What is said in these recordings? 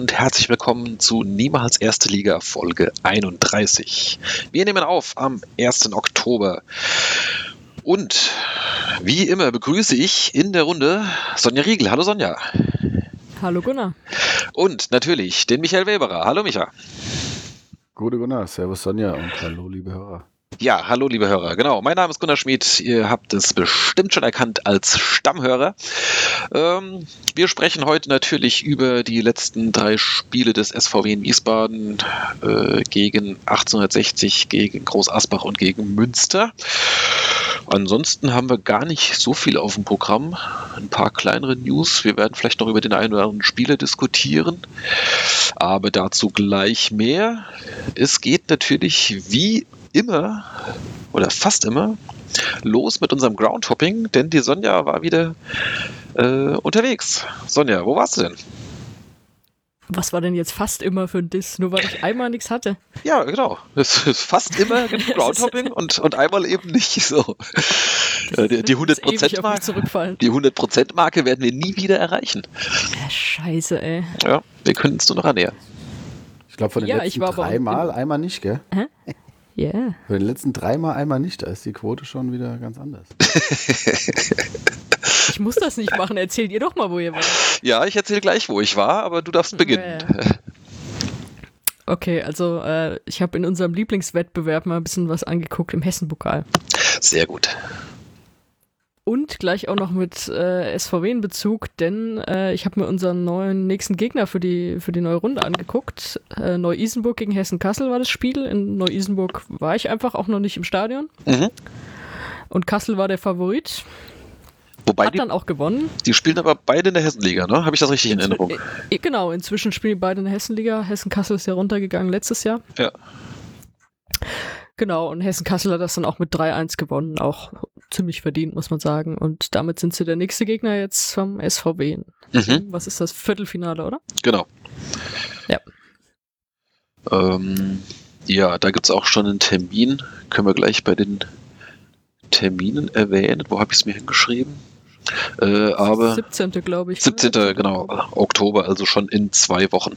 und herzlich willkommen zu Niemals Erste Liga Folge 31. Wir nehmen auf am 1. Oktober. Und wie immer begrüße ich in der Runde Sonja Riegel. Hallo Sonja. Hallo Gunnar. Und natürlich den Michael Weberer. Hallo Micha. Gute Gunnar, Servus Sonja und hallo liebe Hörer. Ja, hallo liebe Hörer. Genau, mein Name ist Gunnar Schmid. Ihr habt es bestimmt schon erkannt als Stammhörer. Ähm, wir sprechen heute natürlich über die letzten drei Spiele des SVW in Wiesbaden äh, gegen 1860, gegen Groß Asbach und gegen Münster. Ansonsten haben wir gar nicht so viel auf dem Programm. Ein paar kleinere News. Wir werden vielleicht noch über den einen oder anderen Spieler diskutieren. Aber dazu gleich mehr. Es geht natürlich wie immer oder fast immer los mit unserem Groundhopping, denn die Sonja war wieder äh, unterwegs. Sonja, wo warst du denn? Was war denn jetzt fast immer für ein Diss? Nur weil ich einmal nichts hatte. Ja, genau. Es ist fast immer Groundhopping und, und einmal eben nicht so. Äh, die, die 100%-Marke die 100 Marke werden wir nie wieder erreichen. Ja, scheiße, ey. Ja, wir können es nur noch annähern. Ich glaube, von den Ja, letzten ich war aber dreimal im- einmal nicht, gell? Ja. Yeah. Von den letzten dreimal einmal nicht, da ist die Quote schon wieder ganz anders. Ich muss das nicht machen. Erzählt ihr doch mal, wo ihr wart. Ja, ich erzähle gleich, wo ich war, aber du darfst beginnen. Okay, also äh, ich habe in unserem Lieblingswettbewerb mal ein bisschen was angeguckt im Hessenpokal. Sehr gut. Und gleich auch noch mit äh, SVW in Bezug, denn äh, ich habe mir unseren neuen nächsten Gegner für die, für die neue Runde angeguckt. Äh, Neu-Isenburg gegen Hessen-Kassel war das Spiel. In Neu-Isenburg war ich einfach auch noch nicht im Stadion. Mhm. Und Kassel war der Favorit. Wobei Hat die, dann auch gewonnen. die spielen aber beide in der Hessenliga, ne? Habe ich das richtig in Erinnerung? Äh, genau, inzwischen spielen beide in der Hessenliga. Hessen-Kassel ist ja runtergegangen letztes Jahr. Ja. Genau, und Hessen-Kassel hat das dann auch mit 3-1 gewonnen. Auch ziemlich verdient, muss man sagen. Und damit sind sie der nächste Gegner jetzt vom SVW. Mhm, Was ist das? Viertelfinale, oder? genau. Ja. Ähm, ja, da gibt es auch schon einen Termin. Können wir gleich bei den Terminen erwähnen. Wo habe ich es mir hingeschrieben? Äh, aber 17. glaube ich. 17. oder? genau, Oktober, also schon in zwei Wochen.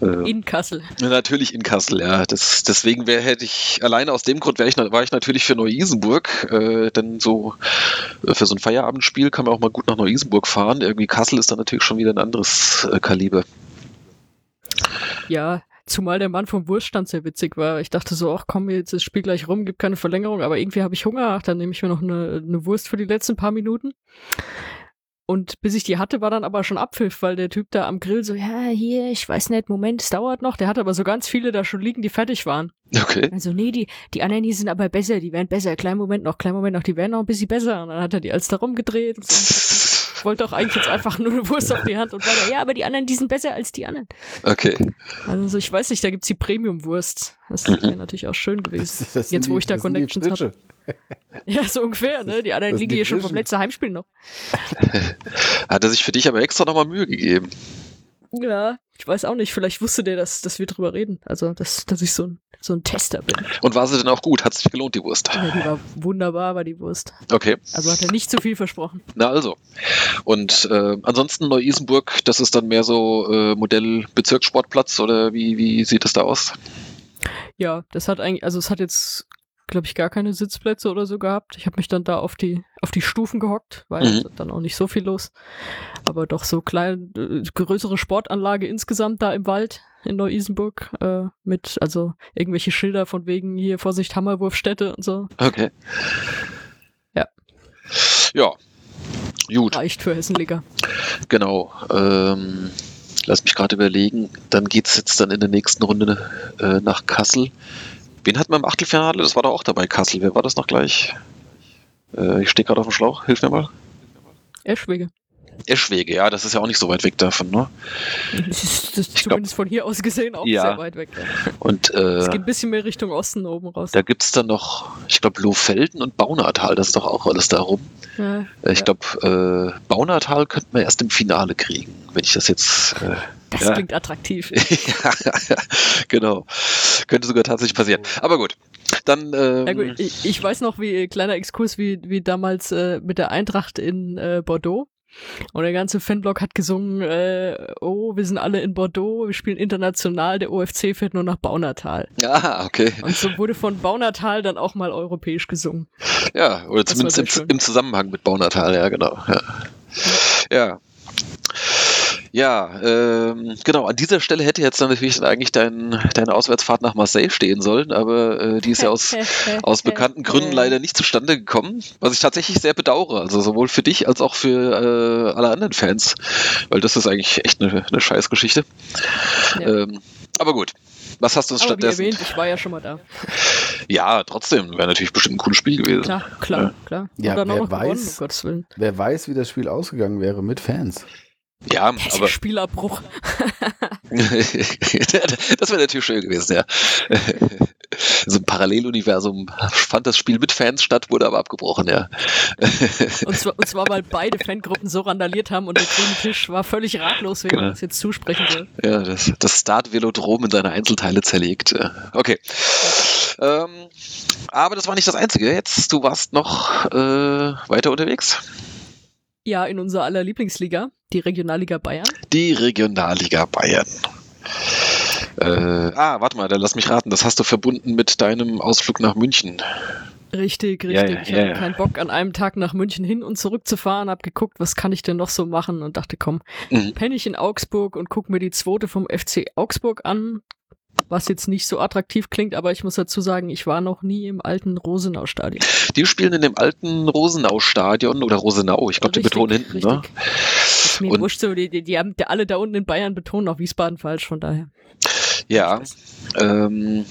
Äh, In Kassel. Natürlich in Kassel, ja. Das, deswegen wäre hätte ich alleine aus dem Grund ich war ich natürlich für Neu-Isenburg, äh, denn so äh, für so ein Feierabendspiel kann man auch mal gut nach Neu-Isenburg fahren. Irgendwie Kassel ist dann natürlich schon wieder ein anderes äh, Kaliber. Ja, zumal der Mann vom Wurststand sehr witzig war. Ich dachte so, ach komm, jetzt ist das Spiel gleich rum, gibt keine Verlängerung, aber irgendwie habe ich Hunger, ach, dann nehme ich mir noch eine, eine Wurst für die letzten paar Minuten. Und bis ich die hatte, war dann aber schon Abpfiff, weil der Typ da am Grill so, ja, hier, ich weiß nicht, Moment, es dauert noch. Der hatte aber so ganz viele da schon liegen, die fertig waren. Okay. Also, nee, die, die anderen, die sind aber besser, die werden besser. Kleinen Moment noch, kleinen Moment noch, die werden noch ein bisschen besser. Und dann hat er die als da rumgedreht. Und so. Ich wollte doch eigentlich jetzt einfach nur eine Wurst auf die Hand und weiter. Ja, aber die anderen, die sind besser als die anderen. Okay. Also ich weiß nicht, da gibt's die Premium-Wurst. Das Mhm. wäre natürlich auch schön gewesen. Das sind Jetzt, wo die- ich da das Connections Frische. Ja, so ungefähr, ne? Die anderen Das liegen hier schon vom letzten Heimspiel noch. Hat er sich für dich aber extra nochmal Mühe gegeben. Ja, ich weiß auch nicht. Vielleicht wusste der, dass, dass wir drüber reden. Also, dass, dass ich so ein, so ein Tester bin. Und war sie denn auch gut? Hat sich gelohnt, die Wurst? Ja, die war wunderbar, war die Wurst. Okay. Also hat er nicht zu viel versprochen. Na also. Und äh, ansonsten Neu-Isenburg, das ist dann mehr so äh, Modell Bezirkssportplatz oder wie, wie sieht das da aus? Ja, das hat eigentlich, also es hat jetzt, glaube ich, gar keine Sitzplätze oder so gehabt. Ich habe mich dann da auf die, auf die Stufen gehockt, weil Mhm. dann auch nicht so viel los. Aber doch so klein, äh, größere Sportanlage insgesamt da im Wald in Neu-Isenburg äh, mit, also irgendwelche Schilder von wegen hier Vorsicht Hammerwurfstätte und so. Okay. Ja. Ja. Gut. Reicht für Hessenliga. Genau. Ähm, lass mich gerade überlegen. Dann geht's jetzt dann in der nächsten Runde äh, nach Kassel. Wen hatten wir im Achtelfinale? Das war doch auch dabei, Kassel. Wer war das noch gleich? Äh, ich stehe gerade auf dem Schlauch. Hilf mir mal. Eschwege. Eschwege, ja, das ist ja auch nicht so weit weg davon, ne? Das ist, das Ich glaub- zumindest von hier aus gesehen auch Ja. sehr weit weg. Und Es äh, geht ein bisschen mehr Richtung Osten oben raus. da gibt's dann noch, ich glaube, Lohfelden und Baunatal. Das ist doch auch alles da rum. Ja. Äh, Ich Ja. glaube, äh, Baunatal könnten wir erst im Finale kriegen, wenn ich das jetzt. Äh, Das ja. klingt attraktiv. ja, genau. Könnte sogar tatsächlich passieren. Aber gut. dann. Ähm, ja gut, ich, ich, weiß noch, wie kleiner Exkurs, wie, wie damals äh, mit der Eintracht in äh, Bordeaux. Und der ganze Fanblock hat gesungen, äh, oh, wir sind alle in Bordeaux, wir spielen international, der OFC fährt nur nach Baunatal. Ah, okay. Und so wurde von Baunatal dann auch mal europäisch gesungen. Ja, oder das zumindest im, im, Zusammenhang mit Baunatal, ja, genau. Ja. ja. Ja, ähm, genau. An dieser Stelle hätte jetzt dann natürlich eigentlich dein, deine Auswärtsfahrt nach Marseille stehen sollen, aber äh, die ist ja aus, aus bekannten Gründen leider nicht zustande gekommen, was ich tatsächlich sehr bedauere. Also sowohl für dich als auch für äh, alle anderen Fans, weil das ist eigentlich echt eine, eine Scheißgeschichte. Ja. Ähm, aber gut. Was hast du uns stattdessen? Wie erwähnt, ich war ja schon mal da. Ja, trotzdem wäre natürlich bestimmt ein cooles Spiel gewesen. Klar, klar, ja. klar. Ja, wer weiß, gewonnen, um wer weiß, wie das Spiel ausgegangen wäre mit Fans. Ja, aber. Spielabbruch. das wäre natürlich schön gewesen, ja. so ein Paralleluniversum fand das Spiel mit Fans statt, wurde aber abgebrochen, ja. und, zwar, und zwar, weil beide Fangruppen so randaliert haben und der grüne Tisch war völlig ratlos, wem genau. das jetzt zusprechen soll. Ja, das, das Start-Velodrom in seine Einzelteile zerlegt. Okay. Ähm, aber das war nicht das Einzige. Jetzt, du warst noch äh, weiter unterwegs. Ja, in unserer aller Lieblingsliga, die Regionalliga Bayern. Die Regionalliga Bayern. Äh, ah, warte mal, dann lass mich raten. Das hast du verbunden mit deinem Ausflug nach München. Richtig, richtig. Ja, ja, ich hatte ja, keinen Bock, an einem Tag nach München hin und zurück zu fahren, hab geguckt, was kann ich denn noch so machen und dachte, komm, mhm. penne ich in Augsburg und guck mir die zweite vom FC Augsburg an, was jetzt nicht so attraktiv klingt, aber ich muss dazu sagen, ich war noch nie im alten Rosenau-Stadion. Die spielen in dem alten Rosenau-Stadion oder Rosenau, ich glaube, die betonen hinten, ne? richtig. ne? Ist mir wurscht so, die, die, die haben alle da unten in Bayern betonen, auch Wiesbaden falsch, von daher. Ja, ähm,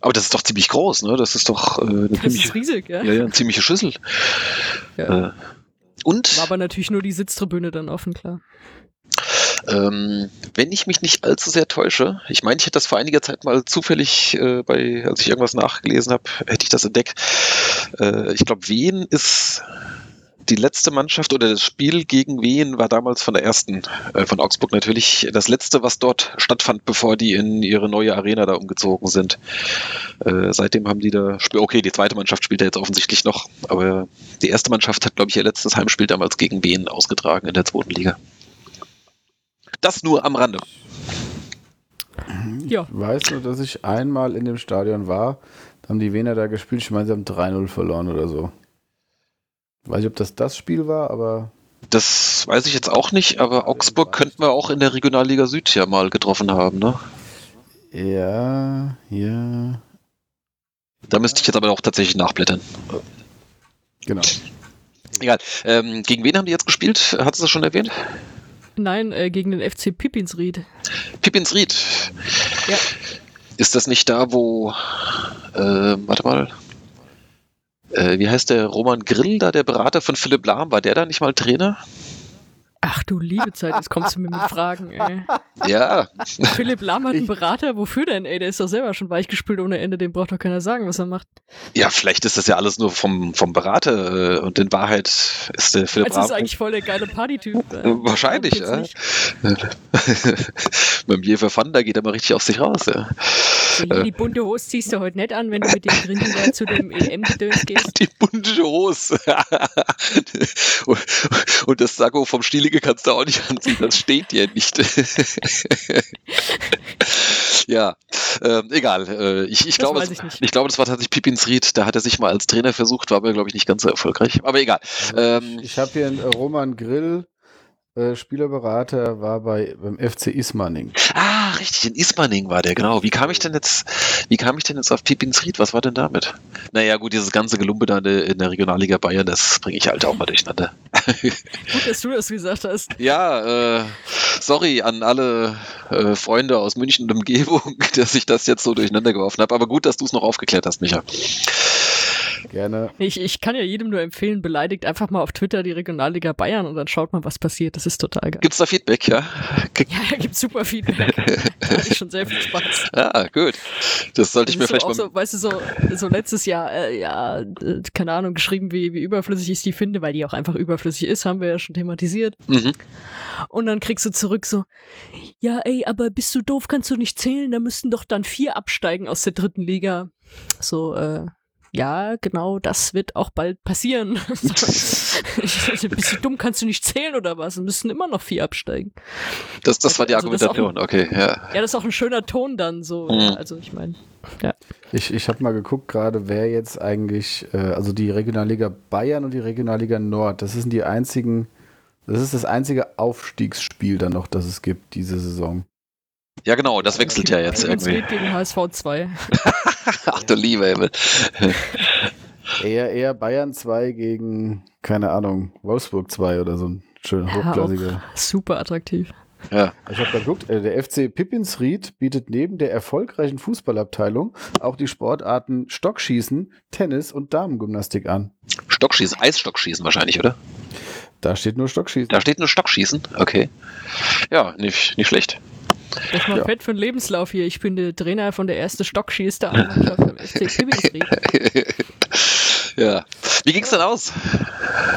aber das ist doch ziemlich groß, ne? Das ist doch äh, eine das ziemliche, ist riesig, ja. Ja, ja, eine ziemliche Schüssel. Ja. Äh, und? War aber natürlich nur die Sitztribüne dann offen, klar. Ähm, wenn ich mich nicht allzu sehr täusche, ich meine, ich hätte das vor einiger Zeit mal zufällig äh, bei, als ich irgendwas nachgelesen habe, hätte ich das entdeckt. Äh, ich glaube, Wien ist die letzte Mannschaft oder das Spiel gegen Wien war damals von der ersten, äh, von Augsburg natürlich, das letzte, was dort stattfand, bevor die in ihre neue Arena da umgezogen sind. Äh, seitdem haben die da, okay, die zweite Mannschaft spielt ja jetzt offensichtlich noch, aber die erste Mannschaft hat, glaube ich, ihr letztes Heimspiel damals gegen Wien ausgetragen in der zweiten Liga. Das nur am Rande. Ja. Ich weiß nur, dass ich einmal in dem Stadion war. Da haben die Wiener da gespielt. Ich meine, sie haben 3-0 verloren oder so. Weiß nicht, ob das das Spiel war, aber. Das weiß ich jetzt auch nicht, aber Augsburg könnten wir auch in der Regionalliga Süd ja mal getroffen haben, ne? Ja, ja. Da müsste ich jetzt aber auch tatsächlich nachblättern. Genau. Egal. Ähm, gegen wen haben die jetzt gespielt? Hat es das schon erwähnt? Nein, äh, gegen den FC Pippinsried. Pippinsried? Ja. Ist das nicht da, wo, äh, warte mal, äh, wie heißt der Roman Grill da, der Berater von Philipp Lahm, war der da nicht mal Trainer? Ach du liebe Zeit, jetzt kommst du mir mit Fragen, ey. Ja. Philipp Lahm hat einen Berater, wofür denn, ey? Der ist doch selber schon weichgespült ohne Ende, dem braucht doch keiner sagen, was er macht. Ja, vielleicht ist das ja alles nur vom, vom Berater äh, und in Wahrheit ist der Philipp Lahm. Das ist eigentlich voll der geile Partytyp. Wahrscheinlich, ja. Beim Jefer Fun, da geht er mal richtig aus sich raus, ja. So, die bunte Hose ziehst du heute nicht an, wenn du mit dem Grindel zu dem EM-Gedöns gehst. Die bunte Hose. und, das Sakko vom Stielig Fliege kannst du auch nicht anziehen, das steht dir nicht. ja, ähm, egal. Äh, ich, ich, glaube, ich, ich, glaube, das war tatsächlich Pipins Ried. Da hat er sich mal als Trainer versucht, war aber, glaube ich, nicht ganz so erfolgreich. Aber egal. Ähm, ich habe hier einen Roman Grill äh, Spielerberater war bei beim FC Ismaning. Ah, richtig, in Ismaning war der, genau. Wie kam ich denn jetzt, wie kam ich denn jetzt auf Pipins Ried? Was war denn damit? Naja, gut, dieses ganze Gelumpe da in der Regionalliga Bayern, das bringe ich halt auch mal durcheinander. gut, dass du das gesagt hast. Ja, äh, sorry an alle äh, Freunde aus München und Umgebung, dass ich das jetzt so durcheinander geworfen habe, aber gut, dass du es noch aufgeklärt hast, Micha. Gerne. Ich, ich kann ja jedem nur empfehlen, beleidigt einfach mal auf Twitter die Regionalliga Bayern und dann schaut mal, was passiert. Das ist total geil. Gibt's da Feedback, ja? Ja, da gibt's super Feedback. da hatte ich schon sehr viel Spaß. Ah, gut. Das sollte ich Das mir ist vielleicht so, auch mal. so, weißt du, so, so letztes Jahr, äh, ja, äh, keine Ahnung, geschrieben, wie, wie überflüssig ich die finde, weil die auch einfach überflüssig ist, haben wir ja schon thematisiert. Mhm. Und dann kriegst du zurück so, ja, ey, aber bist du doof, kannst du nicht zählen, da müssten doch dann vier absteigen aus der dritten Liga. So, äh, ja, genau, das wird auch bald passieren. bist du dumm, kannst du nicht zählen oder was? Es müssen immer noch vier absteigen. Das, das war die Also das ist auch Argumentation, okay, ja. Ja, das ist auch ein schöner Ton dann so. Mhm. Ja, also ich meine, ja. Ich, ich habe mal geguckt gerade, wer jetzt eigentlich, äh, also die Regionalliga Bayern und die Regionalliga Nord, das sind die einzigen, das ist das einzige Aufstiegsspiel dann noch, das es gibt diese Saison. Ja, genau, das wechselt ja jetzt irgendwie. geht gegen HSV 2. Ach du lieber Himmel. Eher, eher Bayern 2 gegen, keine Ahnung, Wolfsburg 2 oder so ein schön Ja, hochklassiger. Super attraktiv. Ja. Ich habe geguckt, äh, der FC Pippinsried bietet neben der erfolgreichen Fußballabteilung auch die Sportarten Stockschießen, Tennis und Damengymnastik an. Stockschießen, Eisstockschießen wahrscheinlich, oder? Da steht nur Stockschießen. Da steht nur Stockschießen, okay. Ja, nicht, nicht schlecht. Das ist mal Ja. fett für den Lebenslauf hier. Ich bin der Trainer von der erste Stockschießer Mannschaft beim FC Pippinsried. ja. Wie ging's denn aus?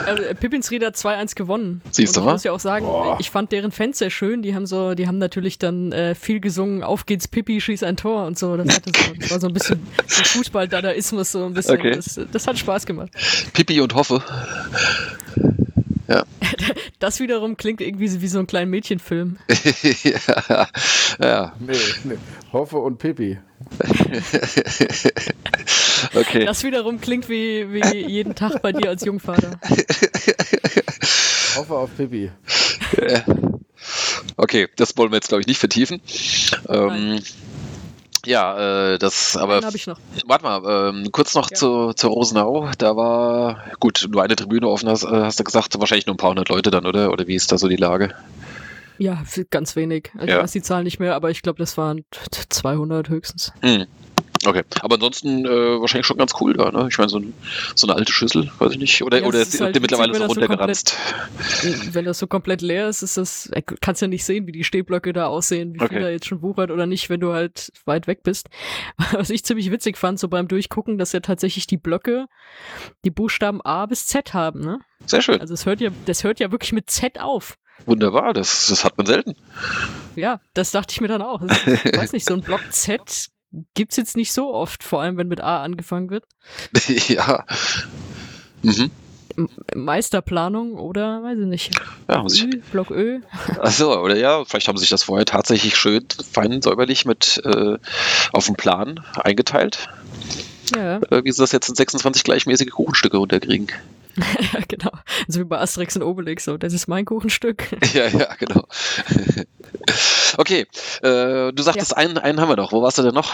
Äh, Pippinsried hat 2-1 gewonnen. Siehst du mal. Ich muss ja auch sagen, ich fand deren Fans sehr schön. Die haben so, die haben natürlich dann äh, viel gesungen, auf geht's Pippi, schieß ein Tor und so. Das, hatte so, das war so ein bisschen so Fußball-Dadaismus, so ein bisschen. Okay. Das, das hat Spaß gemacht. Pipi und Hoffe. Das wiederum klingt irgendwie wie so ein kleiner Mädchenfilm. ja. ja, Nee, nee. Hoffe und Pippi. okay. Das wiederum klingt wie, wie jeden Tag bei dir als Jungvater. Hoffe auf Pippi. Okay, das wollen wir jetzt, glaube ich, nicht vertiefen. Ähm, ja, äh, das, aber habe ich noch. warte mal, ähm, kurz noch Ja. zu, zu Rosenau. Da war, gut, nur eine Tribüne offen, hast, äh, hast du gesagt, wahrscheinlich nur ein paar hundert Leute dann, oder? Oder wie ist da so die Lage? Ja, ganz wenig. Ich Ja. weiß die Zahl nicht mehr, aber ich glaube, das waren t- 200 höchstens. Hm. Okay, aber ansonsten äh, wahrscheinlich schon ganz cool da, ne? Ich meine, so, ein, so eine alte Schüssel, weiß ich nicht. Oder, Ja, oder ist ist die halt mittlerweile so wenn das so runtergeranzt? Wenn das so komplett leer ist, ist das, äh, kannst ja nicht sehen, wie die Stehblöcke da aussehen, wie Okay. viel da jetzt schon wuchert oder nicht, wenn du halt weit weg bist. Was ich ziemlich witzig fand, so beim Durchgucken, dass ja tatsächlich die Blöcke die Buchstaben A bis Z haben, ne? Sehr schön. Also es hört ja, das hört ja wirklich mit Z auf. Wunderbar, das, das hat man selten. Ja, das dachte ich mir dann auch. Ich weiß nicht, so ein Block Z gibt's jetzt nicht so oft, vor allem wenn mit A angefangen wird. ja. Mhm. Meisterplanung oder weiß ich nicht. Ja, muss ich, Block Ö. Achso, oder ja, vielleicht haben sie sich das vorher tatsächlich schön, fein säuberlich mit äh, auf dem Plan eingeteilt, Ja, äh, wie sie das jetzt in 26 gleichmäßige Kuchenstücke runterkriegen. ja, genau. So wie bei Asterix und Obelix, so, das ist mein Kuchenstück. ja, ja, genau. okay, äh, du sagtest, einen, einen haben wir noch. Wo warst du denn noch?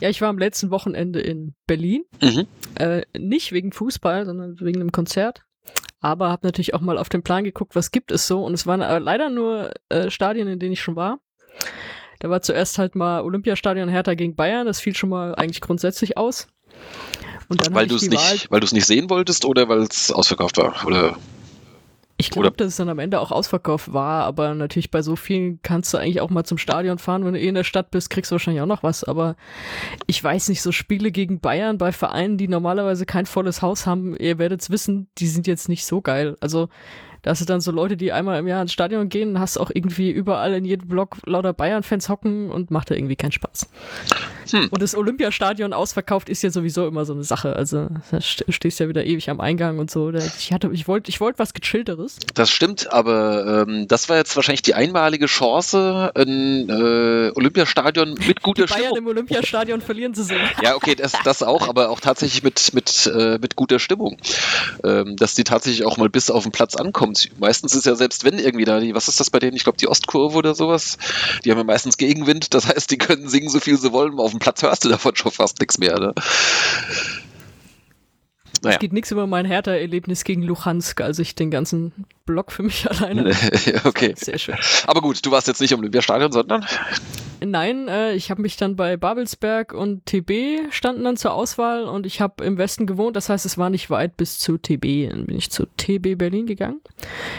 Ja, ich war am letzten Wochenende in Berlin. Mhm. Äh, nicht wegen Fußball, sondern wegen einem Konzert. Aber habe natürlich auch mal auf den Plan geguckt, was gibt es so. Und es waren äh, leider nur äh, Stadien, in denen ich schon war. Da war zuerst halt mal Olympiastadion Hertha gegen Bayern. Das fiel schon mal eigentlich grundsätzlich aus. Und dann Weil du es Wahl. nicht, weil du es nicht sehen wolltest oder weil es ausverkauft war? Oder Ich glaube, dass es dann am Ende auch ausverkauft war, aber natürlich bei so vielen kannst du eigentlich auch mal zum Stadion fahren. Wenn du eh in der Stadt bist, kriegst du wahrscheinlich auch noch was. Aber ich weiß nicht, so Spiele gegen Bayern bei Vereinen, die normalerweise kein volles Haus haben, ihr werdet's wissen, die sind jetzt nicht so geil. Also da hast du dann so Leute, die einmal im Jahr ins Stadion gehen, hast auch irgendwie überall in jedem Block lauter Bayern-Fans hocken und macht da irgendwie keinen Spaß. Hm. Und das Olympiastadion ausverkauft ist ja sowieso immer so eine Sache. Also da st- stehst ja wieder ewig am Eingang und so. Ich hatte, ich wollte, ich wollte was gechillteres. Das stimmt, aber ähm, das war jetzt wahrscheinlich die einmalige Chance, ein äh, Olympiastadion mit guter die Bayern Stimmung. im Olympiastadion verlieren zu sehen. Ja, okay, das, das auch, aber auch tatsächlich mit, mit, äh, mit guter Stimmung. Ähm, dass die tatsächlich auch mal bis auf den Platz ankommt. Meistens ist ja selbst wenn irgendwie da die, was ist das bei denen? Ich glaube, die Ostkurve oder sowas, die haben ja meistens Gegenwind, das heißt, die können singen, so viel sie wollen, auf dem Platz hörst du davon schon fast nichts mehr. Ne? Naja. Es geht nichts über mein Hertha-Erlebnis gegen Luhansk, als ich den ganzen Block für mich alleine. okay. Sehr schön. Aber gut, du warst jetzt nicht im Olympiastadion, sondern Nein, äh, ich habe mich dann bei Babelsberg und TB standen dann zur Auswahl und ich habe im Westen gewohnt, das heißt, es war nicht weit bis zu TB. Dann bin ich zu TB Berlin gegangen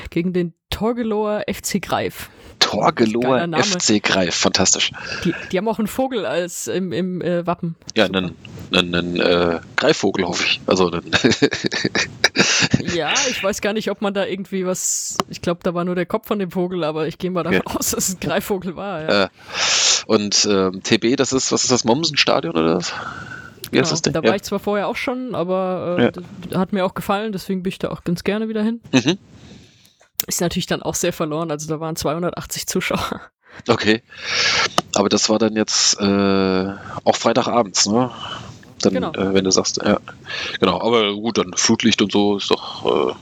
gegen den Torgelower FC Greif. Name. FC Greif, fantastisch. Die, die haben auch einen Vogel als im, im äh, Wappen. Ja, einen, einen, einen äh, Greifvogel, hoffe ich. Also Ja, ich weiß gar nicht, ob man da irgendwie was. Ich glaube, da war nur der Kopf von dem Vogel, aber ich gehe mal davon aus, dass es ein Greifvogel war. Ja. Äh, und ähm, TB, das ist, was ist das, Mommsen-Stadion oder was? Wie Genau, das Ding? Da war Ja. ich zwar vorher auch schon, aber äh, Ja. hat mir auch gefallen, deswegen bin ich da auch ganz gerne wieder hin. Mhm. Ist natürlich dann auch sehr verloren, also da waren 280 Zuschauer. Okay. Aber das war dann jetzt äh, auch Freitagabends, ne? Dann, Genau. äh, wenn du sagst, ja. Genau, aber gut, dann Flutlicht und so ist doch, äh,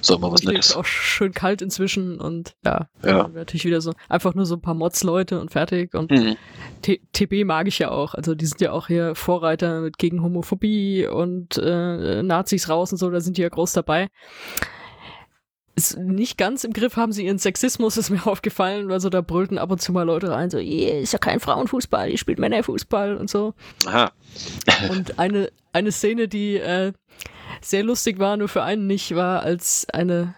ist doch mal was Es ist Nettes. auch schön kalt inzwischen und ja, Ja. natürlich wieder so einfach nur so ein paar Mods-Leute und fertig. Und Mhm. T TB mag ich ja auch. Also die sind ja auch hier Vorreiter mit gegen Homophobie und äh, Nazis raus und so, da sind die ja groß dabei. Ist nicht ganz im Griff haben sie ihren Sexismus, ist mir aufgefallen, also da brüllten ab und zu mal Leute rein, so, ist ja kein Frauenfußball, ihr spielt Männerfußball und so. Aha. Und eine, eine Szene, die äh, sehr lustig war, nur für einen nicht, war, als eine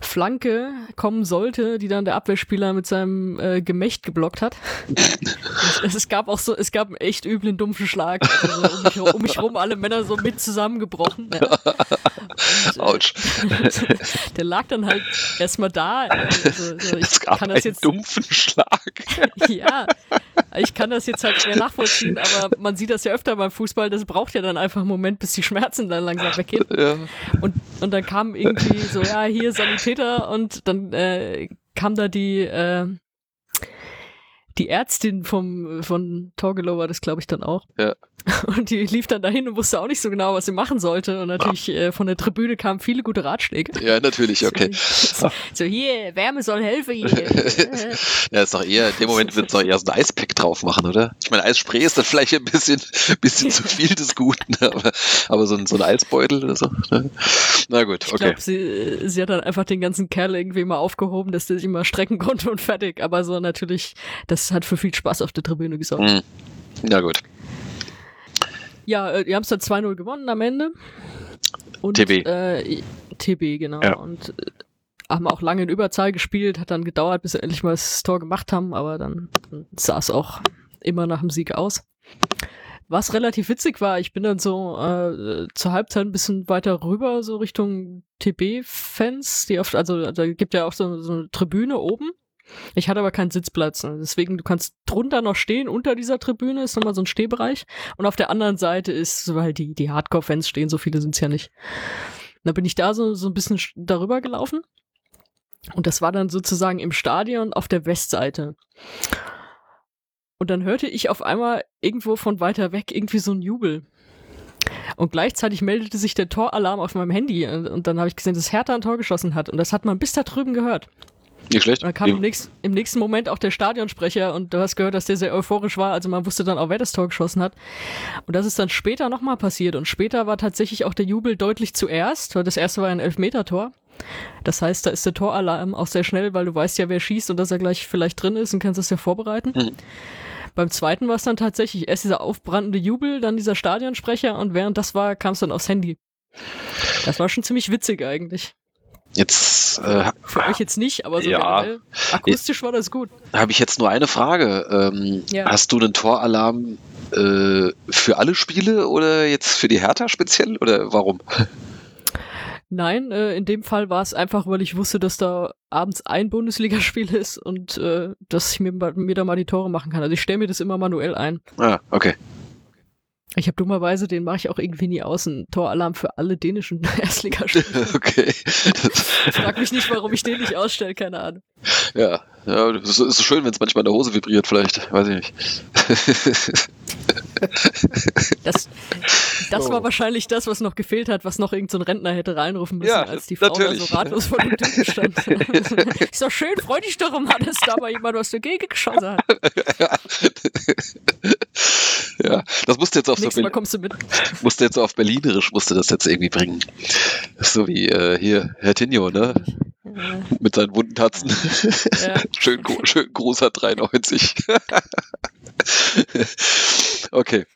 Flanke kommen sollte, die dann der Abwehrspieler mit seinem äh, Gemächt geblockt hat. es, es gab auch so, es gab einen echt üblen, dumpfen Schlag. Also um, mich, um mich rum alle Männer so mit zusammengebrochen. Ja. Und, Autsch. der lag dann halt erstmal da. Also, also ich Es gab kann einen das jetzt dumpfen Schlag. ja, ich kann das jetzt halt schwer nachvollziehen, aber man sieht das ja öfter beim Fußball, das braucht ja dann einfach einen Moment, bis die Schmerzen dann langsam weggehen. ja. Und, und dann kam irgendwie so, ja, hier Sanitäter und dann äh, kam da die, äh, die Ärztin vom, von Torgelow war das, glaube ich, dann auch. Ja. Und die lief dann dahin und wusste auch nicht so genau, was sie machen sollte. Und natürlich äh, von der Tribüne kamen viele gute Ratschläge. ja, natürlich, okay. So, so hier, Wärme soll helfen. Ja, ist doch eher, in dem Moment wird es doch eher so ein Eispack drauf machen, oder? Ich meine, Eisspray ist dann vielleicht ein bisschen, bisschen zu viel des Guten, aber, aber so ein, so ein Eisbeutel oder so. Ne? Na gut, Ich okay. glaube, sie, sie hat dann einfach den ganzen Kerl irgendwie mal aufgehoben, dass der sich immer strecken konnte und fertig. Aber so natürlich, das hat für viel Spaß auf der Tribüne gesorgt. Hm. Na gut. Ja, äh, die haben es dann 2-0 gewonnen am Ende. Und, TB. Äh, TB, genau. Ja. Und äh, haben auch lange in Überzahl gespielt, hat dann gedauert, bis sie endlich mal das Tor gemacht haben, aber dann sah es auch immer nach dem Sieg aus. Was relativ witzig war, ich bin dann so äh, zur Halbzeit ein bisschen weiter rüber, so Richtung TB-Fans, die oft, also da gibt ja auch so, so eine Tribüne oben. Ich hatte aber keinen Sitzplatz. ne? Deswegen, du kannst drunter noch stehen, unter dieser Tribüne ist nochmal so ein Stehbereich. Und auf der anderen Seite ist, weil die, die Hardcore-Fans stehen, so viele sind's ja nicht. Dann bin ich da so, so ein bisschen sch- darüber gelaufen. Und das war dann sozusagen im Stadion auf der Westseite. Und dann hörte ich auf einmal irgendwo von weiter weg irgendwie so ein Jubel. Und gleichzeitig meldete sich der Toralarm auf meinem Handy. Und, und dann habe ich gesehen, dass Hertha ein Tor geschossen hat. Und das hat man bis da drüben gehört. Nicht schlecht. Dann kam im nächsten, im nächsten Moment auch der Stadionsprecher und du hast gehört, dass der sehr euphorisch war. Also man wusste dann auch, wer das Tor geschossen hat. Und das ist dann später nochmal passiert. Und später war tatsächlich auch der Jubel deutlich zuerst, weil das erste war ein Elfmeter-Tor. Das heißt, da ist der Toralarm auch sehr schnell, weil du weißt ja, wer schießt und dass er gleich vielleicht drin ist und kannst das ja vorbereiten. Mhm. Beim zweiten war es dann tatsächlich erst dieser aufbrandende Jubel, dann dieser Stadionsprecher und während das war, kam es dann aufs Handy. Das war schon ziemlich witzig eigentlich. Jetzt äh, Für euch jetzt nicht, aber so Ja. generell. Akustisch war das gut. habe ich jetzt nur eine Frage. Ähm, Ja. Hast du einen Toralarm äh, für alle Spiele oder jetzt für die Hertha speziell oder warum? Nein, äh, in dem Fall war es einfach, weil ich wusste, dass da abends ein Bundesligaspiel ist und äh, dass ich mir, mir da mal die Tore machen kann. Also ich stelle mir das immer manuell ein. Ah, okay. Ich habe dummerweise, den mache ich auch irgendwie nie aus, einen Toralarm für alle dänischen Erstligaspiele. Okay. Frag mich nicht, warum ich den nicht ausstelle, keine Ahnung. ja, ja, ist so schön, wenn es manchmal in der Hose vibriert, vielleicht. Weiß ich nicht. Das, das Oh. war wahrscheinlich das, was noch gefehlt hat, was noch irgendein so Rentner hätte reinrufen müssen, Ja, als die Frau da natürlich. so ratlos vor dem Typen stand. ist doch schön, freu dich doch mal, dass da mal jemand was dagegen geschossen hat. ja, das musste jetzt auf so Nächstes Mal kommst du mit. musste jetzt auf Berlinerisch musste das jetzt irgendwie bringen. So wie äh, hier Herr Tinio, ne? Ja. Mit seinen wunden Tatzen. Ja. schön, schön großer 93. okay.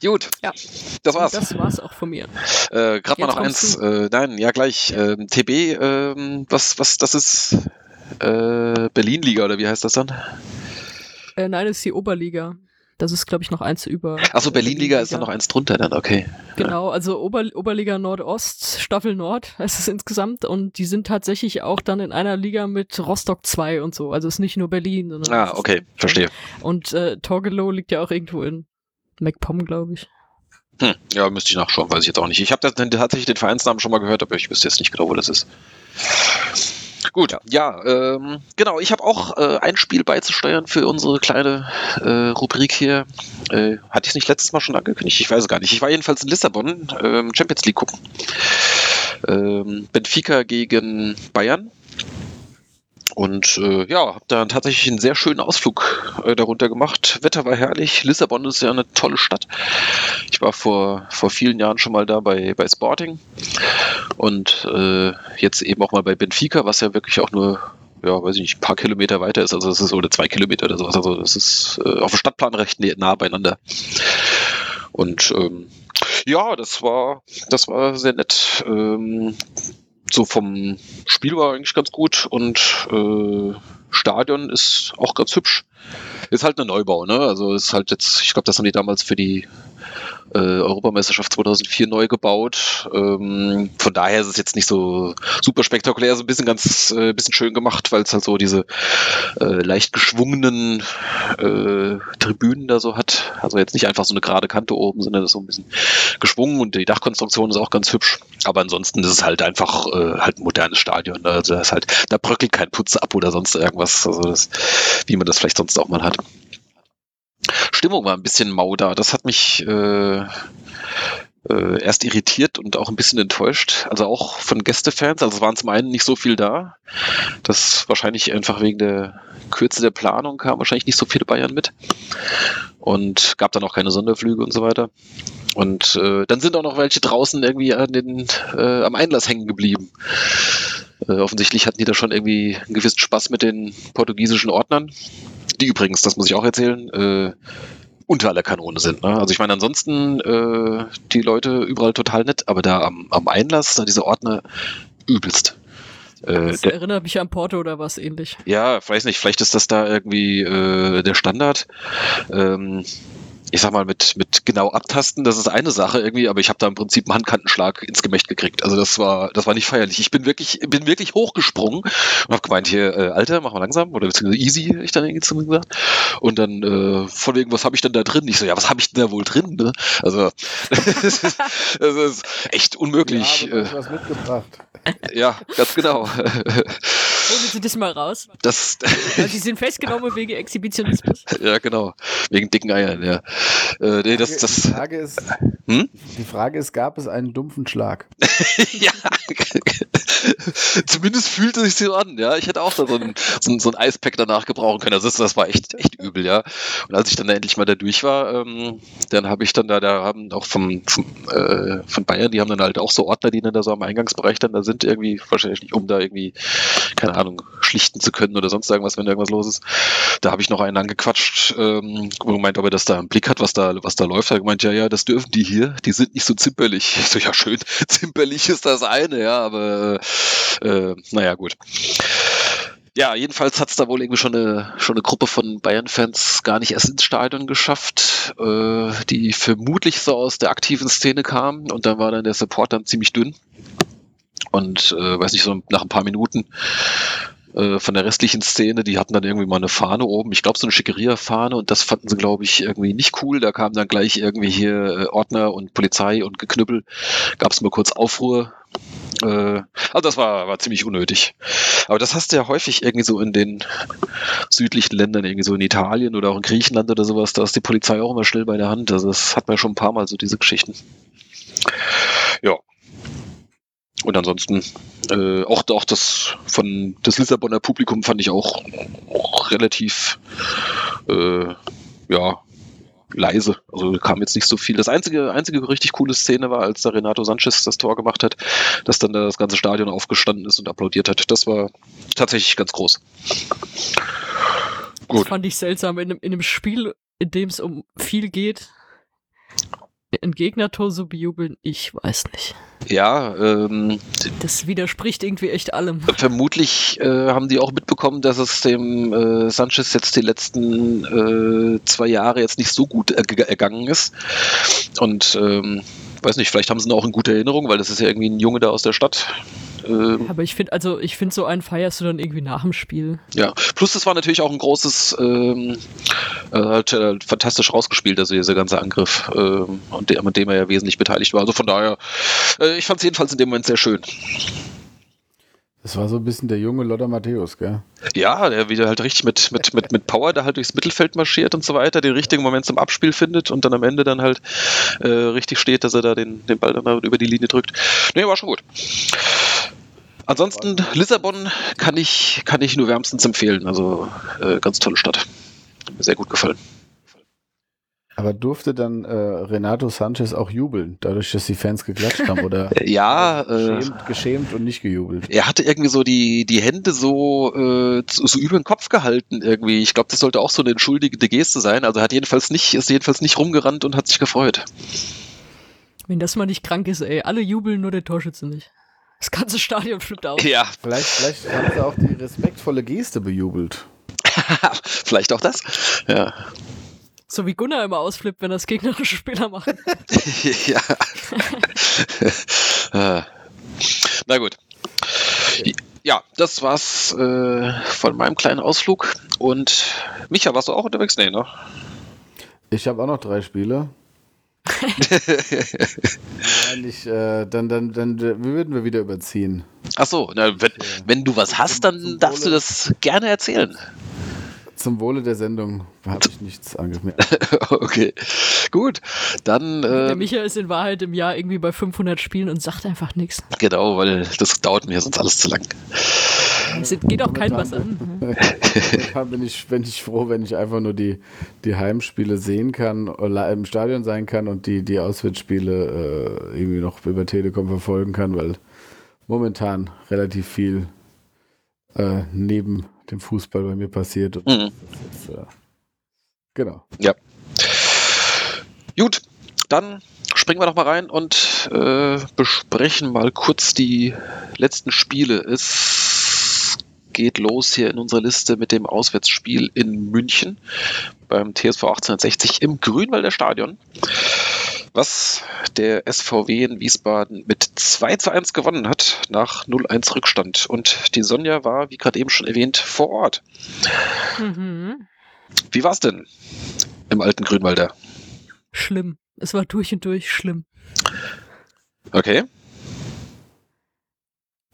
Gut. Ja. Das war's. Das war's auch von mir. Äh, Gerade mal noch eins. Äh, nein, ja gleich. Ähm, TB, ähm, was, was, das ist äh, Berlin-Liga oder wie heißt das dann? Äh, nein, das ist die Oberliga. Das ist, glaube ich, noch eins über. Achso, Berlin-Liga ist dann noch eins drunter dann, okay. Genau, also Ober Oberliga Nordost, Staffel Nord heißt es insgesamt. Und die sind tatsächlich auch dann in einer Liga mit Rostock 2 und so. Also es ist nicht nur Berlin. Sondern Ah, okay, verstehe. Und äh, Torgelow liegt ja auch irgendwo in MacPom, glaube ich. Hm, ja, müsste ich nachschauen, weiß ich jetzt auch nicht. Ich habe tatsächlich den Vereinsnamen schon mal gehört, aber ich wüsste jetzt nicht genau, wo das ist. Gut, ja, ähm, genau, ich habe auch äh, ein Spiel beizusteuern für unsere kleine äh, Rubrik hier. Äh, hatte ich es nicht letztes Mal schon angekündigt? Ich weiß es gar nicht. Ich war jedenfalls in Lissabon, ähm, Champions League gucken. Ähm, Benfica gegen Bayern. Und äh, ja, habe da tatsächlich einen sehr schönen Ausflug äh, darunter gemacht. Wetter war herrlich. Lissabon ist ja eine tolle Stadt. Ich war vor, vor vielen Jahren schon mal da bei, bei Sporting und äh, jetzt eben auch mal bei Benfica, was ja wirklich auch nur, ja, weiß ich nicht, ein paar Kilometer weiter ist. Also es ist oder zwei Kilometer oder sowas. Also das ist äh, auf dem Stadtplan recht nah beieinander. Und ähm, ja, das war, das war sehr nett. Ähm, so vom Spiel war eigentlich ganz gut und äh, Stadion ist auch ganz hübsch. Ist halt ein Neubau, ne? Also ist halt jetzt, ich glaube, das haben die damals für die äh, Europameisterschaft 2004 neu gebaut. Ähm, von daher ist es jetzt nicht so super spektakulär, so ein bisschen ganz, äh, bisschen schön gemacht, weil es halt so diese äh, leicht geschwungenen äh, Tribünen da so hat. Also jetzt nicht einfach so eine gerade Kante oben, sondern das ist so ein bisschen geschwungen und die Dachkonstruktion ist auch ganz hübsch. Aber ansonsten ist es halt einfach äh, halt ein modernes Stadion. Also da ist halt, da bröckelt kein Putz ab oder sonst irgendwas. Also das, wie man das vielleicht sonst auch mal hat. Stimmung war ein bisschen mau da. Das hat mich äh, äh, erst irritiert und auch ein bisschen enttäuscht. Also auch von Gästefans. Also es waren zum einen nicht so viel da. Das wahrscheinlich einfach wegen der Kürze der Planung kamen wahrscheinlich nicht so viele Bayern mit. Und gab dann auch keine Sonderflüge und so weiter. Und äh, dann sind auch noch welche draußen irgendwie an den, äh, am Einlass hängen geblieben. Äh, offensichtlich hatten die da schon irgendwie einen gewissen Spaß mit den portugiesischen Ordnern. Die übrigens, das muss ich auch erzählen, äh, unter aller Kanone sind. Ne? Also ich meine, ansonsten äh, die Leute überall total nett, aber da am, am Einlass, da diese Ordner übelst. Äh, Das der, erinnert mich an Porto oder was ähnlich. ja, weiß nicht, vielleicht ist das da irgendwie äh, der Standard. Ähm, ich sag mal, mit, mit genau abtasten, das ist eine Sache irgendwie, aber ich habe da im Prinzip einen Handkantenschlag ins Gemächt gekriegt. Also das war, das war nicht feierlich. Ich bin wirklich, bin wirklich hochgesprungen und habe gemeint, hier, äh, Alter, mach mal langsam oder beziehungsweise easy, ich dann irgendwie zu mir gesagt. Und dann äh, von wegen, was habe ich denn da drin? Ich so, ja, was habe ich denn da wohl drin? Ne? Also das ist, das ist echt unmöglich. Ja, hast äh, was mitgebracht. ja, ganz genau. Holen Sie das mal raus. Das, Also, Sie sind festgenommen wegen Exhibitionismus. ja, genau. Wegen dicken Eiern, ja. Äh, nee, das, Die das, Frage ist, Hm? die Frage ist, gab es einen dumpfen Schlag? ja. Zumindest fühlte sich so an, ja. Ich hätte auch da so ein, so ein, so ein Eispack danach gebrauchen können. Also das, das war echt, echt übel, ja. Und als ich dann endlich mal da durch war, ähm, dann habe ich dann da, da haben auch vom, vom äh, von Bayern, die haben dann halt auch so Ordner, die dann da so am Eingangsbereich dann da sind, irgendwie, wahrscheinlich nicht, um da irgendwie, keine Ahnung, schlichten zu können oder sonst irgendwas, wenn irgendwas los ist. Da habe ich noch einen angequatscht, ähm, wo er meint, ob er das da im Blick hat, was da, was da läuft. Er gemeint, ja, ja, das dürfen die hier, die sind nicht so zimperlich. Ich so, ja, schön, zimperlich ist das eine, ja, aber äh, naja, gut. Ja, jedenfalls hat es da wohl irgendwie schon eine, schon eine Gruppe von Bayern-Fans gar nicht erst ins Stadion geschafft, äh, die vermutlich so aus der aktiven Szene kamen und dann war dann der Support dann ziemlich dünn. Und äh, weiß nicht, so nach ein paar Minuten äh, von der restlichen Szene, die hatten dann irgendwie mal eine Fahne oben, ich glaube so eine Schickeria-Fahne und das fanden sie, glaube ich, irgendwie nicht cool. Da kamen dann gleich irgendwie hier äh, Ordner und Polizei und Geknüppel. Gab es mal kurz Aufruhr. Äh, also das war, war ziemlich unnötig. Aber das hast du ja häufig irgendwie so in den südlichen Ländern, irgendwie so in Italien oder auch in Griechenland oder sowas, da ist die Polizei auch immer schnell bei der Hand. Also das hat man schon ein paar Mal so diese Geschichten. Ja. Und ansonsten äh, auch, auch das von das Lissabonner Publikum fand ich auch, auch relativ äh, ja, leise. Also kam jetzt nicht so viel. Das einzige, einzige richtig coole Szene war, als der Renato Sanchez das Tor gemacht hat, dass dann das ganze Stadion aufgestanden ist und applaudiert hat. Das war tatsächlich ganz groß. Gut. Das fand ich seltsam in einem, in einem Spiel, in dem es um viel geht, ein Gegnertor so bejubeln, ich weiß nicht. Ja, ähm, das widerspricht irgendwie echt allem. Vermutlich äh, haben die auch mitbekommen, dass es dem äh, Sanchez jetzt die letzten äh, zwei Jahre jetzt nicht so gut ergangen ist. Und ähm, weiß nicht, vielleicht haben sie ihn auch in guter Erinnerung, weil das ist ja irgendwie ein Junge da aus der Stadt. Ähm, aber ich finde, also ich finde, so einen feierst du dann irgendwie nach dem Spiel. Ja, plus das war natürlich auch ein großes, ähm, äh, halt, äh, fantastisch rausgespielt, also dieser ganze Angriff, ähm, und der, an dem er ja wesentlich beteiligt war. Also von daher, äh, ich fand es jedenfalls in dem Moment sehr schön. Das war so ein bisschen der junge Lothar Matthäus, gell? Ja, der wieder halt richtig mit, mit, mit, mit Power da halt durchs Mittelfeld marschiert und so weiter, den richtigen Moment zum Abspiel findet und dann am Ende dann halt äh, richtig steht, dass er da den, den Ball dann über die Linie drückt. Nee, war schon gut. Ansonsten, Lissabon kann ich, kann ich nur wärmstens empfehlen. Also äh, ganz tolle Stadt. Mir sehr gut gefallen. Aber durfte dann äh, Renato Sanchez auch jubeln, dadurch, dass die Fans geklatscht haben? Oder ja, geschämt, äh, geschämt, und nicht gejubelt? Er hatte irgendwie so die, die Hände so, äh, so über den Kopf gehalten irgendwie. Ich glaube, das sollte auch so eine entschuldigende Geste sein. Also er hat jedenfalls nicht, ist jedenfalls nicht rumgerannt und hat sich gefreut. Wenn das mal nicht krank ist, ey, alle jubeln, nur der Torschütze nicht. Das ganze Stadion flippt aus. Ja. Vielleicht, vielleicht haben sie auch die respektvolle Geste bejubelt. vielleicht auch das. Ja. So wie Gunnar immer ausflippt, wenn das gegnerische Spieler macht. ja. Ah. Na gut. Ja, das war's äh, von meinem kleinen Ausflug. Und Micha, warst du auch unterwegs? Nee, ne? Ich habe auch noch drei Spiele. Nein, ich, äh, dann, dann, dann würden wir wieder überziehen. Ach so, na, wenn, wenn du was hast, dann darfst du das gerne erzählen. Zum Wohle der Sendung habe ich nichts angemerkt. okay, gut. Dann. Äh, der Michael ist in Wahrheit im Jahr irgendwie bei 500 Spielen und sagt einfach nichts. Genau, weil das dauert mir sonst alles zu lang. Es geht auch kein was an. Bin ich, bin ich froh, wenn ich einfach nur die, die Heimspiele sehen kann, oder im Stadion sein kann und die, die Auswärtsspiele äh, irgendwie noch über Telekom verfolgen kann, weil momentan relativ viel äh, neben dem Fußball bei mir passiert. Mhm. ist, äh, genau. Ja. Gut, dann springen wir doch mal rein und äh, besprechen mal kurz die letzten Spiele. Es geht los hier in unserer Liste mit dem Auswärtsspiel in München beim TSV 1860 im Grünwalder Stadion was der SVW in Wiesbaden mit 2 zu 1 gewonnen hat, nach 0-1 Rückstand. Und die Sonja war, wie gerade eben schon erwähnt, vor Ort. Mhm. Wie war es denn im alten Grünwalder? Schlimm. Es war durch und durch schlimm. Okay.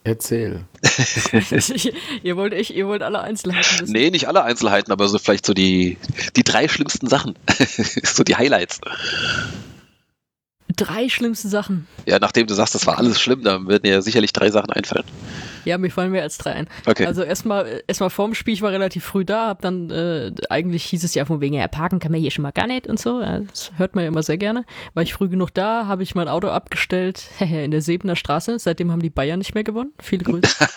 Erzähl. ihr, wollt echt, ihr wollt alle Einzelheiten wissen. Nee, nicht alle Einzelheiten, aber so vielleicht so die, die drei schlimmsten Sachen. so die Highlights. Drei schlimmste Sachen. Ja, nachdem du sagst, das war alles schlimm, dann werden dir sicherlich drei Sachen einfallen. Ja, mir fallen mehr als drei ein. Okay. Also erstmal erstmal vorm Spiel, ich war relativ früh da, hab dann äh, eigentlich hieß es ja von wegen, ja, parken kann man hier schon mal gar nicht und so. Das hört man ja immer sehr gerne. War ich früh genug da, habe ich mein Auto abgestellt in der Sebener Straße. Seitdem haben die Bayern nicht mehr gewonnen. Viele Grüße.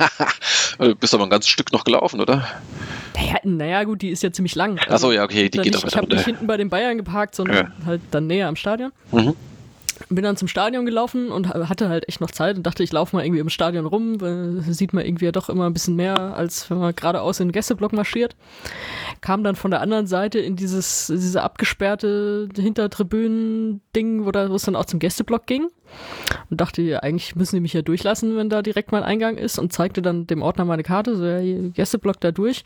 du bist aber ein ganzes Stück noch gelaufen, oder? Naja, naja gut, die ist ja ziemlich lang. Also, Achso, ja, okay, die geht nicht, auch Ich habe nicht hinten bei den Bayern geparkt, sondern ja. halt dann näher am Stadion. Mhm bin dann zum Stadion gelaufen und hatte halt echt noch Zeit und dachte, ich laufe mal irgendwie im Stadion rum, weil sieht man irgendwie ja doch immer ein bisschen mehr, als wenn man geradeaus in den Gästeblock marschiert. Kam dann von der anderen Seite in dieses, diese abgesperrte Hintertribünen-Ding, wo, es dann auch zum Gästeblock ging. Und dachte, eigentlich müssen die mich ja durchlassen, wenn da direkt mein Eingang ist und zeigte dann dem Ordner meine Karte, so ja, Gästeblock da durch.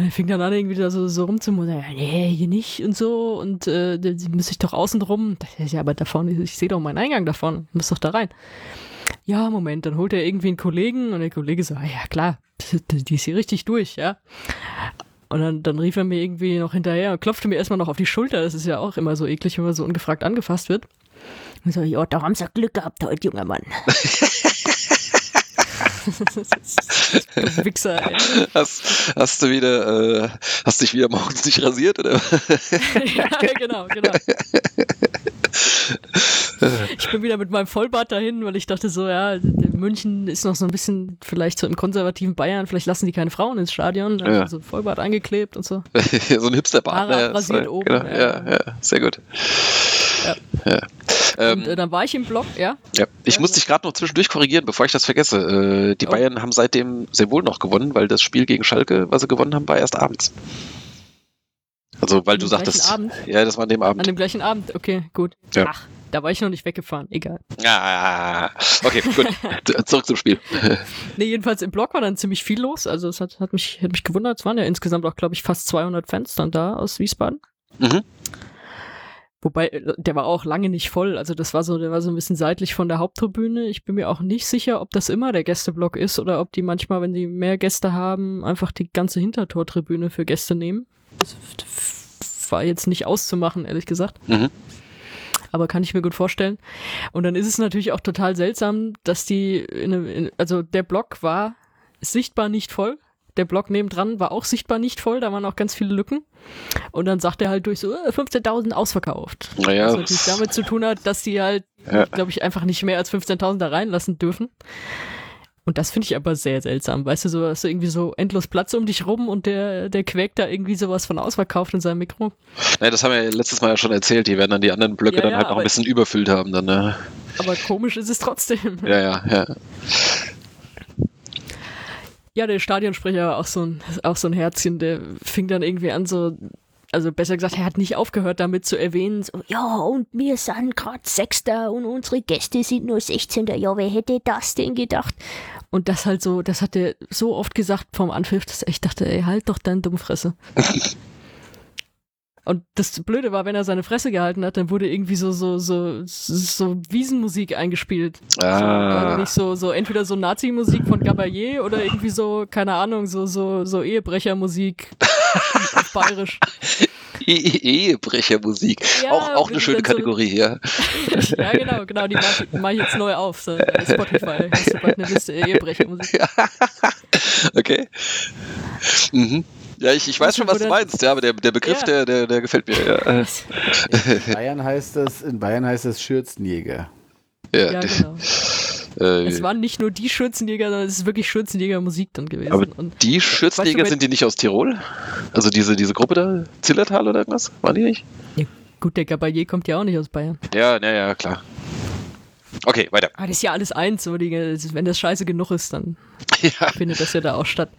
Und er fing dann an, irgendwie da so, so rumzumustern. Nee, hier nicht und so. Und äh, muss ich doch außen rum. Ja, aber da vorne, ich sehe doch meinen Eingang davon. Muss doch da rein. Ja, Moment, dann holt er irgendwie einen Kollegen und der Kollege so, ah, ja klar, die ist hier richtig durch, ja. Und dann, dann rief er mir irgendwie noch hinterher und klopfte mir erstmal noch auf die Schulter. Das ist ja auch immer so eklig, wenn man so ungefragt angefasst wird. Und so, ja, da haben sie Glück gehabt heute, junger Mann. du Wichser, ey. Hast, hast du wieder, äh, hast dich wieder morgens nicht rasiert, oder? ja, genau, genau. Ich bin wieder mit meinem Vollbart dahin, weil ich dachte so, ja, München ist noch so ein bisschen vielleicht so im konservativen Bayern, vielleicht lassen die keine Frauen ins Stadion, da Ja. ja. so Vollbart eingeklebt und so. so ein Hipsterbart. Haare abrasiert So, oben, Genau. ja. Ja, ja, sehr gut. Ja. Ja. Ähm, Und äh, dann war ich im Blog, ja. Ja, ich Ja, muss ja. dich gerade noch zwischendurch korrigieren, bevor ich das vergesse. Äh, die Oh. Bayern haben seitdem sehr wohl noch gewonnen, weil das Spiel gegen Schalke, was sie gewonnen haben, war erst abends. Also, weil An du sagtest. Abend? Ja, das war an dem An Abend. dem gleichen Abend, okay, gut. Ja. Ach, da war ich noch nicht weggefahren, egal. Ah, okay, gut. Zurück zum Spiel. Nee, jedenfalls im Blog war dann ziemlich viel los. Also es hat, hat, mich, hat mich gewundert. Es waren ja insgesamt auch, glaube ich, fast 200 Fans dann da aus Wiesbaden. Mhm. Wobei, äh, der war auch lange nicht voll. Also das war so, der war so ein bisschen seitlich von der Haupttribüne. Ich bin mir auch nicht sicher, ob das immer der Gästeblock ist oder ob die manchmal, wenn die mehr Gäste haben, einfach die ganze Hintertortribüne für Gäste nehmen. Das war jetzt nicht auszumachen, ehrlich gesagt. Mhm. Aber kann ich mir gut vorstellen. Und dann ist es natürlich auch total seltsam, dass die, in, in, also der Block war sichtbar nicht voll. Der Block nebendran war auch sichtbar nicht voll, da waren auch ganz viele Lücken. Und dann sagt er halt durch so äh, 15.000 ausverkauft. Naja, Was natürlich damit zu tun hat, dass die halt, Ja. glaube ich, einfach nicht mehr als 15.000 da reinlassen dürfen. Und das finde ich aber sehr seltsam. Weißt du, so hast du irgendwie so endlos Platz um dich rum und der, der quäkt da irgendwie sowas von ausverkauft in seinem Mikro. ja, das haben wir ja letztes Mal ja schon erzählt. Die werden dann die anderen Blöcke Ja, dann ja, halt noch ein bisschen überfüllt haben. Dann, ne? Aber komisch ist es trotzdem. Ja, ja, ja. Ja, der Stadionsprecher war auch so ein, auch so ein Herzchen, der fing dann irgendwie an, so, also besser gesagt, er hat nicht aufgehört damit zu erwähnen, so, Ja, und wir sind gerade Sechster und unsere Gäste sind nur 16. Ja, wer hätte das denn gedacht? und das halt so, das hat er so oft gesagt vom Anpfiff, dass ich dachte, ey, halt doch deine Dummfresse. Und das Blöde war, wenn er seine Fresse gehalten hat, dann wurde irgendwie so, so, so, so Wiesenmusik eingespielt. Also Ah, nicht so, so entweder so Nazi-Musik von Gabayé oder irgendwie so, keine Ahnung, so, so, so Ehebrechermusik auf Bayerisch. E- E- Ehebrechermusik. Ja, auch, auch eine schöne so- Kategorie, ja. Ja, genau, genau, die mache ich, mach ich jetzt neu auf. So, Spotify, hast du bald eine Liste Ehebrechermusik. Okay. Mhm. Ja, ich, ich weiß schon, was du meinst, ja, aber der, der Begriff, Ja. der, der, der gefällt mir. Ja, In Bayern heißt es, in Bayern heißt es Schürzenjäger. ja, Ja, genau. äh, Es waren nicht nur die Schürzenjäger, sondern es ist wirklich Schürzenjäger-Musik dann gewesen. aber Und die Schürzenjäger sind die nicht aus Tirol? Also diese, diese Gruppe da, Zillertal oder irgendwas? Waren die nicht? gut, der Gabayé kommt ja auch nicht aus Bayern. Ja, ja, ja, klar. Okay, weiter. Aber das ist ja alles eins, so die, wenn das scheiße genug ist, dann Ja, findet das ja da auch statt.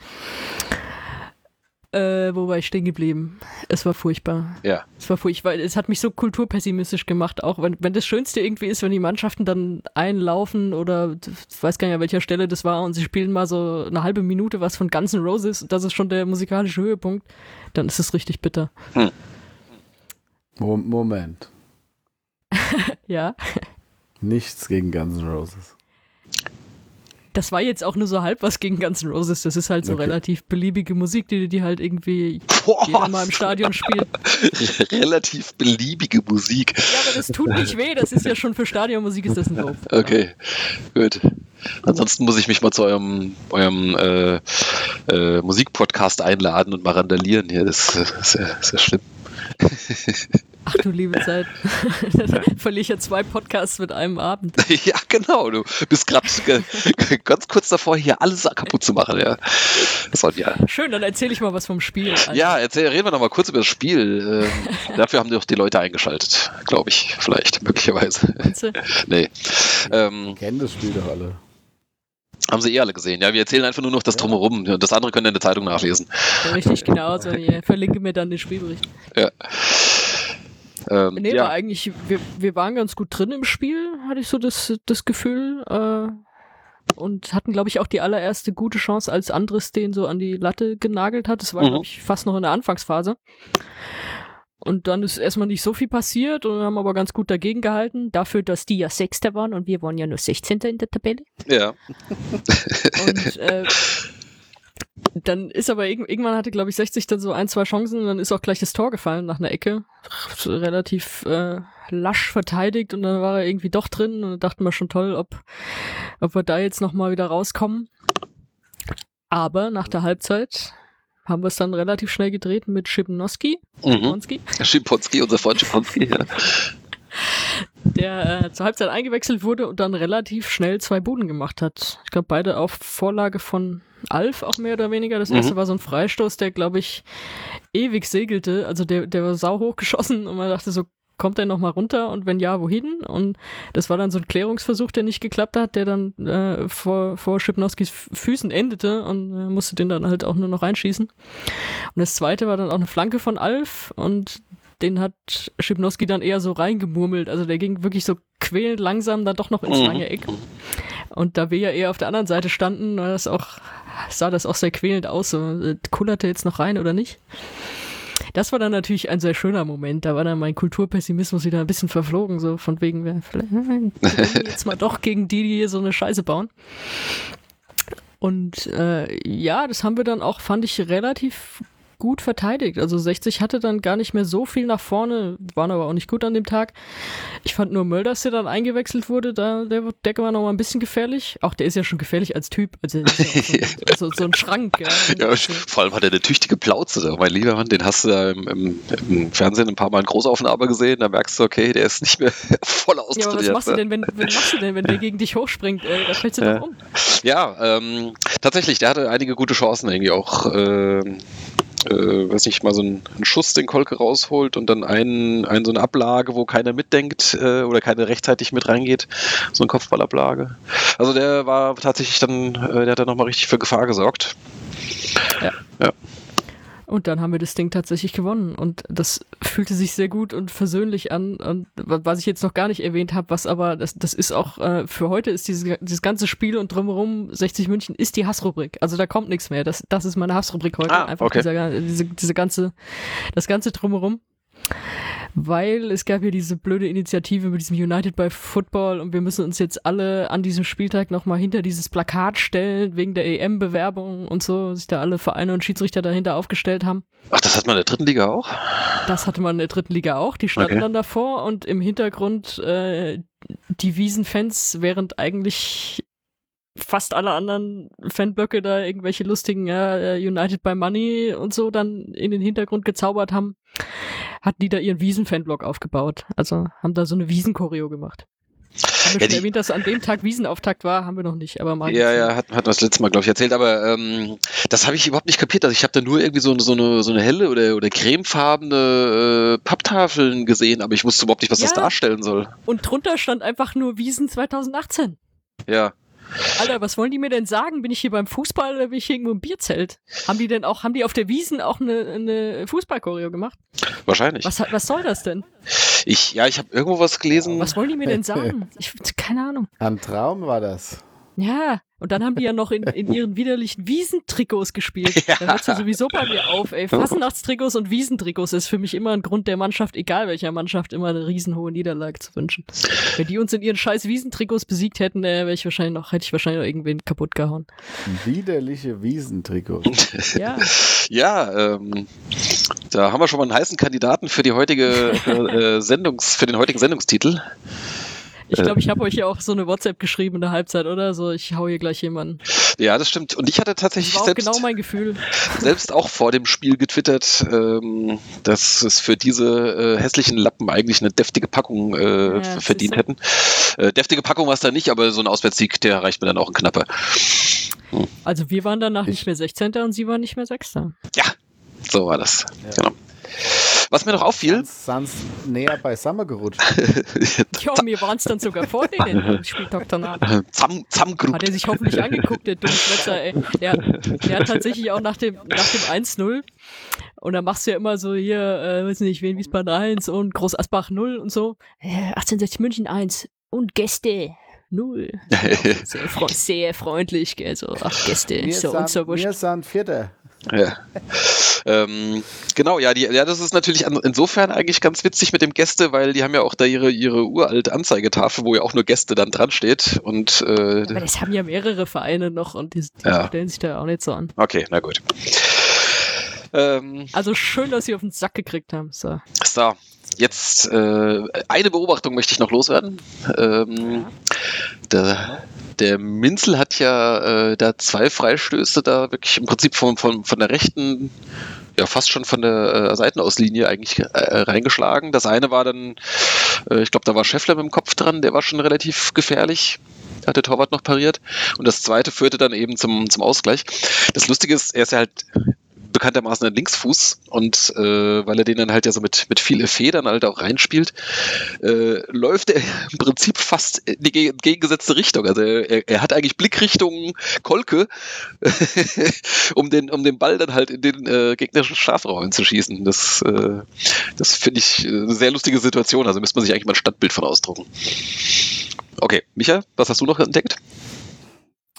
Äh, wo war ich stehen geblieben? Es war furchtbar. ja. Es war furchtbar. Es hat mich so kulturpessimistisch gemacht, auch wenn, wenn das Schönste irgendwie ist, wenn die Mannschaften dann einlaufen oder ich weiß gar nicht, an welcher Stelle das war und sie spielen mal so eine halbe Minute was von Guns N' Roses, das ist schon der musikalische Höhepunkt, dann ist es richtig bitter. Mo Moment. Ja, Nichts gegen Guns N' Roses. Das war jetzt auch nur so halb was gegen Guns N' Roses. Das ist halt so Okay. relativ beliebige Musik, die die halt irgendwie Boah, jeder mal im Stadion spielt. relativ beliebige Musik. Ja, aber das tut nicht weh. Das ist ja schon für Stadionmusik ist das ein Lob. Okay, gut. Ansonsten muss ich mich mal zu eurem, eurem äh, äh, Musikpodcast einladen und mal randalieren hier. Das ist ja, ist ja schlimm. Ach du liebe Zeit. Verliere ich ja zwei Podcasts mit einem Abend. ja, genau. Du bist gerade ganz kurz davor, hier alles kaputt zu machen. Ja, das war, ja. Schön, dann erzähle ich mal was vom Spiel. Also, ja erzähl, reden wir noch mal kurz über das Spiel. Ähm, dafür haben doch die Leute eingeschaltet, glaube ich. Vielleicht, möglicherweise. nee. Ähm, Kennen das Spiel doch alle. haben sie eh alle gesehen. Ja, wir erzählen einfach nur noch das Drumherum. Das andere könnt ihr in der Zeitung nachlesen. Ja, richtig, genau. So, ich verlinke mir dann den Spielbericht. Ja. Ähm, Nee, ja. war eigentlich, wir, wir waren ganz gut drin im Spiel, hatte ich so das, das Gefühl. Äh, und hatten, glaube ich, auch die allererste gute Chance, als Andres den so an die Latte genagelt hat. Das war, Mhm. glaube ich, fast noch in der Anfangsphase. Und dann ist erstmal nicht so viel passiert und haben aber ganz gut dagegen gehalten. Dafür, dass die ja Sechster waren und wir waren ja nur 16. in der Tabelle. ja. Und äh, dann ist aber irg irgendwann hatte, glaube ich, 60 dann so ein, zwei Chancen und dann ist auch gleich das Tor gefallen nach einer Ecke. Relativ äh, lasch verteidigt und dann war er irgendwie doch drin und dann dachten wir schon toll, ob, ob wir da jetzt nochmal wieder rauskommen. Aber nach der Halbzeit haben wir es dann relativ schnell gedreht mit Schipnowski, Mhm. Schimponski, unser Freund Schimponski. Ja. der äh, zur Halbzeit eingewechselt wurde und dann relativ schnell zwei Buden gemacht hat. Ich glaube, beide auf Vorlage von Alf auch mehr oder weniger. Das Mhm. erste war so ein Freistoß, der, glaube ich, ewig segelte. Also der, der war sau hoch geschossen und man dachte so, kommt er noch mal runter und wenn ja, wohin? Und das war dann so ein Klärungsversuch, der nicht geklappt hat, der dann äh, vor, vor Schipnowskis Füßen endete und äh, musste den dann halt auch nur noch reinschießen. Und das zweite war dann auch eine Flanke von Alf und den hat Schipnowski dann eher so reingemurmelt. Also der ging wirklich so quälend langsam dann doch noch ins Mhm. lange Eck. Und da wir ja eher auf der anderen Seite standen, war das auch, sah das auch sehr quälend aus. So, äh, kullerte jetzt noch rein oder nicht? Das war dann natürlich ein sehr schöner Moment. Da war dann mein Kulturpessimismus wieder ein bisschen verflogen, so von wegen, wir vielleicht äh, jetzt mal doch gegen die, die hier so eine Scheiße bauen. Und äh, ja, das haben wir dann auch, fand ich, relativ gut verteidigt. Also 60 hatte dann gar nicht mehr so viel nach vorne, waren aber auch nicht gut an dem Tag. Ich fand nur Mölders, der dann eingewechselt wurde, da, der, der war noch mal ein bisschen gefährlich. Auch der ist ja schon gefährlich als Typ. Also ja so, so, so ein Schrank. Ja. Ja, vor allem hat er eine tüchtige Plauze. da. Mein lieber Mann, den hast du da im, im, im Fernsehen ein paar Mal in Großaufnahme gesehen. Da merkst du, okay, der ist nicht mehr voll Ja, aber was austrainiert. machst du ne? denn, wenn, wenn machst du denn, wenn der gegen dich hochspringt? Ey, da fällst du Ja. doch um. Ja, ähm, tatsächlich, der hatte einige gute Chancen irgendwie auch. ähm, äh, weiß nicht, mal so einen, einen Schuss den Kolke rausholt und dann einen, einen so eine Ablage, wo keiner mitdenkt äh, oder keiner rechtzeitig mit reingeht. So eine Kopfballablage. Also der war tatsächlich dann, äh, der hat dann nochmal richtig für Gefahr gesorgt. Und dann haben wir das Ding tatsächlich gewonnen. Und das fühlte sich sehr gut und versöhnlich an. Und wa- was ich jetzt noch gar nicht erwähnt habe, was aber, das, das ist auch, äh, für heute ist dieses, dieses ganze Spiel und drumherum 60 München ist die Hassrubrik. Also da kommt nichts mehr. Das, das ist meine Hassrubrik heute. Ah, Einfach okay. dieser, diese, diese ganze, das ganze drumherum. Weil es gab ja diese blöde Initiative mit diesem United by Football und wir müssen uns jetzt alle an diesem Spieltag nochmal hinter dieses Plakat stellen, wegen der EM-Bewerbung und so, sich da alle Vereine und Schiedsrichter dahinter aufgestellt haben. Ach, das hat man in der dritten Liga auch? Das hatte man in der dritten Liga auch. Die standen Okay. dann davor und im Hintergrund äh, die Wiesenfans, während eigentlich fast alle anderen Fanblöcke da irgendwelche lustigen äh, United by Money und so dann in den Hintergrund gezaubert haben, hatten die da ihren Wiesen-Fanblock aufgebaut. Also haben da so eine Wiesen-Choreo gemacht. Haben wir Ja, schon erwähnt, dass an dem Tag Wiesenauftakt war, haben wir noch nicht, aber mal. Ja, ja, hat, hat das letzte Mal, glaube ich, erzählt, aber ähm, das habe ich überhaupt nicht kapiert. Also ich habe da nur irgendwie so, so, eine, so eine helle oder, oder cremefarbene äh, Papptafeln gesehen, aber ich wusste überhaupt nicht, was das Ja. darstellen soll. Und drunter stand einfach nur Wiesen 2018. Ja. Alter, was wollen die mir denn sagen? Bin ich hier beim Fußball oder bin ich hier irgendwo im Bierzelt? Haben die denn auch, haben die auf der Wiesen auch eine, eine Fußballchoreo gemacht? Wahrscheinlich. Was, was soll das denn? Ich, ja, ich habe irgendwo was gelesen. Was wollen die mir denn sagen? Ich, keine Ahnung. Ein Traum war das. Ja, und dann haben die ja noch in, in ihren widerlichen Wiesentrikots gespielt. Da hört's ja sowieso bei mir auf, ey. Fasnachtstrikots und Wiesentrikots ist für mich immer ein Grund der Mannschaft, egal welcher Mannschaft, immer eine riesenhohe Niederlage zu wünschen. Wenn die uns in ihren scheiß Wiesentrikots besiegt hätten, äh, wäre ich wahrscheinlich noch, hätte ich wahrscheinlich noch irgendwen kaputt gehauen. Widerliche Wiesentrikots. Ja. Ja, ähm, da haben wir schon mal einen heißen Kandidaten für die heutige äh, Sendungs, für den heutigen Sendungstitel. Ich glaube, ich habe euch ja auch so eine WhatsApp geschrieben in der Halbzeit, oder? So, ich hau hier gleich jemanden. Ja, das stimmt. Und ich hatte Das tatsächlich war auch selbst, genau mein Gefühl. selbst auch vor dem Spiel getwittert, ähm, dass es für diese äh, hässlichen Lappen eigentlich eine deftige Packung äh, Ja, das verdient hätten. Äh, deftige Packung war es da nicht, aber so ein Auswärtssieg, der reicht mir dann auch ein knapper. Also wir waren danach Ich- nicht mehr 16. und sie waren nicht mehr 6. Ja, so war das. Genau. Was mir noch auffiel, Sans näher beisammen gerutscht. Ja, mir waren es dann sogar vor denen Spieltag danach. Zam, Hat Zamgrupp. er sich hoffentlich angeguckt, der dumme Schwätzer, ey. Der, der hat tatsächlich auch nach dem, nach dem 1-0 und dann machst du ja immer so hier, äh, weiß nicht, wen Wiesbaden 1 und Groß Asbach 0 und so. Äh, 1860 München 1 und Gäste 0. Sehr, freu sehr freundlich, gell, so, ach Gäste, Wir, so und so sind, wurscht. wir sind Vierter. Ja. Ähm, genau, ja, die, ja, das ist natürlich an, insofern eigentlich ganz witzig mit dem Gäste, weil die haben ja auch da ihre, ihre uralte Anzeigetafel, wo ja auch nur Gäste dann dran steht. Und äh, Aber das haben ja mehrere Vereine noch und die, die Ja. stellen sich da auch nicht so an. okay, na gut. Ähm, Also schön, dass sie auf den Sack gekriegt haben. So. so, jetzt äh, eine Beobachtung möchte ich noch loswerden. Ähm, der, der Minzel hat ja äh, da zwei Freistöße da wirklich im Prinzip von, von, von der rechten, ja fast schon von der äh, Seitenauslinie eigentlich äh, reingeschlagen. Das eine war dann, äh, ich glaube, da war Scheffler mit dem Kopf dran, der war schon relativ gefährlich. Hat der Torwart noch pariert. Und das zweite führte dann eben zum, zum Ausgleich. Das Lustige ist, er ist ja halt bekanntermaßen ein Linksfuß und äh, weil er den dann halt ja so mit, mit viele Federn halt auch reinspielt, äh, läuft er im Prinzip fast in die entgegengesetzte Richtung. Also er, er hat eigentlich Blickrichtung Kolke, um, den, um den Ball dann halt in den äh, gegnerischen Strafraum zu schießen. Das, äh, das finde ich eine sehr lustige Situation. Also müsste man sich eigentlich mal ein Stadtbild von ausdrucken. Okay, Micha, was hast du noch entdeckt?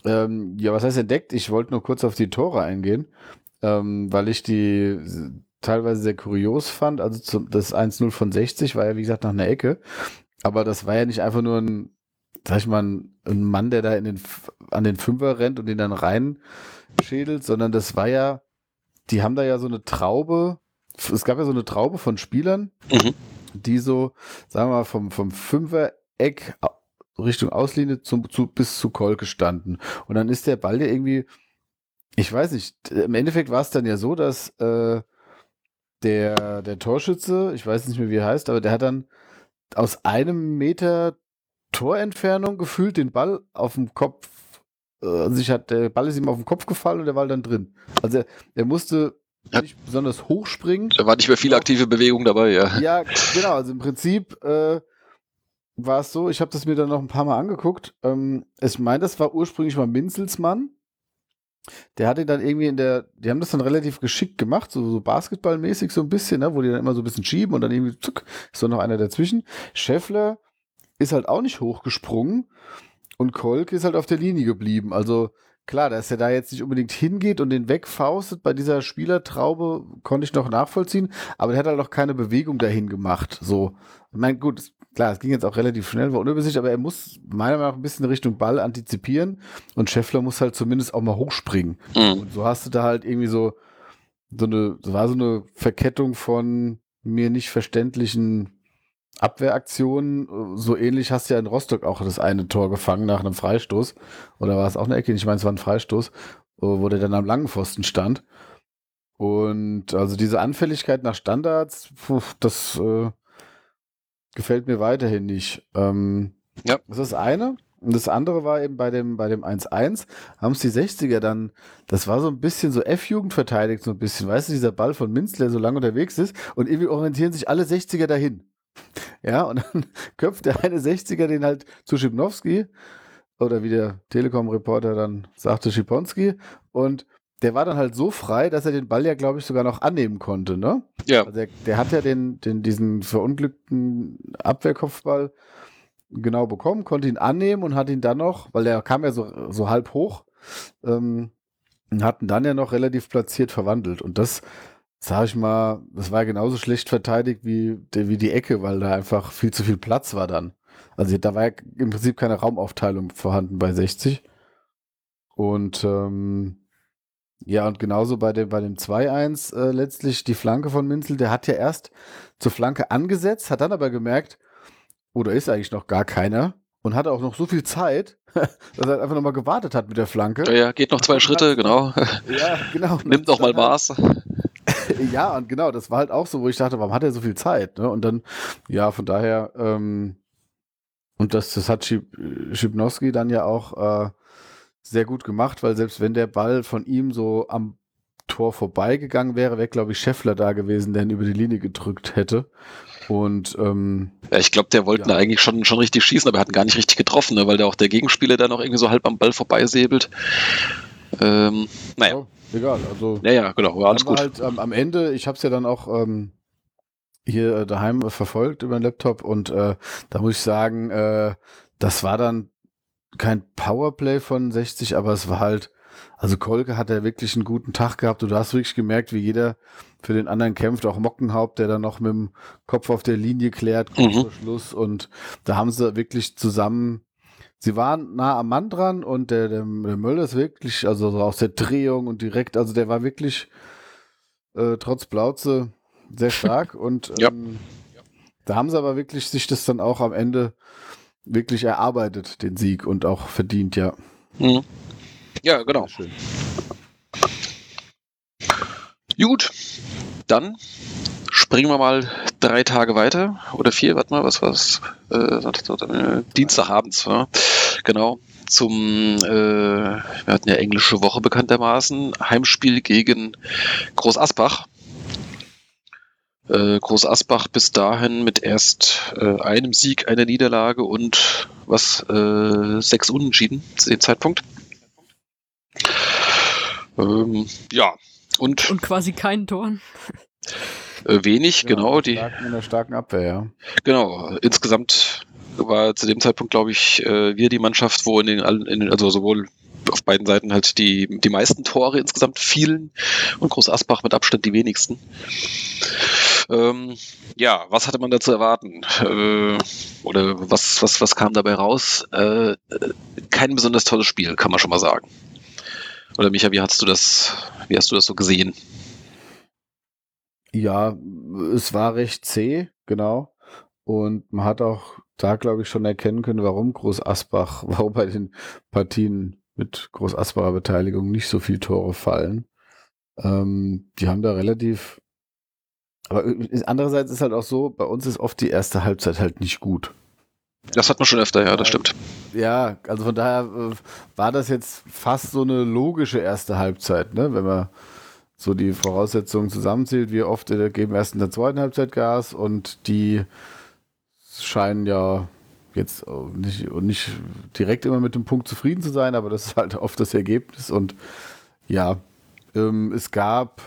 Ähm, ja, was heißt entdeckt? Ich wollte nur kurz auf die Tore eingehen ähm, weil ich die teilweise sehr kurios fand. Also zum, das 1-0 von 60 war ja, wie gesagt, nach einer Ecke. Aber das war ja nicht einfach nur ein, sag ich mal, ein, ein Mann, der da in den, an den Fünfer rennt und den dann reinschädelt, sondern das war ja, die haben da ja so eine Traube, es gab ja so eine Traube von Spielern, mhm. die so, sagen wir mal, vom, vom Fünfer-Eck Richtung Auslinie zum, zu, bis zu Kolke standen. Und dann ist der Ball ja irgendwie ich weiß nicht, im Endeffekt war es dann ja so, dass äh, der, der Torschütze, ich weiß nicht mehr, wie er heißt, aber der hat dann aus einem Meter Torentfernung gefühlt den Ball auf dem Kopf, äh, sich hat, der Ball ist ihm auf den Kopf gefallen und der war dann drin. Also er, er musste ja. nicht besonders hoch springen. Da war nicht mehr viel aktive Bewegung dabei, ja. Ja, genau, also im Prinzip äh, war es so, ich habe das mir dann noch ein paar Mal angeguckt. Ähm, ich meine, das war ursprünglich mal Minzelsmann der hat ihn dann irgendwie in der, die haben das dann relativ geschickt gemacht, so, so Basketballmäßig so ein bisschen, ne, wo die dann immer so ein bisschen schieben und dann irgendwie, zuck, ist so noch einer dazwischen. Scheffler ist halt auch nicht hochgesprungen und Kolk ist halt auf der Linie geblieben. Also klar, dass er da jetzt nicht unbedingt hingeht und den wegfaustet bei dieser Spielertraube, konnte ich noch nachvollziehen, aber er hat halt auch keine Bewegung dahin gemacht. So, ich meine, gut, klar, es ging jetzt auch relativ schnell, war unübersichtlich, aber er muss meiner Meinung nach ein bisschen Richtung Ball antizipieren und Scheffler muss halt zumindest auch mal hochspringen. Mhm. Und so hast du da halt irgendwie so, so eine, so war so eine Verkettung von mir nicht verständlichen Abwehraktionen. So ähnlich hast du ja in Rostock auch das eine Tor gefangen nach einem Freistoß. Oder war es auch eine Ecke? Ich meine, es war ein Freistoß, wo der dann am langen Pfosten stand. Und also diese Anfälligkeit nach Standards, das äh, gefällt mir weiterhin nicht. Ähm, ja. Das ist das eine. Und das andere war eben bei dem, bei dem 1-1, haben es die 60er dann, das war so ein bisschen so F-Jugend verteidigt, so ein bisschen, weißt du, dieser Ball von Minzler so lange unterwegs ist und irgendwie orientieren sich alle 60er dahin. Ja, und dann köpft der eine 60er den halt zu Schipnowski oder wie der Telekom-Reporter dann sagte, Schiponski und der war dann halt so frei, dass er den Ball ja, glaube ich, sogar noch annehmen konnte, ne? Ja. Also der, der, hat ja den, den, diesen verunglückten Abwehrkopfball genau bekommen, konnte ihn annehmen und hat ihn dann noch, weil der kam ja so, so halb hoch, ähm, hatten dann ja noch relativ platziert verwandelt. Und das, sag ich mal, das war genauso schlecht verteidigt wie, wie die Ecke, weil da einfach viel zu viel Platz war dann. Also da war ja im Prinzip keine Raumaufteilung vorhanden bei 60. Und ähm, ja, und genauso bei dem, bei dem 2-1 äh, letztlich die Flanke von Minzel, der hat ja erst zur Flanke angesetzt, hat dann aber gemerkt, oder oh, ist eigentlich noch gar keiner und hatte auch noch so viel Zeit, dass er einfach nochmal gewartet hat mit der Flanke. Ja, ja geht noch zwei Schritte, genau. Ja, genau. Nimmt noch mal Maß. ja, und genau, das war halt auch so, wo ich dachte, warum hat er so viel Zeit? Ne? Und dann, ja, von daher, ähm, und das, das hat Schipnowski dann ja auch äh, sehr gut gemacht, weil selbst wenn der Ball von ihm so am Tor vorbeigegangen wäre, wäre, glaube ich, Scheffler da gewesen, der ihn über die Linie gedrückt hätte. Und ähm, ja, ich glaube, der wollte ja. eigentlich schon, schon richtig schießen, aber er hat ihn gar nicht richtig getroffen, ne, weil da auch der Gegenspieler da noch irgendwie so halb am Ball vorbeisäbelt. Ähm, naja. Oh, egal, also. Naja, genau, war alles gut. Halt, ähm, am Ende, ich habe es ja dann auch ähm, hier äh, daheim verfolgt über den Laptop und äh, da muss ich sagen, äh, das war dann kein Powerplay von 60, aber es war halt, also Kolke hat ja wirklich einen guten Tag gehabt und du hast wirklich gemerkt, wie jeder für den anderen kämpft, auch Mockenhaupt, der dann noch mit dem Kopf auf der Linie klärt, kurz mhm. vor Schluss und da haben sie wirklich zusammen, sie waren nah am Mann dran und der, der, der Möller ist wirklich, also so aus der Drehung und direkt, also der war wirklich äh, trotz Blauze sehr stark und ähm, ja. da haben sie aber wirklich sich das dann auch am Ende wirklich erarbeitet, den Sieg und auch verdient, ja. Mhm. Ja, genau. Schön. Gut, dann springen wir mal drei Tage weiter oder vier, warte mal, was war's? Äh, äh, Dienstagabends, ja. genau. Zum, äh, wir hatten ja englische Woche bekanntermaßen, Heimspiel gegen Groß Asbach. Äh, Groß Asbach bis dahin mit erst äh, einem Sieg, einer Niederlage und was, äh, sechs Unentschieden zu dem Zeitpunkt. Ähm, ja, und, Und quasi keinen Toren. äh, wenig, genau, die, Stark, mit einer starken Abwehr, ja. Genau, insgesamt war zu dem Zeitpunkt, glaube ich, äh, wir die Mannschaft, wo in den, allen- in den also sowohl auf beiden Seiten halt die, die meisten Tore insgesamt fielen und Groß Asbach mit Abstand die wenigsten. Ähm, ja, was hatte man da zu erwarten? Äh, oder was, was, was kam dabei raus? Äh, kein besonders tolles Spiel, kann man schon mal sagen. Oder Micha, wie hast du das, wie hast du das so gesehen? Ja, es war recht zäh, genau. Und man hat auch da, glaube ich, schon erkennen können, warum Groß Asbach, warum bei den Partien mit Groß Asbacher Beteiligung nicht so viele Tore fallen. Ähm, die haben da relativ. Aber äh, andererseits ist halt auch so, bei uns ist oft die erste Halbzeit halt nicht gut. Das hat man schon öfter, ja, das stimmt. Ja, also von daher äh, war das jetzt fast so eine logische erste Halbzeit, ne? Wenn man so die Voraussetzungen zusammenzählt, wie oft äh, geben erst in der zweiten Halbzeit Gas und die scheinen ja jetzt nicht, nicht direkt immer mit dem Punkt zufrieden zu sein, aber das ist halt oft das Ergebnis und ja, ähm, es gab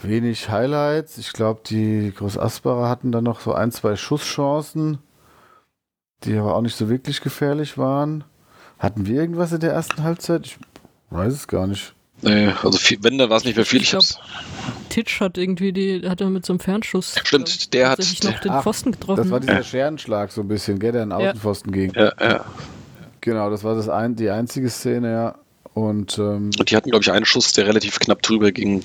wenig Highlights. Ich glaube, die Groß Asbacher hatten dann noch so ein, zwei Schusschancen, die aber auch nicht so wirklich gefährlich waren. Hatten wir irgendwas in der ersten Halbzeit? Ich weiß es gar nicht. Nee, also viel, wenn, dann war es nicht mehr viel. Ich Ich Titsch hat irgendwie die, hat er mit so einem Fernschuss. Stimmt, der hat- tatsächlich noch den Ach, Pfosten getroffen. Das war dieser Scherenschlag so ein bisschen, gell, der in den Ja. Außenpfosten ging. ja, ja. Genau, das war das ein, die einzige Szene, ja. Und ähm, Und die hatten, glaube ich, einen Schuss, der relativ knapp drüber ging.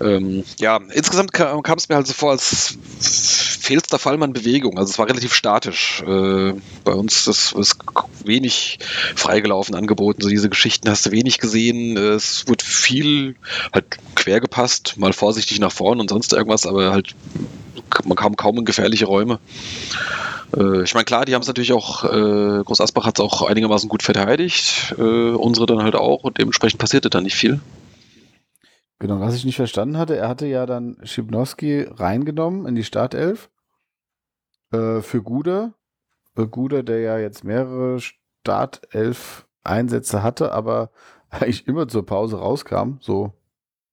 Ähm, ja, insgesamt kam, es mir halt so vor, als fehlster Fall an Bewegung. Also es war relativ statisch. Äh, bei uns ist, ist wenig freigelaufen angeboten. So diese Geschichten hast du wenig gesehen. Es wurde viel halt quer gepasst, mal vorsichtig nach vorn und sonst irgendwas, aber halt man kam kaum in gefährliche Räume. Äh, ich meine, klar, die haben es natürlich auch, äh, Groß Asbach hat es auch einigermaßen gut verteidigt, äh, unsere dann halt auch und dementsprechend passierte da nicht viel. Genau, was ich nicht verstanden hatte, er hatte ja dann Schibnowski reingenommen in die Startelf äh, für Guder. Äh, Guder, der ja jetzt mehrere Startelf-Einsätze hatte, aber eigentlich immer zur Pause rauskam, so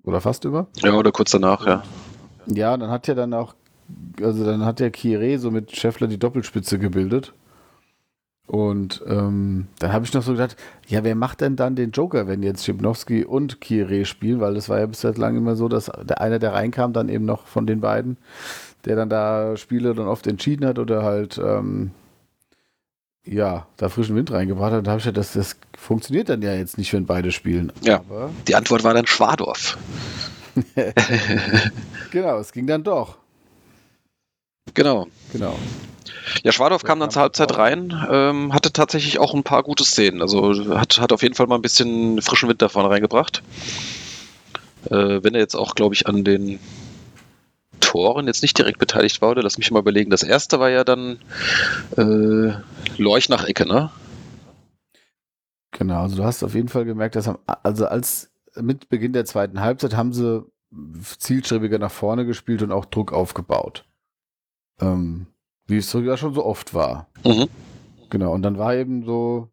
oder fast immer. Ja, oder kurz danach, ja. Ja, dann hat ja dann auch, also dann hat ja Kire so mit Scheffler die Doppelspitze gebildet. Und ähm, dann habe ich noch so gedacht, ja, wer macht denn dann den Joker, wenn jetzt Schipnowski und Kire spielen? Weil das war ja bislang immer so, dass der eine, der reinkam, dann eben noch von den beiden, der dann da Spiele dann oft entschieden hat oder halt, ähm, ja, da frischen Wind reingebracht hat. Da habe ich ja, das, das funktioniert dann ja jetzt nicht, wenn beide spielen. Ja. Aber Die Antwort war dann Schwadorf. genau, es ging dann doch. Genau. Genau. Ja, Schwadorf kam dann zur Halbzeit rein, ähm, hatte tatsächlich auch ein paar gute Szenen. Also hat, hat auf jeden Fall mal ein bisschen frischen Wind da vorne reingebracht. Äh, wenn er jetzt auch, glaube ich, an den Toren jetzt nicht direkt beteiligt war, oder lass mich mal überlegen. Das erste war ja dann äh, Lorch nach Ecke, ne? Genau, also du hast auf jeden Fall gemerkt, dass am, also als mit Beginn der zweiten Halbzeit haben sie zielstrebiger nach vorne gespielt und auch Druck aufgebaut. Ähm, wie es ja schon so oft war. Mhm. Genau, und dann war eben so,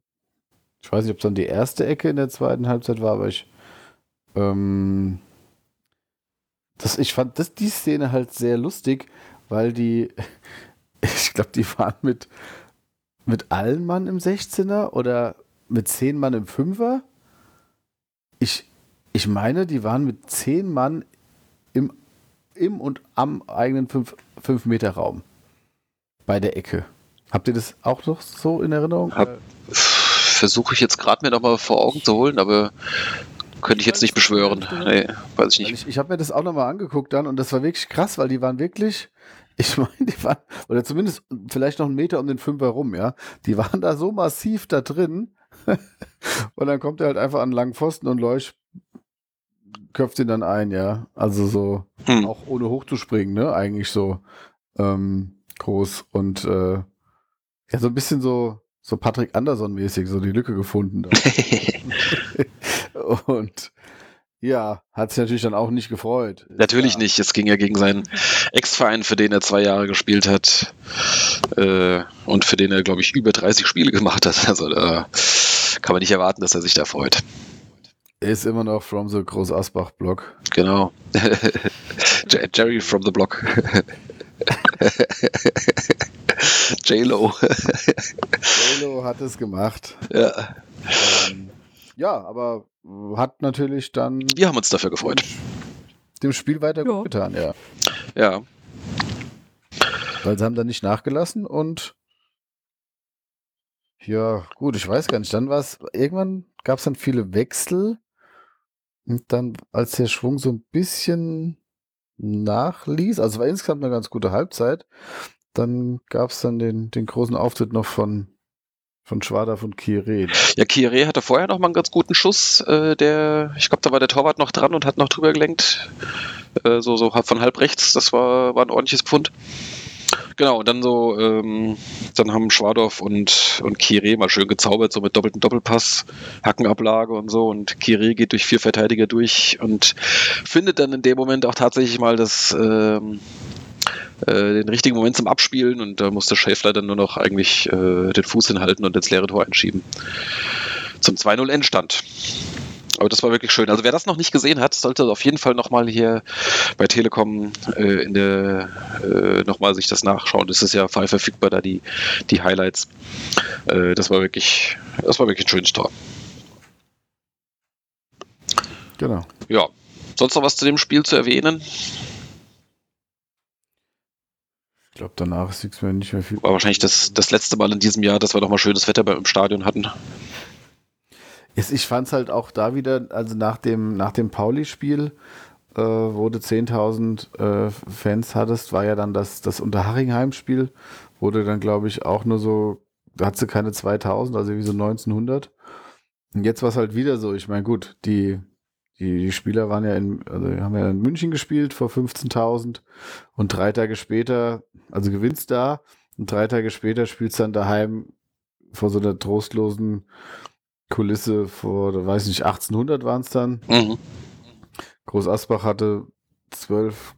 ich weiß nicht, ob es dann die erste Ecke in der zweiten Halbzeit war, aber ich, ähm, das, ich fand das, die Szene halt sehr lustig, weil die, ich glaube, die waren mit, mit allen Mann im 16er oder mit zehn Mann im Fünfer. Ich, ich meine, die waren mit zehn Mann im, im und am eigenen 5-Meter-Raum bei der Ecke. Habt ihr das auch noch so in Erinnerung? Versuche ich jetzt gerade mir nochmal vor Augen zu holen, aber könnte ich jetzt nicht beschwören. Nee, weiß ich nicht. Ich, ich habe mir das auch nochmal angeguckt dann und das war wirklich krass, weil die waren wirklich Ich meine, die waren, oder zumindest vielleicht noch einen Meter um den Fünfer rum, ja. Die waren da so massiv da drin. und dann kommt er halt einfach an einen langen Pfosten und Leuch köpft ihn dann ein, ja. Also so, hm. auch ohne hochzuspringen, ne? Eigentlich so ähm, groß und äh, ja, so ein bisschen so, so Patrick Anderson-mäßig, so die Lücke gefunden. und ja, hat sich natürlich dann auch nicht gefreut. Natürlich ja. nicht. Es ging ja gegen seinen Ex-Verein, für den er zwei Jahre gespielt hat äh, und für den er, glaube ich, über 30 Spiele gemacht hat. Also da kann man nicht erwarten, dass er sich da freut. Er ist immer noch from the Groß Asbach Block. Genau. Jerry from the Block. J-Lo. J-Lo hat es gemacht. Ja. Ähm, ja, aber hat natürlich dann. Wir haben uns dafür gefreut. Dem Spiel weiter ja. gut getan, ja. Ja. Weil sie haben dann nicht nachgelassen und ja, gut, ich weiß gar nicht. Dann war es, irgendwann gab es dann viele Wechsel. Und dann, als der Schwung so ein bisschen nachließ, also war insgesamt eine ganz gute Halbzeit, dann gab es dann den, den großen Auftritt noch von von Schwader von Kieré. Ja, Kieré hatte vorher noch mal einen ganz guten Schuss. Äh, der, ich glaube, da war der Torwart noch dran und hat noch drüber gelenkt. Äh, so, so von halb rechts. Das war, war ein ordentliches Pfund. Genau, und dann so, ähm, dann haben Schwadorf und, und Kire mal schön gezaubert, so mit doppeltem Doppelpass, Hackenablage und so. Und Kire geht durch vier Verteidiger durch und findet dann in dem Moment auch tatsächlich mal das, ähm, äh, den richtigen Moment zum Abspielen und da musste Schäfler dann nur noch eigentlich äh, den Fuß hinhalten und ins leere Tor einschieben. Zum 2-0 Endstand. Aber das war wirklich schön. Also wer das noch nicht gesehen hat, sollte auf jeden Fall nochmal hier bei Telekom äh, in der äh, nochmal sich das nachschauen. Das ist ja frei verfügbar, da die, die Highlights. Äh, das war wirklich, das war wirklich ein schönes Tor. Genau. Ja. Sonst noch was zu dem Spiel zu erwähnen? Ich glaube, danach ist nichts mehr, nicht mehr viel. War wahrscheinlich das, das letzte Mal in diesem Jahr, dass wir nochmal schönes Wetter beim, im Stadion hatten. Ich fand es halt auch da wieder, also nach dem, nach dem Pauli-Spiel, äh, wo du 10.000 äh, Fans hattest, war ja dann das, das Unterhaching-Heimspiel, wurde dann, glaube ich, auch nur so, da hat sie keine 2000, also wie so 1900. Und jetzt war es halt wieder so, ich meine, gut, die, die, die Spieler waren ja in, also haben ja in München gespielt vor 15.000 und drei Tage später, also gewinnst da und drei Tage später spielst dann daheim vor so einer trostlosen Kulisse vor, weiß ich nicht, 1800 waren es dann. Mhm. Groß Asbach hatte zwölf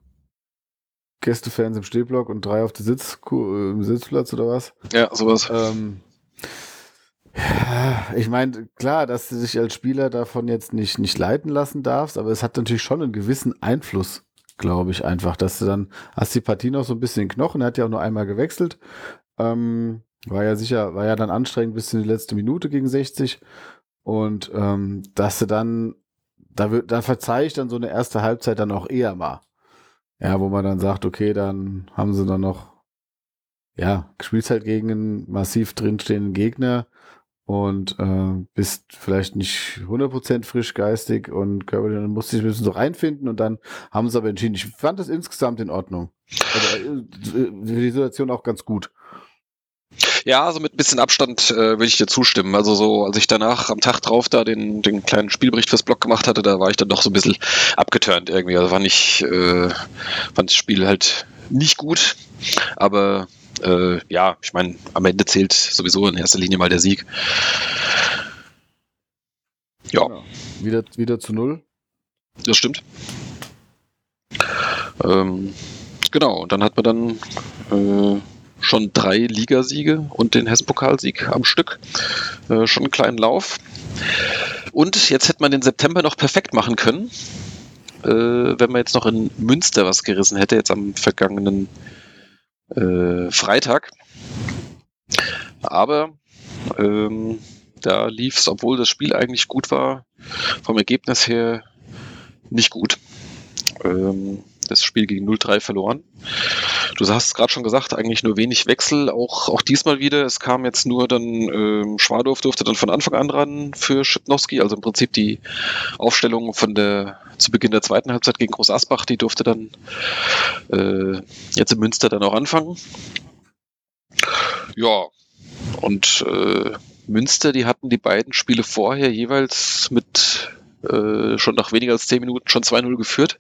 Gästefans im Stehblock und drei auf der Sitz, im Sitzplatz oder was? Ja, sowas. Ähm, ich meine, klar, dass du dich als Spieler davon jetzt nicht, nicht leiten lassen darfst, aber es hat natürlich schon einen gewissen Einfluss, glaube ich, einfach, dass du dann hast die Partie noch so ein bisschen in Knochen, er hat ja auch nur einmal gewechselt. Ähm, war ja sicher, war ja dann anstrengend bis in die letzte Minute gegen 60. Und ähm, dass du dann, da, da verzeih ich dann so eine erste Halbzeit dann auch eher mal. Ja, wo man dann sagt, okay, dann haben sie dann noch, ja, spielst halt gegen einen massiv drinstehenden Gegner und äh, bist vielleicht nicht 100% frisch geistig und körperlich, dann musst du dich ein bisschen so reinfinden und dann haben sie aber entschieden. Ich fand das insgesamt in Ordnung. Also äh, die Situation auch ganz gut. Ja, also mit ein bisschen Abstand äh, will ich dir zustimmen. Also so, als ich danach am Tag drauf da den, den kleinen Spielbericht fürs Blog gemacht hatte, da war ich dann doch so ein bisschen abgeturnt irgendwie. Also war nicht, äh, fand das Spiel halt nicht gut, aber äh, ja, ich meine, am Ende zählt sowieso in erster Linie mal der Sieg. Ja. Genau. Wieder, wieder zu null. Das stimmt. Ähm, genau, und dann hat man dann äh, schon drei Ligasiege und den Hessen-Pokalsieg am Stück. Äh, schon einen kleinen Lauf. Und jetzt hätte man den September noch perfekt machen können, äh, wenn man jetzt noch in Münster was gerissen hätte, jetzt am vergangenen äh, Freitag. Aber ähm, da lief es, obwohl das Spiel eigentlich gut war, vom Ergebnis her nicht gut. Ähm, das Spiel gegen 0-3 verloren. Du hast es gerade schon gesagt, eigentlich nur wenig Wechsel, auch, auch diesmal wieder. Es kam jetzt nur dann, ähm, Schwadorf durfte dann von Anfang an ran für Schipnowski, also im Prinzip die Aufstellung von der zu Beginn der zweiten Halbzeit gegen Groß Asbach. Die durfte dann äh, jetzt in Münster dann auch anfangen. Ja, und äh, Münster, die hatten die beiden Spiele vorher jeweils mit äh, schon nach weniger als zehn Minuten schon 2-0 geführt.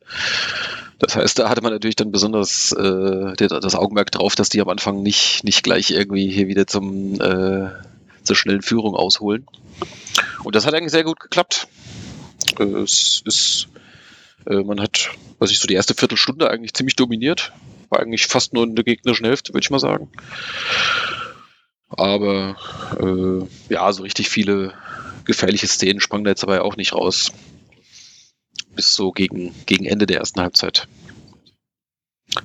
Das heißt, da hatte man natürlich dann besonders äh, das Augenmerk drauf, dass die am Anfang nicht, nicht gleich irgendwie hier wieder zum, äh, zur schnellen Führung ausholen. Und das hat eigentlich sehr gut geklappt. Äh, es ist, äh, man hat, was ich so die erste Viertelstunde eigentlich ziemlich dominiert. War eigentlich fast nur in der gegnerischen Hälfte, würde ich mal sagen. Aber äh, ja, so richtig viele gefährliche Szenen sprangen da jetzt dabei auch nicht raus. Bis so gegen, gegen Ende der ersten Halbzeit.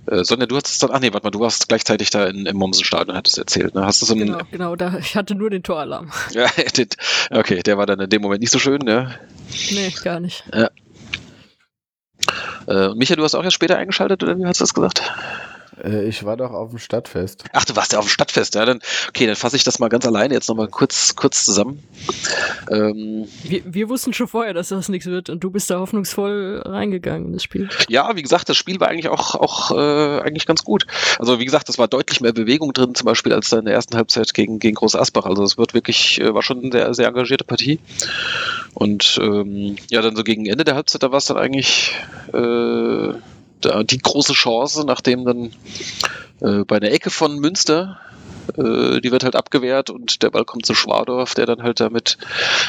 Äh, Sonja, du hattest dann, ach nee, warte mal, du warst gleichzeitig da in, im Momsenstadion, hattest du erzählt, ne? Hast du so einen, Genau, genau, da, ich hatte nur den Toralarm. ja, okay, der war dann in dem Moment nicht so schön, ne? Nee, gar nicht. Äh, und Micha, du hast auch erst später eingeschaltet, oder wie hast du das gesagt? Äh, ich war doch auf dem Stadtfest. Ach, du warst ja auf dem Stadtfest, ja, dann, okay, dann fasse ich das mal ganz alleine jetzt nochmal kurz, kurz zusammen. Ähm, Wir, wir wussten schon vorher, dass das nichts wird und du bist da hoffnungsvoll reingegangen in das Spiel. ja, wie gesagt, das Spiel war eigentlich auch, auch äh, eigentlich ganz gut. Also wie gesagt, es war deutlich mehr Bewegung drin, zum Beispiel als da in der ersten Halbzeit gegen, gegen Groß Asbach. Also es wird wirklich, äh, war schon eine sehr, sehr engagierte Partie. Und ähm, ja, dann so gegen Ende der Halbzeit, da war es dann eigentlich äh, da, die große Chance, nachdem dann äh, bei einer Ecke von Münster äh, die wird halt abgewehrt und der Ball kommt zu Schwadorf, der dann halt da mit,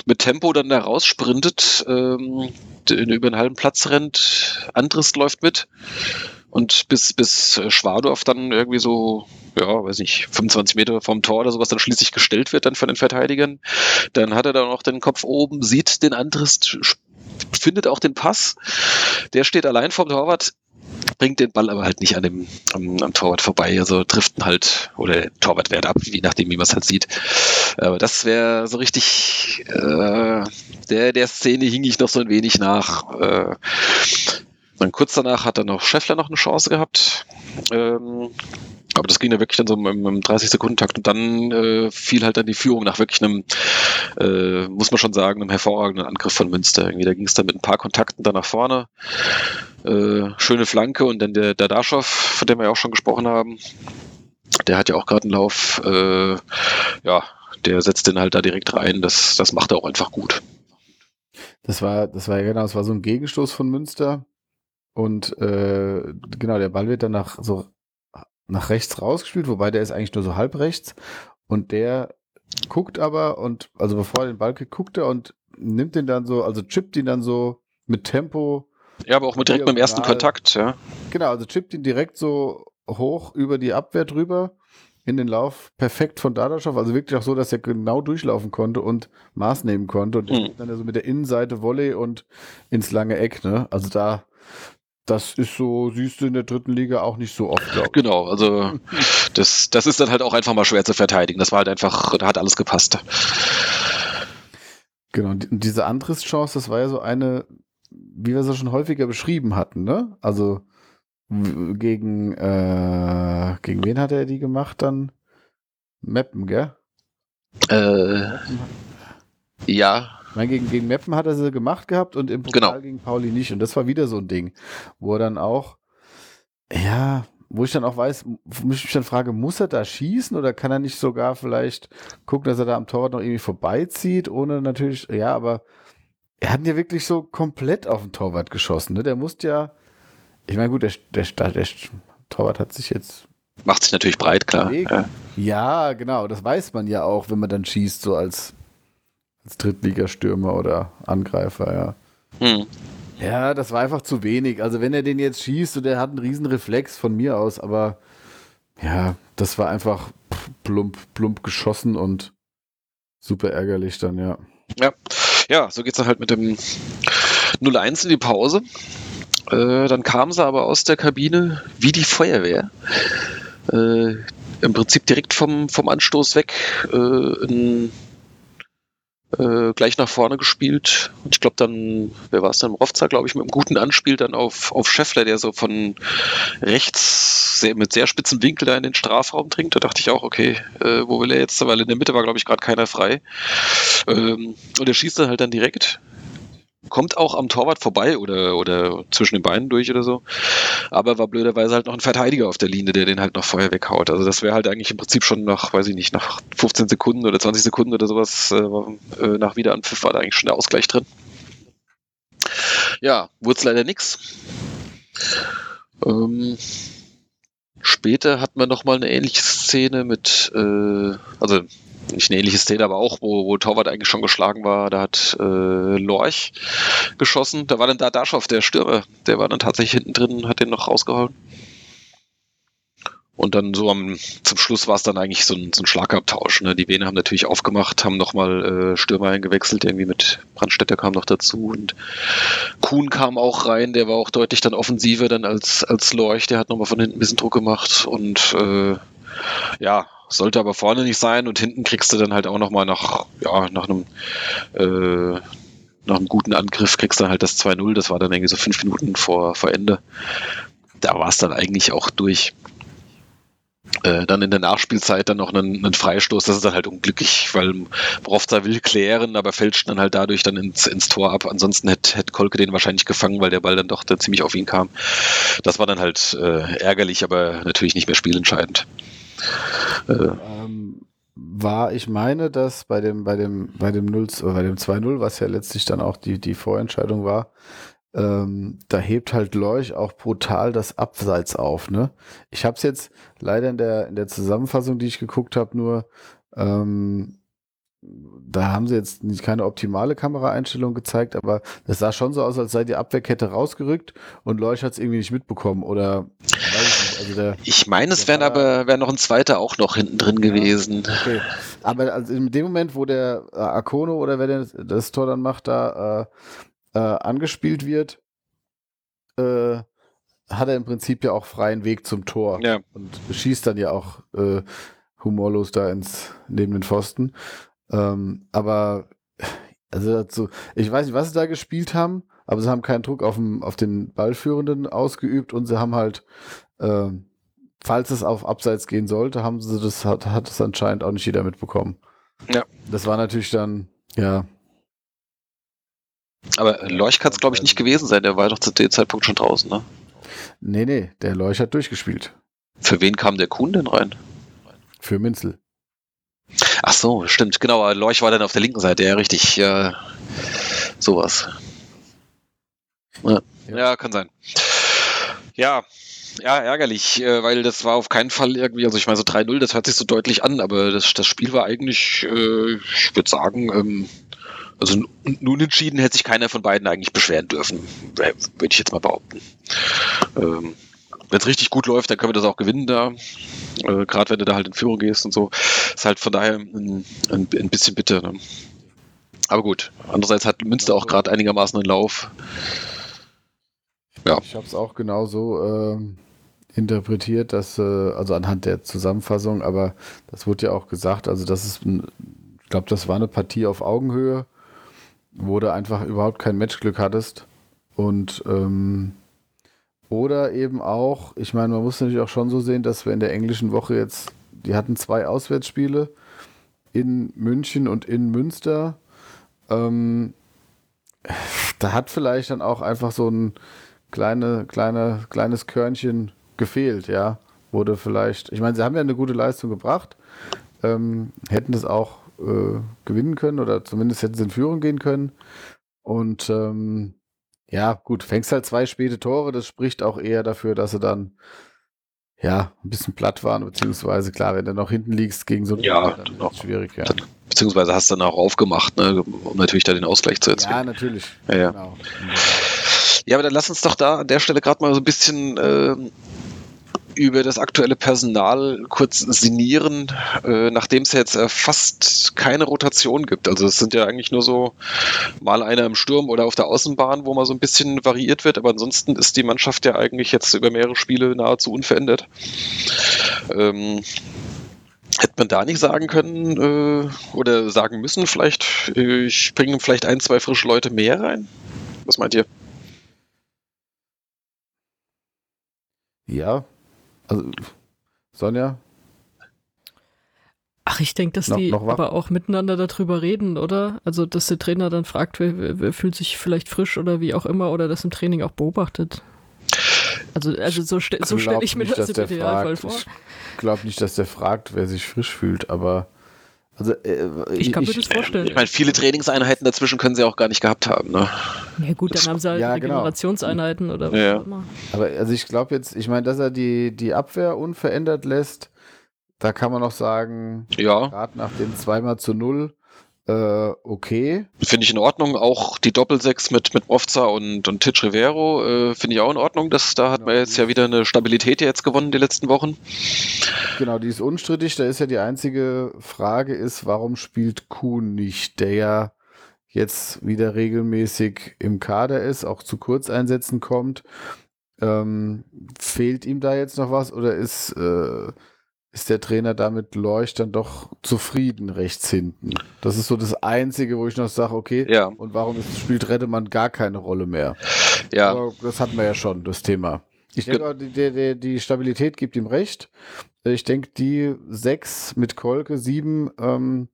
mit Tempo dann da raussprintet, ähm, den über einen halben Platz rennt, Andrist läuft mit und bis, bis Schwadorf dann irgendwie so, ja, weiß nicht, 25 Meter vom Tor oder sowas dann schließlich gestellt wird dann von den Verteidigern. Dann hat er dann auch den Kopf oben, sieht den Andrist, findet auch den Pass. Der steht allein vorm Torwart, bringt den Ball aber halt nicht an dem, am, am Torwart vorbei, also trifft ihn halt, oder der Torwart wehrt ab, je nachdem, wie man es halt sieht. Aber das wäre so richtig, äh, der, der Szene hing ich noch so ein wenig nach. Äh, dann kurz danach hat dann noch Scheffler noch eine Chance gehabt. Ähm, aber das ging ja wirklich dann so im, im 30-Sekunden-Takt und dann äh, fiel halt dann die Führung nach wirklich einem, äh, muss man schon sagen, einem hervorragenden Angriff von Münster. Irgendwie, da ging es dann mit ein paar Kontakten dann nach vorne. Äh, schöne Flanke und dann der Dadaschow, von dem wir ja auch schon gesprochen haben. Der hat ja auch gerade einen Lauf. Äh, ja, der setzt den halt da direkt rein. Das, das macht er auch einfach gut. Das war, das war ja genau, das war so ein Gegenstoß von Münster. Und äh, genau, der Ball wird dann nach so nach rechts rausgespielt, wobei der ist eigentlich nur so halb rechts. Und der guckt aber und, also bevor er den Ball kriegt, guckt er und nimmt den dann so, also chippt ihn dann so mit Tempo. Ja, aber auch mit direkt beim ersten Diagonal. Kontakt, ja. Genau, also chippt ihn direkt so hoch über die Abwehr drüber in den Lauf. Perfekt von Dadaschow, also wirklich auch so, dass er genau durchlaufen konnte und Maß nehmen konnte. Und Mhm. dann so mit der Innenseite Volley und ins lange Eck, ne? Also da, das ist so, siehst du in der dritten Liga auch nicht so oft, glaube ich. Genau, also das, das ist dann halt auch einfach mal schwer zu verteidigen. Das war halt einfach, da hat alles gepasst. Genau, und die- und diese Antrittschance, das war ja so eine, wie wir sie schon häufiger beschrieben hatten, ne? Also gegen, äh, gegen wen hat er die gemacht dann? Meppen, gell? Äh, ja, meine, gegen, gegen Meppen hat er sie gemacht gehabt und im Pokal Genau. gegen Pauli nicht. Und das war wieder so ein Ding, wo er dann auch, ja, wo ich dann auch weiß, wo ich mich dann frage, muss er da schießen oder kann er nicht sogar vielleicht gucken, dass er da am Torwart noch irgendwie vorbeizieht, ohne natürlich, ja, aber er hat ihn ja wirklich so komplett auf den Torwart geschossen. Ne? Der musste ja, ich meine, gut, der, der, der, der Torwart hat sich jetzt macht sich natürlich breit, klar. Ja. ja, genau, das weiß man ja auch, wenn man dann schießt, so als, als Drittligastürmer oder Angreifer, ja. Hm. Ja, das war einfach zu wenig. Also wenn er den jetzt schießt und er hat einen riesen Reflex von mir aus, aber ja, das war einfach plump, plump geschossen und super ärgerlich dann, ja. Ja. ja, so geht's dann halt mit dem 0-1 in die Pause. Äh, dann kam sie aber aus der Kabine wie die Feuerwehr. Äh, Im Prinzip direkt vom, vom Anstoß weg äh, äh, gleich nach vorne gespielt. Und ich glaube dann, wer war es dann? Rovza, glaube ich, mit einem guten Anspiel dann auf, auf Scheffler, der so von rechts sehr, mit sehr spitzen Winkel da in den Strafraum dringt. Da dachte ich auch, okay, äh, wo will er jetzt? Weil in der Mitte war, glaube ich, gerade keiner frei. Ähm, und er schießt dann halt dann direkt. Kommt auch am Torwart vorbei oder, oder zwischen den Beinen durch oder so. Aber war blöderweise halt noch ein Verteidiger auf der Linie, der den halt noch vorher weghaut. Also das wäre halt eigentlich im Prinzip schon nach, weiß ich nicht, nach 15 Sekunden oder 20 Sekunden oder sowas, äh, äh, nach Wiederanpfiff war da eigentlich schon der Ausgleich drin. Ja, wurde es leider nix. Ähm, später hat man noch mal eine ähnliche Szene mit, äh, also nicht eine ähnliche Szene, aber auch, wo, wo Torwart eigentlich schon geschlagen war. Da hat äh, Lorch geschossen. Da war dann da Daschow, der Stürmer. Der war dann tatsächlich hinten drin, hat den noch rausgehauen. Und dann so am, zum Schluss war es dann eigentlich so ein, so ein Schlagabtausch. Ne? Die Vene haben natürlich aufgemacht, haben nochmal äh, Stürmer eingewechselt, irgendwie mit Brandstätter kam noch dazu und Kuhn kam auch rein, der war auch deutlich dann offensiver dann als, als Lorch, der hat nochmal von hinten ein bisschen Druck gemacht und äh, ja, sollte aber vorne nicht sein und hinten kriegst du dann halt auch nochmal nach, ja, nach einem äh, nach einem guten Angriff kriegst du halt das 2-0, das war dann irgendwie so fünf Minuten vor, vor Ende. Da war es dann eigentlich auch durch. Äh, dann in der Nachspielzeit dann noch einen, einen, Freistoß, das ist dann halt unglücklich, weil Brovza will klären, aber fälscht dann halt dadurch dann ins, ins Tor ab. Ansonsten hätte, hätte Kolke den wahrscheinlich gefangen, weil der Ball dann doch dann ziemlich auf ihn kam. Das war dann halt äh, ärgerlich, aber natürlich nicht mehr spielentscheidend. Äh, ähm, war, ich meine, dass bei dem, bei dem, bei dem 0, bei dem 2-0, was ja letztlich dann auch die, die Vorentscheidung war, ähm, da hebt halt Leuch auch brutal das Abseits auf. Ne? Ich habe es jetzt leider in der, in der Zusammenfassung, die ich geguckt habe, nur ähm, da haben sie jetzt nicht keine optimale Kameraeinstellung gezeigt, aber das sah schon so aus, als sei die Abwehrkette rausgerückt und Leuch hat es irgendwie nicht mitbekommen oder ich, also ich meine, es wäre aber wär noch ein zweiter auch noch hinten drin ja, gewesen. Okay. Aber also in dem Moment, wo der äh, Akono oder wer denn das Tor dann macht, da äh, äh, angespielt wird, äh, hat er im Prinzip ja auch freien Weg zum Tor ja. und schießt dann ja auch äh, humorlos da ins neben den Pfosten. Ähm, aber also, also, ich weiß nicht, was sie da gespielt haben, aber sie haben keinen Druck auf, den, auf den Ballführenden ausgeübt und sie haben halt, äh, falls es auf Abseits gehen sollte, haben sie das, hat, hat es anscheinend auch nicht jeder mitbekommen. Ja. Das war natürlich dann, ja. Aber Leuch kann es, glaube ich, nicht gewesen sein. Der war doch zu dem Zeitpunkt schon draußen, ne? Nee, nee, der Leuch hat durchgespielt. Für wen kam der Kuhn denn rein? Für Minzel. Ach so, stimmt, genau. Leuch war dann auf der linken Seite, ja, richtig. Ja, sowas. Ja, ja kann sein. Ja, ja, ärgerlich, äh, weil das war auf keinen Fall irgendwie, also ich meine, so 3-0, das hört sich so deutlich an, aber das, das Spiel war eigentlich, äh, ich würde sagen, ähm, also nun entschieden hätte sich keiner von beiden eigentlich beschweren dürfen, würde ich jetzt mal behaupten. Ähm, wenn es richtig gut läuft, dann können wir das auch gewinnen da. Äh, Gerade wenn du da halt in Führung gehst und so. Ist halt von daher ein, ein, ein bisschen bitter. Ne? Aber gut, andererseits hat Münster auch gerade einigermaßen einen Lauf. Ja. Ich habe es auch genauso äh, interpretiert, dass, äh, also anhand der Zusammenfassung, aber das wurde ja auch gesagt, also das ist, ich glaube, das war eine Partie auf Augenhöhe, wo du einfach überhaupt kein Matchglück hattest. Und ähm, oder eben auch, ich meine, man muss natürlich auch schon so sehen, dass wir in der englischen Woche jetzt, die hatten zwei Auswärtsspiele in München und in Münster. Ähm, da hat vielleicht dann auch einfach so ein kleine, kleine, kleines Körnchen gefehlt, ja. Wurde vielleicht, ich meine, sie haben ja eine gute Leistung gebracht, ähm, hätten das auch äh, gewinnen können oder zumindest hätten sie in Führung gehen können. Und ähm, ja, gut, fängst halt zwei späte Tore, das spricht auch eher dafür, dass sie dann ja, ein bisschen platt waren, beziehungsweise klar, wenn du noch hinten liegst gegen so einen ja, dann noch schwierig, ja. Beziehungsweise hast du dann auch aufgemacht, ne, um natürlich da den Ausgleich zu erzielen. Ja, natürlich. Ja, ja. Genau. Ja aber dann lass uns doch da an der Stelle gerade mal so ein bisschen äh, über das aktuelle Personal kurz sinnieren, äh, nachdem es jetzt äh, fast keine Rotation gibt. Also es sind ja eigentlich nur so mal einer im Sturm oder auf der Außenbahn, wo mal so ein bisschen variiert wird, aber ansonsten ist die Mannschaft ja eigentlich jetzt über mehrere Spiele nahezu unverändert. Ähm, Hätte man da nicht sagen können äh, oder sagen müssen, vielleicht, äh, ich bringe vielleicht ein, zwei frische Leute mehr rein? Was meint ihr? Ja, also, Sonja? Ach, ich denke, dass Noch- die noch aber auch miteinander darüber reden, oder? Also, dass der Trainer dann fragt, wer, wer, fühlt sich vielleicht frisch oder wie auch immer, oder das im Training auch beobachtet. Also, also so, ste so stelle ich mir nicht, das im Idealfall vor. Ich glaube nicht, dass der fragt, wer sich frisch fühlt, aber also äh, Ich kann mir das vorstellen. Ich meine, viele Trainingseinheiten dazwischen können sie auch gar nicht gehabt haben. Ne? Ja gut, dann haben sie halt Ja, genau. Regenerationseinheiten oder was Ja. auch immer. Aber also ich glaube jetzt, ich meine, dass er die, die Abwehr unverändert lässt, da kann man noch sagen, Ja, gerade nach dem zweimal zu null, äh, okay. finde ich in Ordnung. Auch die Doppelsechs mit, mit Mofza und, und Titch Rivero äh, finde ich auch in Ordnung. Das, da hat man jetzt ja wieder eine Stabilität jetzt gewonnen die letzten Wochen. Genau, die ist unstrittig. Da ist ja die einzige Frage ist, warum spielt Kuhn nicht, der ja jetzt wieder regelmäßig im Kader ist, auch zu Kurzeinsätzen kommt. Ähm, fehlt ihm da jetzt noch was oder ist, äh, ist der Trainer damit Leucht dann doch zufrieden rechts hinten? Das ist so das Einzige, wo ich noch sage, okay, Ja, und warum ist, spielt Reddemann gar keine Rolle mehr? ja. Aber das hatten wir ja schon, das Thema. Ich denke, die, die, die Stabilität gibt ihm recht. Ich denke, die sechs mit Kolke, sieben ähm,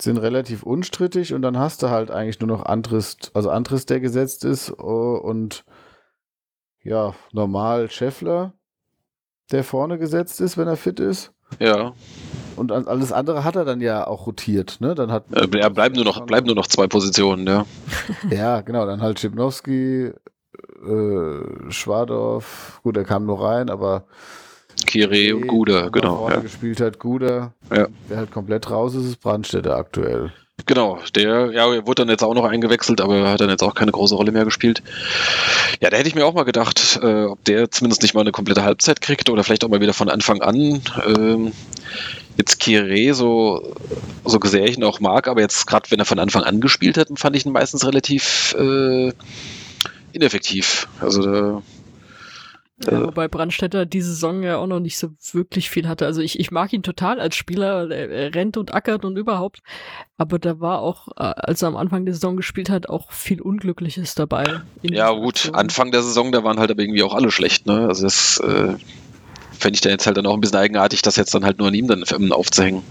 sind relativ unstrittig und dann hast du halt eigentlich nur noch Antrist, also Antrist, der gesetzt ist oh, und ja, normal Scheffler, der vorne gesetzt ist, wenn er fit ist. Ja, Und alles andere hat er dann ja auch rotiert, ne? Dann hat äh, ja bleiben, nur noch, bleiben nur noch zwei Positionen, ja. Ja, genau, dann halt Schipnowski, äh, Schwadorf, gut, er kam nur rein, aber Kire und der Gude, nach genau. vorne Ja. gespielt hat, Guder. Ja. Wer halt komplett raus ist, ist Brandstätter aktuell. Genau, der, ja, er wurde dann jetzt auch noch eingewechselt, aber hat dann jetzt auch keine große Rolle mehr gespielt. Ja, da hätte ich mir auch mal gedacht, äh, ob der zumindest nicht mal eine komplette Halbzeit kriegt oder vielleicht auch mal wieder von Anfang an. Ähm, jetzt Kire, so, so sehr ich ihn auch mag, aber jetzt gerade wenn er von Anfang an gespielt hat, fand ich ihn meistens relativ äh, ineffektiv. Also da, Ja, Äh. wobei Brandstätter diese Saison ja auch noch nicht so wirklich viel hatte. Also ich, ich mag ihn total als Spieler, er, er rennt und ackert und überhaupt. Aber da war auch, äh, als er am Anfang der Saison gespielt hat, auch viel Unglückliches dabei. ja gut, Aktionen. Anfang der Saison, da waren halt aber irgendwie auch alle schlecht, ne? Also das äh, fände ich dann jetzt halt dann auch ein bisschen eigenartig, das jetzt dann halt nur an ihm dann aufzuhängen.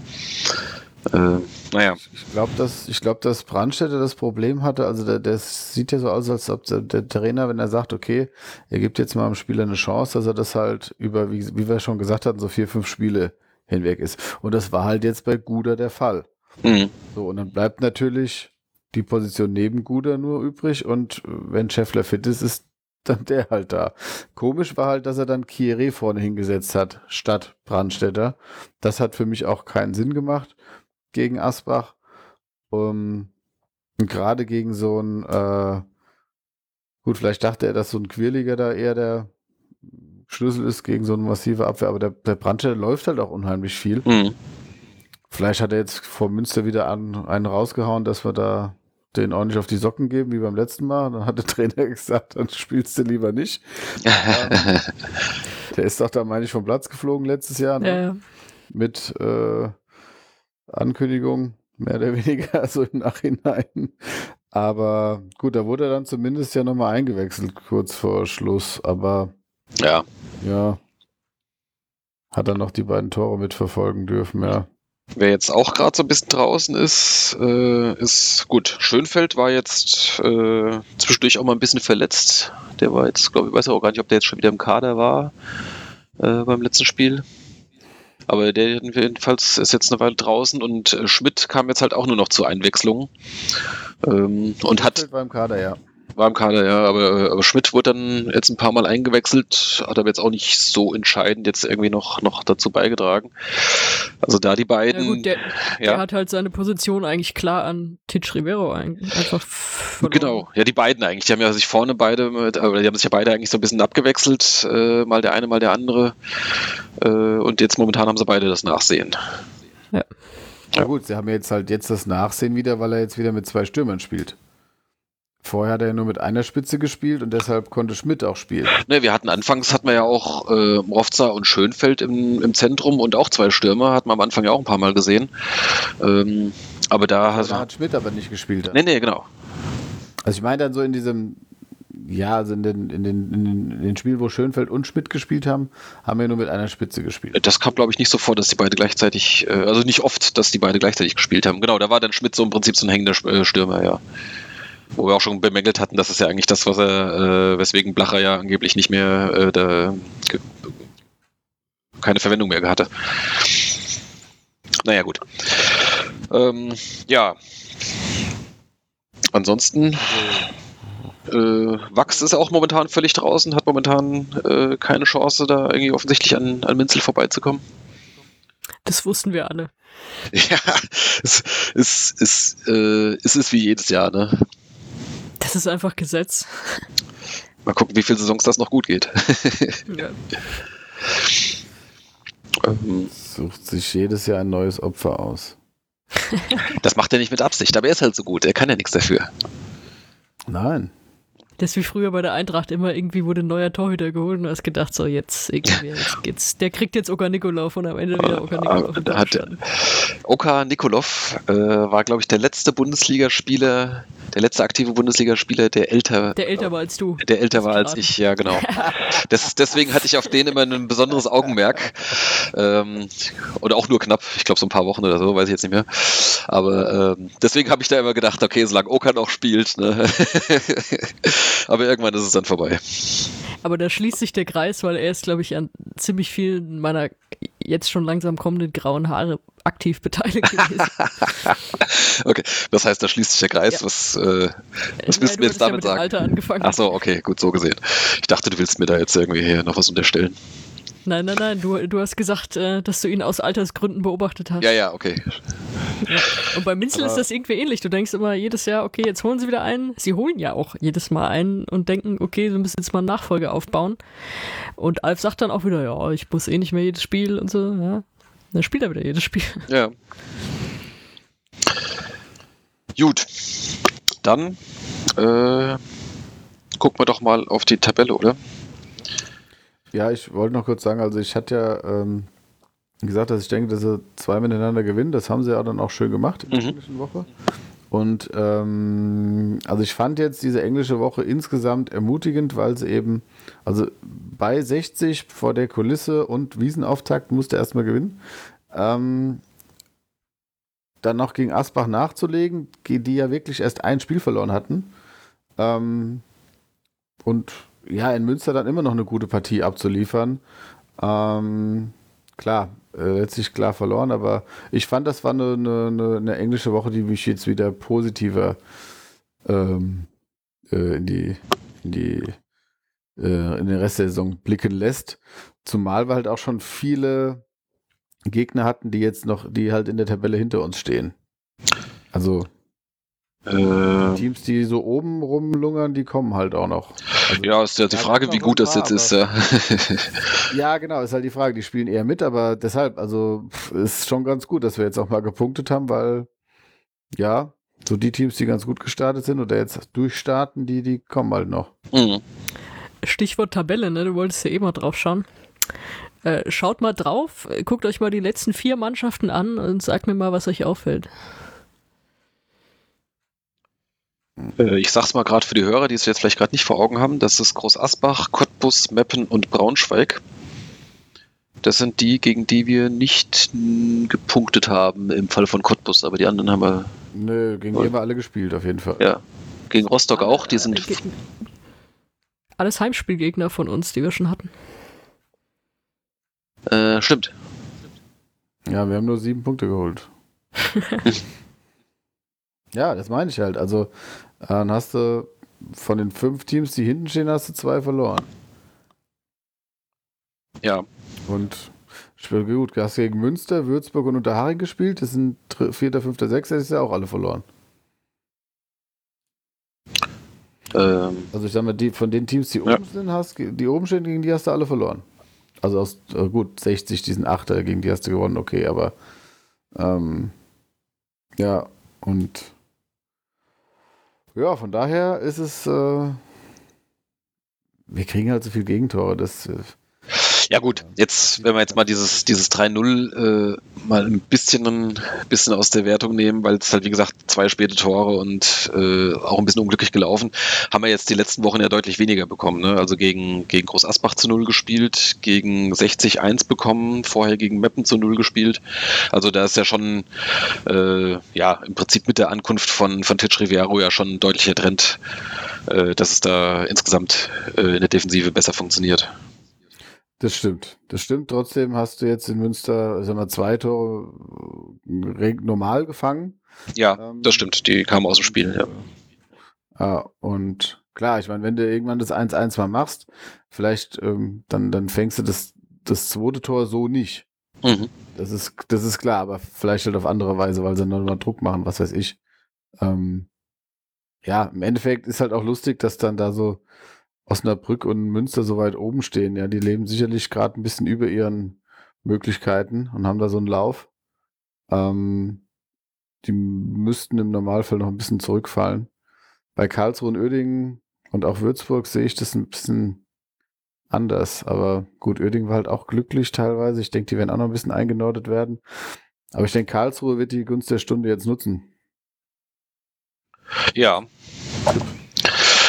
Äh, naja. Ich glaube, dass, ich glaub, dass Brandstätter das Problem hatte, also der, das sieht ja so aus, als ob der, der Trainer, wenn er sagt, okay, er gibt jetzt mal dem Spieler eine Chance, dass er das halt über, wie, wie wir schon gesagt hatten, so vier, fünf Spiele hinweg ist. Und das war halt jetzt bei Guder der Fall. Mhm. So, und dann bleibt natürlich die Position neben Guder nur übrig und wenn Scheffler fit ist, ist dann der halt da. Komisch war halt, dass er dann Kieré vorne hingesetzt hat, statt Brandstätter. Das hat für mich auch keinen Sinn gemacht gegen Asbach. Um, und gerade gegen so ein, äh, gut, vielleicht dachte er, dass so ein Quirliger da eher der Schlüssel ist gegen so eine massive Abwehr, aber der, der Brandstätter läuft halt auch unheimlich viel. Mhm. Vielleicht hat er jetzt vor Münster wieder an, einen rausgehauen, dass wir da den ordentlich auf die Socken geben, wie beim letzten Mal. Dann hat der Trainer gesagt, dann spielst du lieber nicht. Der ist doch da, meine ich, vom Platz geflogen letztes Jahr. Ne? Ja, ja. Mit äh, Ankündigung, mehr oder weniger, so im Nachhinein. Aber gut, da wurde er dann zumindest ja nochmal eingewechselt, kurz vor Schluss. Aber ja. ja, hat er noch die beiden Tore mitverfolgen dürfen, ja. Wer jetzt auch gerade so ein bisschen draußen ist, äh, ist gut. Schönfeld war jetzt äh, zwischendurch auch mal ein bisschen verletzt. Der war jetzt, glaube ich, weiß auch gar nicht, ob der jetzt schon wieder im Kader war äh, beim letzten Spiel. Aber der jedenfalls ist jetzt eine Weile draußen und äh, Schmidt kam jetzt halt auch nur noch zur Einwechslung. Ähm, und hat, Schönfeld war im Kader, ja. War im Kader, ja, aber, aber Schmidt wurde dann jetzt ein paar Mal eingewechselt, hat aber jetzt auch nicht so entscheidend jetzt irgendwie noch, noch dazu beigetragen. Also da die Ja, beiden. gut, der, ja. der hat halt seine Position eigentlich klar an Titch Rivero ein, einfach verloren. Genau, ja, die beiden eigentlich. Die haben ja sich vorne beide, mit, die haben sich ja beide eigentlich so ein bisschen abgewechselt, äh, mal der eine, mal der andere. Äh, und jetzt momentan haben sie beide das Nachsehen. Ja gut, sie haben jetzt halt jetzt das Nachsehen wieder, weil er jetzt wieder mit zwei Stürmern spielt. Vorher hat er ja nur mit einer Spitze gespielt und deshalb konnte Schmidt auch spielen. Ne, wir hatten anfangs hatten wir ja auch äh, Mrovza und Schönfeld im, im Zentrum und auch zwei Stürmer, hatten wir am Anfang ja auch ein paar Mal gesehen. Ähm, aber da Da also, hat Schmidt aber nicht gespielt. Nee, nee, genau. Also ich meine dann so in diesem Ja, also in den, in, den, in, den, in den Spielen, wo Schönfeld und Schmidt gespielt haben, haben wir nur mit einer Spitze gespielt. Das kam, glaube ich, nicht so vor, dass die beide gleichzeitig, äh, also nicht oft, dass die beide gleichzeitig gespielt haben. Genau, da war dann Schmidt so im Prinzip so ein hängender äh, Stürmer, ja. Wo wir auch schon bemängelt hatten, das ist ja eigentlich das, was er, äh, weswegen Blacher ja angeblich nicht mehr äh, da, keine Verwendung mehr hatte. Naja, gut. Ähm, ja. Ansonsten. Äh, Wachs ist auch momentan völlig draußen, hat momentan äh, keine Chance, da irgendwie offensichtlich an, an Minzel vorbeizukommen. Das wussten wir alle. Ja, es, es, es, äh, es ist wie jedes Jahr, ne? Das ist einfach Gesetz. Mal gucken, wie viele Saisons das noch gut geht. Ja. ähm, Sucht sich jedes Jahr ein neues Opfer aus. das macht er nicht mit Absicht, aber er ist halt so gut, er kann ja nichts dafür. Nein. Das ist wie früher bei der Eintracht immer irgendwie wurde ein neuer Torhüter geholt und hast gedacht, so jetzt irgendwie, jetzt geht's, der kriegt jetzt Oka Nikolov und am Ende wieder Oka Nikolov. Tor stand. Oka Nikolov äh, war, glaube ich, der letzte Bundesligaspieler, der letzte aktive Bundesligaspieler, der älter, Der älter war als du. der älter war als ich, ja genau. Das, deswegen hatte ich auf den immer ein besonderes Augenmerk. Ähm, oder auch nur knapp, ich glaube so ein paar Wochen oder so, weiß ich jetzt nicht mehr. Aber ähm, deswegen habe ich da immer gedacht, okay, solange Oka noch spielt. Ne? Aber irgendwann ist es dann vorbei. Aber da schließt sich der Kreis, weil er ist, glaube ich, an ziemlich vielen meiner jetzt schon langsam kommenden grauen Haare aktiv beteiligt gewesen. Okay, das heißt, da schließt sich der Kreis. Ja. Was, äh, was Ja, willst du mir jetzt damit mit dem sagen? Alter angefangen. Ach so, okay, gut, so gesehen. Ich dachte, du willst mir da jetzt irgendwie hier noch was unterstellen. Nein, nein, nein, du, du hast gesagt, äh, dass du ihn aus Altersgründen beobachtet hast. Ja, ja, okay. Und bei Minzel ist das irgendwie ähnlich. Du denkst immer jedes Jahr, okay, jetzt holen sie wieder einen. Sie holen ja auch jedes Mal einen und denken, okay, sie müssen jetzt mal einen Nachfolger aufbauen. Und Alf sagt dann auch wieder, ja, ich muss eh nicht mehr jedes Spiel und so, ja. Dann spielt er wieder jedes Spiel. Ja. Gut. Dann äh, gucken wir doch mal auf die Tabelle, oder? Ja, ich wollte noch kurz sagen, also ich hatte ja ähm, gesagt, dass ich denke, dass sie zwei miteinander gewinnen. Das haben sie ja dann auch schön gemacht in der Mhm. englischen Woche. Und ähm, also ich fand jetzt diese englische Woche insgesamt ermutigend, weil sie eben, also bei 60 vor der Kulisse und Wiesenauftakt musste erstmal gewinnen. Ähm, dann noch gegen Asbach nachzulegen, die ja wirklich erst ein Spiel verloren hatten. Ähm, und ja, in Münster dann immer noch eine gute Partie abzuliefern. Ähm, klar, äh, letztlich klar verloren, aber ich fand, das war eine, eine, eine, englische Woche, die mich jetzt wieder positiver ähm, äh, in die, in die äh, in den Rest der Saison blicken lässt. Zumal wir halt auch schon viele Gegner hatten, die jetzt noch, die halt in der Tabelle hinter uns stehen. Also Äh, Teams, die so oben rumlungern, die kommen halt auch noch. Also, ja, ist ja die Frage, wie gut das jetzt ist. Ja. Ja, genau, ist halt die Frage. Die spielen eher mit, aber deshalb, also ist schon ganz gut, dass wir jetzt auch mal gepunktet haben, weil ja, so die Teams, die ganz gut gestartet sind oder jetzt durchstarten, die, die kommen halt noch. Mhm. Stichwort Tabelle, ne? Du wolltest ja eh mal drauf schauen. Äh, schaut mal drauf, guckt euch mal die letzten vier Mannschaften an und sagt mir mal, was euch auffällt. Äh, ich sag's mal gerade für die Hörer, die es jetzt vielleicht gerade nicht vor Augen haben, das ist Groß Asbach, Cottbus, Meppen und Braunschweig. Das sind die, gegen die wir nicht mh, gepunktet haben im Fall von Cottbus, aber die anderen haben wir Nö, gegen die haben wir alle gespielt, auf jeden Fall. ja gegen Rostock auch, die sind Äh, Alles Heimspielgegner von uns, die wir schon hatten. äh, stimmt. Ja, wir haben nur sieben Punkte geholt. ja, das meine ich halt. Also, äh, dann hast du von den fünf Teams, die hinten stehen, hast du zwei verloren. Ja. Und spiel gut, du hast gegen Münster, Würzburg und Unterhaching gespielt. Das sind vierter, fünfter, sechster, das ist ja auch alle verloren. Ähm, Also ich sag mal, die, von den Teams, die Ja. oben sind, hast, die oben stehen, gegen die hast du alle verloren. Also aus, äh, gut, 60, diesen Achter, gegen die hast du gewonnen, okay, aber ähm, ja, und ja, von daher ist es, äh, wir kriegen halt so viel Gegentore, das, äh, ja gut, jetzt jetzt, wenn wir jetzt mal dieses, dieses 3-0 äh, mal ein bisschen, ein bisschen aus der Wertung nehmen, weil es halt, wie gesagt, zwei späte Tore und äh, auch ein bisschen unglücklich gelaufen, haben wir jetzt die letzten Wochen ja deutlich weniger bekommen. Ne? Also gegen, gegen Groß Asbach zu 0 gespielt, gegen 60-1 bekommen, vorher gegen Meppen zu 0 gespielt. Also da ist ja schon, äh, ja, im Prinzip mit der Ankunft von, von Titch Riviero ja schon ein deutlicher Trend, äh, dass es da insgesamt äh, in der Defensive besser funktioniert. Das stimmt. Das stimmt. Trotzdem hast du jetzt in Münster, sagen wir, zwei Tore äh, normal gefangen. Ja, ähm, das stimmt. Die kamen aus dem Spiel, ja. Ja, und klar, ich meine, wenn du irgendwann das 1-1 mal machst, vielleicht ähm, dann, dann fängst du das, das zweite Tor so nicht. Mhm. Das ist, das ist klar, aber vielleicht halt auf andere Weise, weil sie nochmal Druck machen, was weiß ich. Ähm, ja, im Endeffekt ist halt auch lustig, dass dann da so Osnabrück und Münster so weit oben stehen. Ja, die leben sicherlich gerade ein bisschen über ihren Möglichkeiten und haben da so einen Lauf. Ähm, die müssten im Normalfall noch ein bisschen zurückfallen. Bei Karlsruhe und Oerdingen und auch Würzburg sehe ich das ein bisschen anders. Aber gut, Oerdingen war halt auch glücklich teilweise. Ich denke, die werden auch noch ein bisschen eingenordet werden. Aber ich denke, Karlsruhe wird die Gunst der Stunde jetzt nutzen. Ja.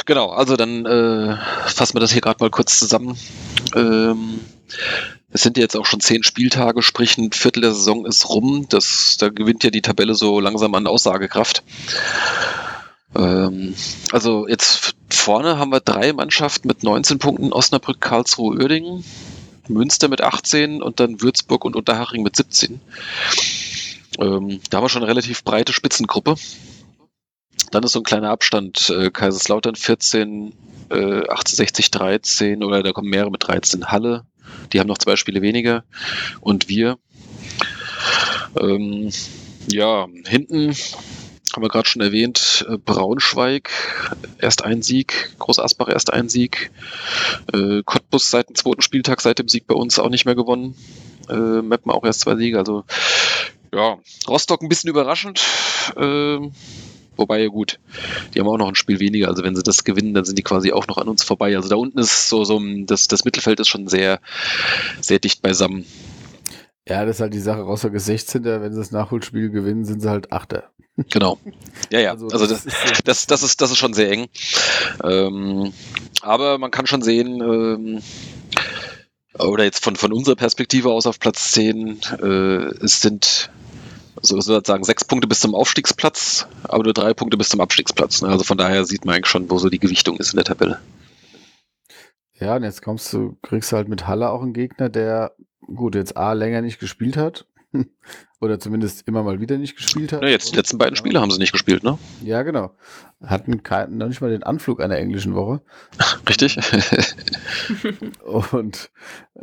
Genau, also dann äh, fassen wir das hier gerade mal kurz zusammen. Ähm, es sind jetzt auch schon zehn Spieltage, sprich ein Viertel der Saison ist rum. Das, da gewinnt ja die Tabelle so langsam an Aussagekraft. Ähm, also jetzt vorne haben wir drei Mannschaften mit 19 Punkten, Osnabrück, Karlsruhe, Uerdingen, Münster mit 18 und dann Würzburg und Unterhaching mit 17. Ähm, da haben wir schon eine relativ breite Spitzengruppe. Dann ist so ein kleiner Abstand. Äh, Kaiserslautern 14, äh, 1860 13 oder da kommen mehrere mit 13. Halle, die haben noch zwei Spiele weniger. Und wir. Ähm, ja, hinten haben wir gerade schon erwähnt, äh, Braunschweig erst ein Sieg, Groß Asbach erst ein Sieg, äh, Cottbus seit dem zweiten Spieltag, seit dem Sieg bei uns auch nicht mehr gewonnen, äh, Meppen auch erst zwei Siege, also ja, Rostock ein bisschen überraschend, äh, Wobei, ja gut, die haben auch noch ein Spiel weniger. Also wenn sie das gewinnen, dann sind die quasi auch noch an uns vorbei. Also da unten ist so, so das, das Mittelfeld ist schon sehr, sehr dicht beisammen. Ja, das ist halt die Sache. Rostock ist 16. Wenn sie das Nachholspiel gewinnen, sind sie halt Achter. Genau. Ja, ja. Also, also das, das, das, ist, das ist schon sehr eng. Ähm, aber man kann schon sehen, ähm, oder jetzt von, von unserer Perspektive aus auf Platz 10, äh, es sind so sozusagen sechs Punkte bis zum Aufstiegsplatz, aber nur drei Punkte bis zum Abstiegsplatz. Ne? Also von daher sieht man eigentlich schon, wo so die Gewichtung ist in der Tabelle. Ja, und jetzt kommst du, kriegst du halt mit Halle auch einen Gegner, der gut jetzt A länger nicht gespielt hat. Oder zumindest immer mal wieder nicht gespielt hat. Ja, jetzt die letzten beiden Spiele haben sie nicht gespielt, ne? Ja, genau. Hatten kein, noch nicht mal den Anflug einer englischen Woche. Richtig. und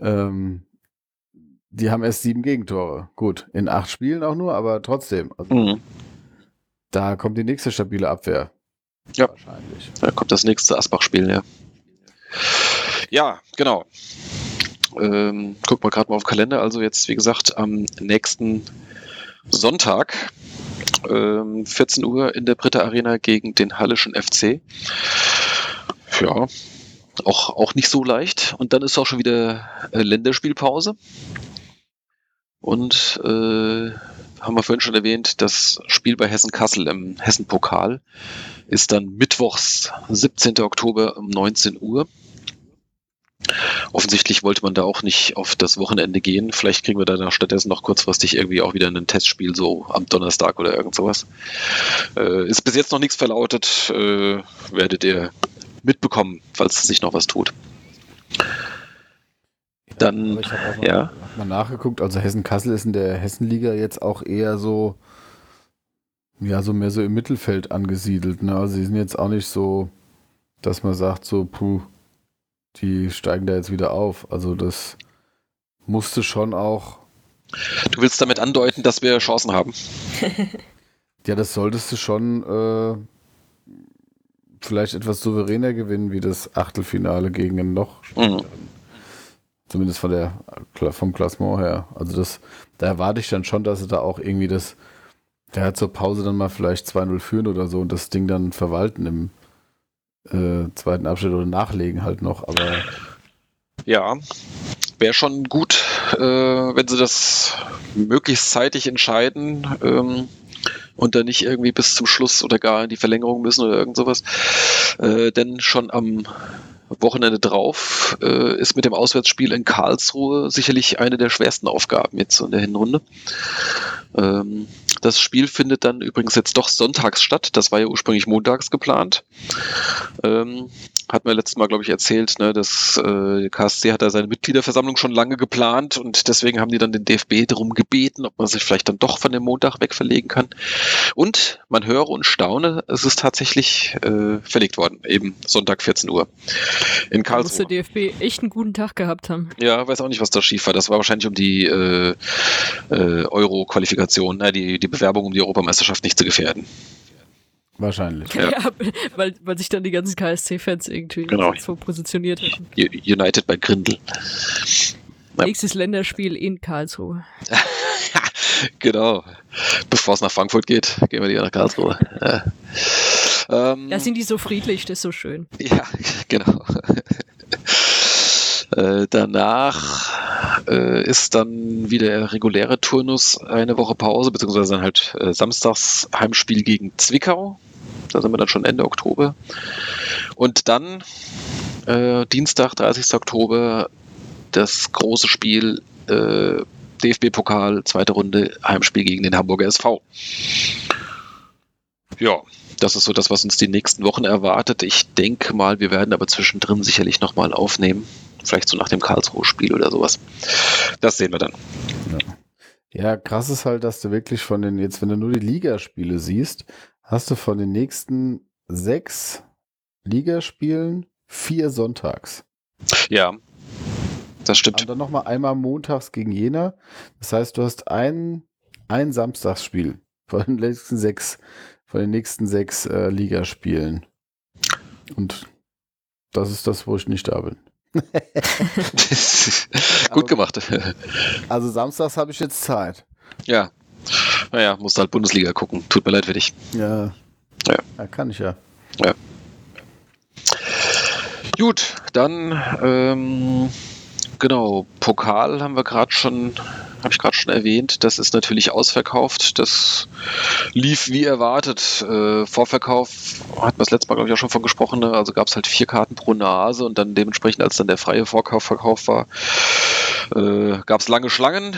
ähm, die haben erst sieben Gegentore. Gut, in acht Spielen auch nur, aber trotzdem. Also, mhm. Da kommt die nächste stabile Abwehr. Ja. Wahrscheinlich. Da kommt das nächste Asbach-Spiel, ja. Ja, genau. Ähm, guck mal gerade mal auf den Kalender. Also jetzt, wie gesagt, am nächsten Sonntag, ähm, 14 Uhr in der Britta Arena gegen den Hallischen FC. Ja, auch, auch nicht so leicht. Und dann ist auch schon wieder äh, Länderspielpause. Und äh, haben wir vorhin schon erwähnt, das Spiel bei Hessen Kassel im Hessen-Pokal ist dann mittwochs, 17. Oktober um 19 Uhr. Offensichtlich wollte man da auch nicht auf das Wochenende gehen. Vielleicht kriegen wir da stattdessen noch kurzfristig irgendwie auch wieder ein Testspiel, so am Donnerstag oder irgend sowas. Äh, ist bis jetzt noch nichts verlautet. Äh, werdet ihr mitbekommen, falls sich noch was tut. Dann, ich habe mal, ja. mal nachgeguckt, also Hessen-Kassel ist in der Hessenliga jetzt auch eher so, ja, so mehr so im Mittelfeld angesiedelt. Ne? Also sie sind jetzt auch nicht so, dass man sagt, so, puh, die steigen da jetzt wieder auf. Also das musste schon auch. Du willst damit andeuten, dass wir Chancen haben? ja, das solltest du schon äh, vielleicht etwas souveräner gewinnen, wie das Achtelfinale gegen einen noch. Mhm. Zumindest von der, vom Klassement her. Also das, da erwarte ich dann schon, dass sie da auch irgendwie das, der hat zur Pause dann mal vielleicht 2-0 führen oder so und das Ding dann verwalten im äh, zweiten Abschnitt oder nachlegen halt noch, aber. Ja, wäre schon gut, äh, wenn sie das möglichst zeitig entscheiden ähm, und dann nicht irgendwie bis zum Schluss oder gar in die Verlängerung müssen oder irgend sowas. Äh, denn schon am Wochenende drauf äh, ist mit dem Auswärtsspiel in Karlsruhe sicherlich eine der schwersten Aufgaben jetzt in der Hinrunde. Ähm, das Spiel findet dann übrigens jetzt doch sonntags statt. Das war ja ursprünglich montags geplant. Ähm, hat mir letztes Mal, glaube ich, erzählt, ne, dass äh, KSC hat da seine Mitgliederversammlung schon lange geplant und deswegen haben die dann den DFB darum gebeten, ob man sich vielleicht dann doch von dem Montag weg verlegen kann. Und man höre und staune, es ist tatsächlich äh, verlegt worden, eben Sonntag 14 Uhr in Da muss der Karlsruhe. DFB echt einen guten Tag gehabt haben. Ja, weiß auch nicht, was da schief war. Das war wahrscheinlich um die äh, äh, Euro-Qualifikation, äh, die, die Bewerbung um die Europameisterschaft nicht zu gefährden. Wahrscheinlich. Ja. Ja, weil, weil sich dann die ganzen KSC-Fans irgendwie Genau. so positioniert hätten. United bei Grindel. Ja. Nächstes Länderspiel in Karlsruhe. genau. Bevor es nach Frankfurt geht, gehen wir lieber nach Karlsruhe. Ja. Ähm, Da sind die so friedlich, das ist so schön. ja, genau. Äh, danach äh, ist dann wieder der reguläre Turnus eine Woche Pause, beziehungsweise dann halt äh, samstags Heimspiel gegen Zwickau. Da sind wir dann schon Ende Oktober. Und dann äh, Dienstag, 30. Oktober, das große Spiel äh, DFB-Pokal, zweite Runde, Heimspiel gegen den Hamburger SV. Ja, das ist so das, was uns die nächsten Wochen erwartet. Ich denke mal, wir werden aber zwischendrin sicherlich nochmal aufnehmen. Vielleicht so nach dem Karlsruhe-Spiel oder sowas. Das sehen wir dann. Ja, krass ist halt, dass du wirklich von den, jetzt wenn du nur die Ligaspiele siehst, hast du von den nächsten sechs Ligaspielen vier sonntags. Ja, das stimmt. Und dann nochmal einmal montags gegen Jena. Das heißt, du hast ein, ein Samstagsspiel von den nächsten sechs, von den nächsten sechs äh, Ligaspielen. Und das ist das, wo ich nicht da bin. Gut gemacht. Also samstags habe ich jetzt Zeit. ja. Naja, musst halt Bundesliga gucken. Tut mir leid für dich. Ja. Ja. ja kann ich ja. Gut, dann ähm, genau, Pokal haben wir gerade schon, habe ich gerade schon erwähnt, das ist natürlich ausverkauft. Das lief wie erwartet. Äh, Vorverkauf hat man das letzte Mal, glaube ich, auch schon von gesprochen. Ne? Also gab es halt vier Karten pro Nase und dann dementsprechend, als dann der freie Vorkauf verkauft war, äh, gab es lange Schlangen.